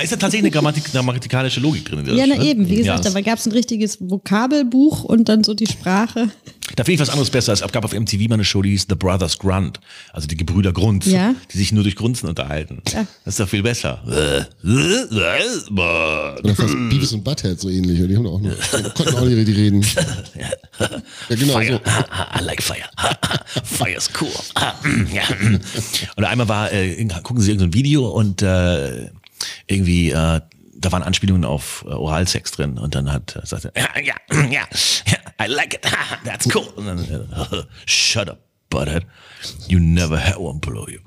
ist ja tatsächlich eine Grammatik, grammatikalische Logik drin. Ja, na ne? eben. Wie gesagt, Ja. da gab es ein richtiges Vokabelbuch und dann so die Sprache. Da finde ich was anderes besser. Es gab auf MTV mal eine Show, die hieß The Brothers Grunt. Also die Gebrüder Grunz, Ja. die sich nur durch Grunzen unterhalten. Ja. Das ist doch viel besser. Oder fast Beavis und Butthead so ähnlich. Die haben doch auch noch, konnten auch nicht richtig reden. Ja, genau. Fire. So. I like fire. fire is cool. Und einmal war, äh, gucken Sie irgendein Video und äh, irgendwie, äh, da waren Anspielungen auf äh, Oralsex drin und dann hat, äh, sagte, ja, ja, ja, I like it, that's cool. Und dann, shut up, butthead. You never had one below you.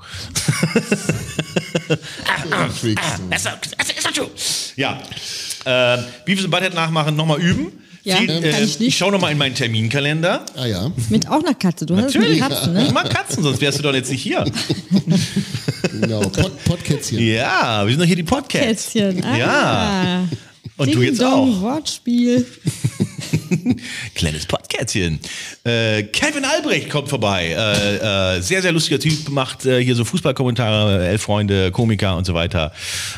Freaks. That's not, that's not true. Ja. Äh, Beavis und Butthead nachmachen, nochmal üben. Ja, Viel, kann äh, ich nicht. ich schaue nochmal in meinen Terminkalender. Ah ja, Mit auch einer Katze. Du hast Natürlich. eine Katze, Ich ne? mag Katzen, sonst wärst du doch jetzt nicht hier. genau. Pod Podkätzchen. Ja, wir sind doch hier die Podcasts. Kätzchen. Ah. Ja. Und du jetzt Dong, auch. Wortspiel. Kleines Podkätzchen. Äh, Kevin Albrecht kommt vorbei. Äh, äh, sehr, sehr lustiger Typ, macht äh, hier so Fußballkommentare, Elf Freunde, Komiker und so weiter.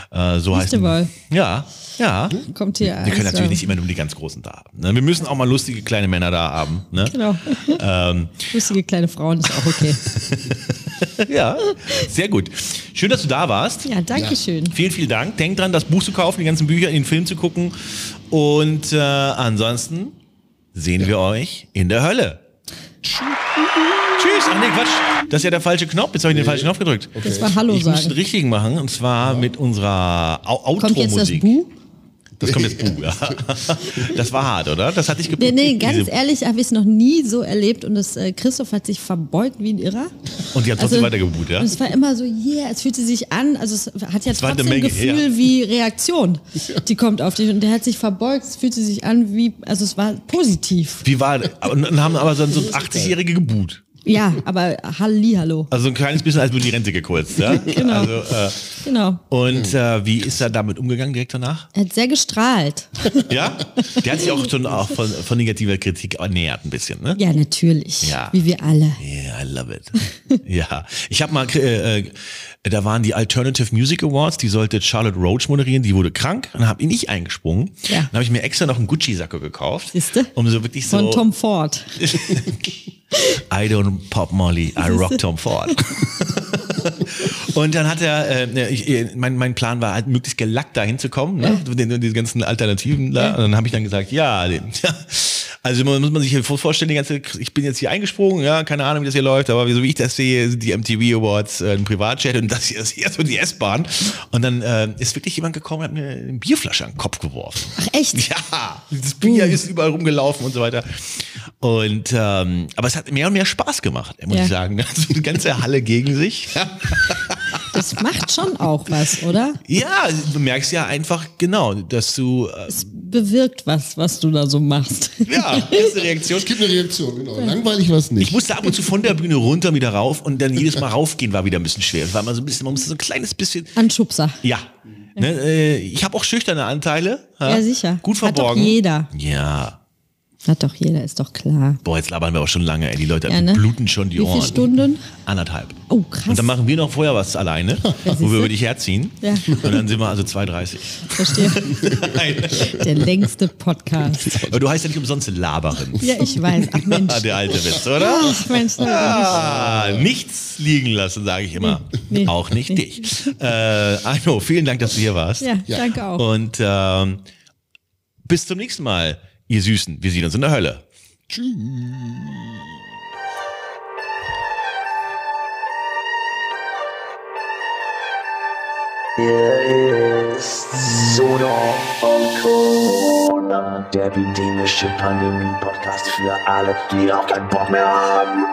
Äh, so heißt Festival. Ja, ja. Kommt hier Wir können alles, natürlich nicht immer nur die ganz Großen da haben. Ne? Wir müssen auch mal lustige kleine Männer da haben. Ne? Genau. Ähm, Lustige kleine Frauen ist auch okay. ja, sehr gut. Schön, dass du da warst. Ja, danke schön. Vielen, vielen Dank. Denkt dran, das Buch zu kaufen, die ganzen Bücher, den Film zu gucken. Und äh, ansonsten sehen wir euch in der Hölle. Tschüss. Ach nee, Quatsch. Das ist ja der falsche Knopf. Jetzt habe ich den falschen Knopf gedrückt. Das war Hallo Ich muss den sagen. richtigen machen und zwar mit unserer Au Kommt jetzt das Outro-Musik. Das kommt jetzt Bu, ja. Das war hart, oder? Das hatte ich Nee, gepackt. nee, ganz ehrlich habe ich es noch nie so erlebt und das, äh, Christoph hat sich verbeugt wie ein Irrer. Und die hat trotzdem weitergebuht, ja? Und es war immer so, yeah, es fühlte sich an, also es hat ja eine trotzdem Menge, Gefühl ja. wie Reaktion, die kommt auf dich und der hat sich verbeugt, es fühlte sich an wie, also es war positiv. Wie war Und dann haben aber so, so 80-Jährige geboot. Ja, aber Hallihallo, Also so ein kleines bisschen, als würde die Rente gekürzt, ja? Genau. Also, äh, genau. und äh, wie ist er damit umgegangen direkt danach? Er hat sehr gestrahlt. Ja? Der hat sich auch schon auch von, von negativer Kritik ernährt ein bisschen, ne? Ja, natürlich, Ja. wie wir alle. Yeah, I love it. ja. Ich habe mal, äh, äh, da waren die Alternative Music Awards, die sollte Charlotte Roach moderieren, die wurde krank, dann habe ich nicht eingesprungen. Ja. Dann habe ich mir extra noch einen Gucci-Sacko gekauft. Siehste? Um so wirklich so. Von Tom Ford. I don't pop Molly, I rock Tom Ford. Und dann hat er, äh, ich, äh, mein, mein Plan war halt möglichst gelackt da hinzukommen, ne? Ja. diese ganzen Alternativen da. Und dann habe ich dann gesagt, ja, den, ja. Also man, muss man sich vorstellen, die ganze, ich bin jetzt hier eingesprungen, ja, keine Ahnung, wie das hier läuft, aber so wie ich das sehe, sind die MTV Awards äh, ein Privatjet und das hier ist hier so die S-Bahn. Und dann äh, ist wirklich jemand gekommen und hat mir eine Bierflasche an den Kopf geworfen. Ach echt? Ja, das Bier ist überall rumgelaufen und so weiter. Und ähm, aber es hat mehr und mehr Spaß gemacht, muss Ja. ich sagen. Also die ganze Halle gegen sich. Das macht schon auch was, oder? Ja, du merkst ja einfach genau, dass du äh, Es bewirkt was, was du da so machst. ja erste Reaktion. Es gibt eine Reaktion, genau. Langweilig war es Ich nicht. musste ab und zu von der Bühne runter wieder rauf und dann jedes Mal raufgehen war wieder ein bisschen schwer. Es war mal so ein bisschen, man musste so ein kleines bisschen. Anschubser. Ja. Ne, äh, ich habe auch schüchterne Anteile. Ja, sicher. Gut Hat doch verborgen. jeder. Ja. Hat doch jeder, ist doch klar. Boah, jetzt labern wir auch schon lange, ey. Die Leute Ja, ne? bluten schon die Wie Ohren. viele Stunden? Anderthalb. Oh, krass. Und dann machen wir noch vorher was alleine, wo wir über dich herziehen. Ja. Und dann sind wir also 2,30. Verstehe. Nein. Der längste Podcast. Aber du heißt ja nicht umsonst Laberin. Ja, ich weiß. Ach Mensch. Der alte Witz, oder? Ach Mensch, Ah, nichts liegen lassen, sage ich immer. Nee, nee, auch nicht nee. dich. Äh, Arno, vielen Dank, dass du hier warst. ja, danke auch. Und ähm, bis zum nächsten Mal, ihr Süßen. Wir sehen uns in der Hölle. Hier ist und Corona, der epidemische Pandemie-Podcast für alle, die auch keinen Bock mehr haben.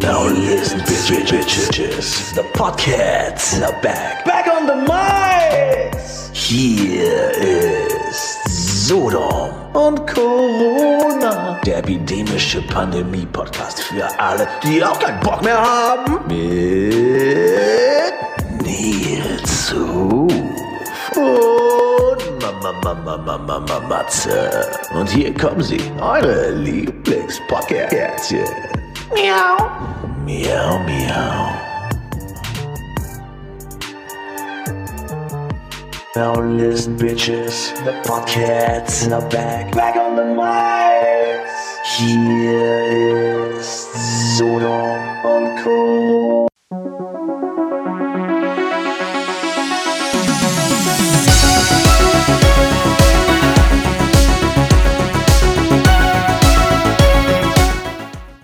Now listen, bitch, bitch, bitches. The podcasts are back. Back on the mics. Hier ist Sodom und Corona, der epidemische Pandemie-Podcast für alle, die auch keinen Bock mehr haben. Mit Nils und Mama, Mama, Mama, Mama, Matze. Und hier kommen sie, eure Lieblingspodcastchen. Miau. Miau, miau. Now listen, bitches. The podcasts the back. Back on the mics. Here is Sodom und Co.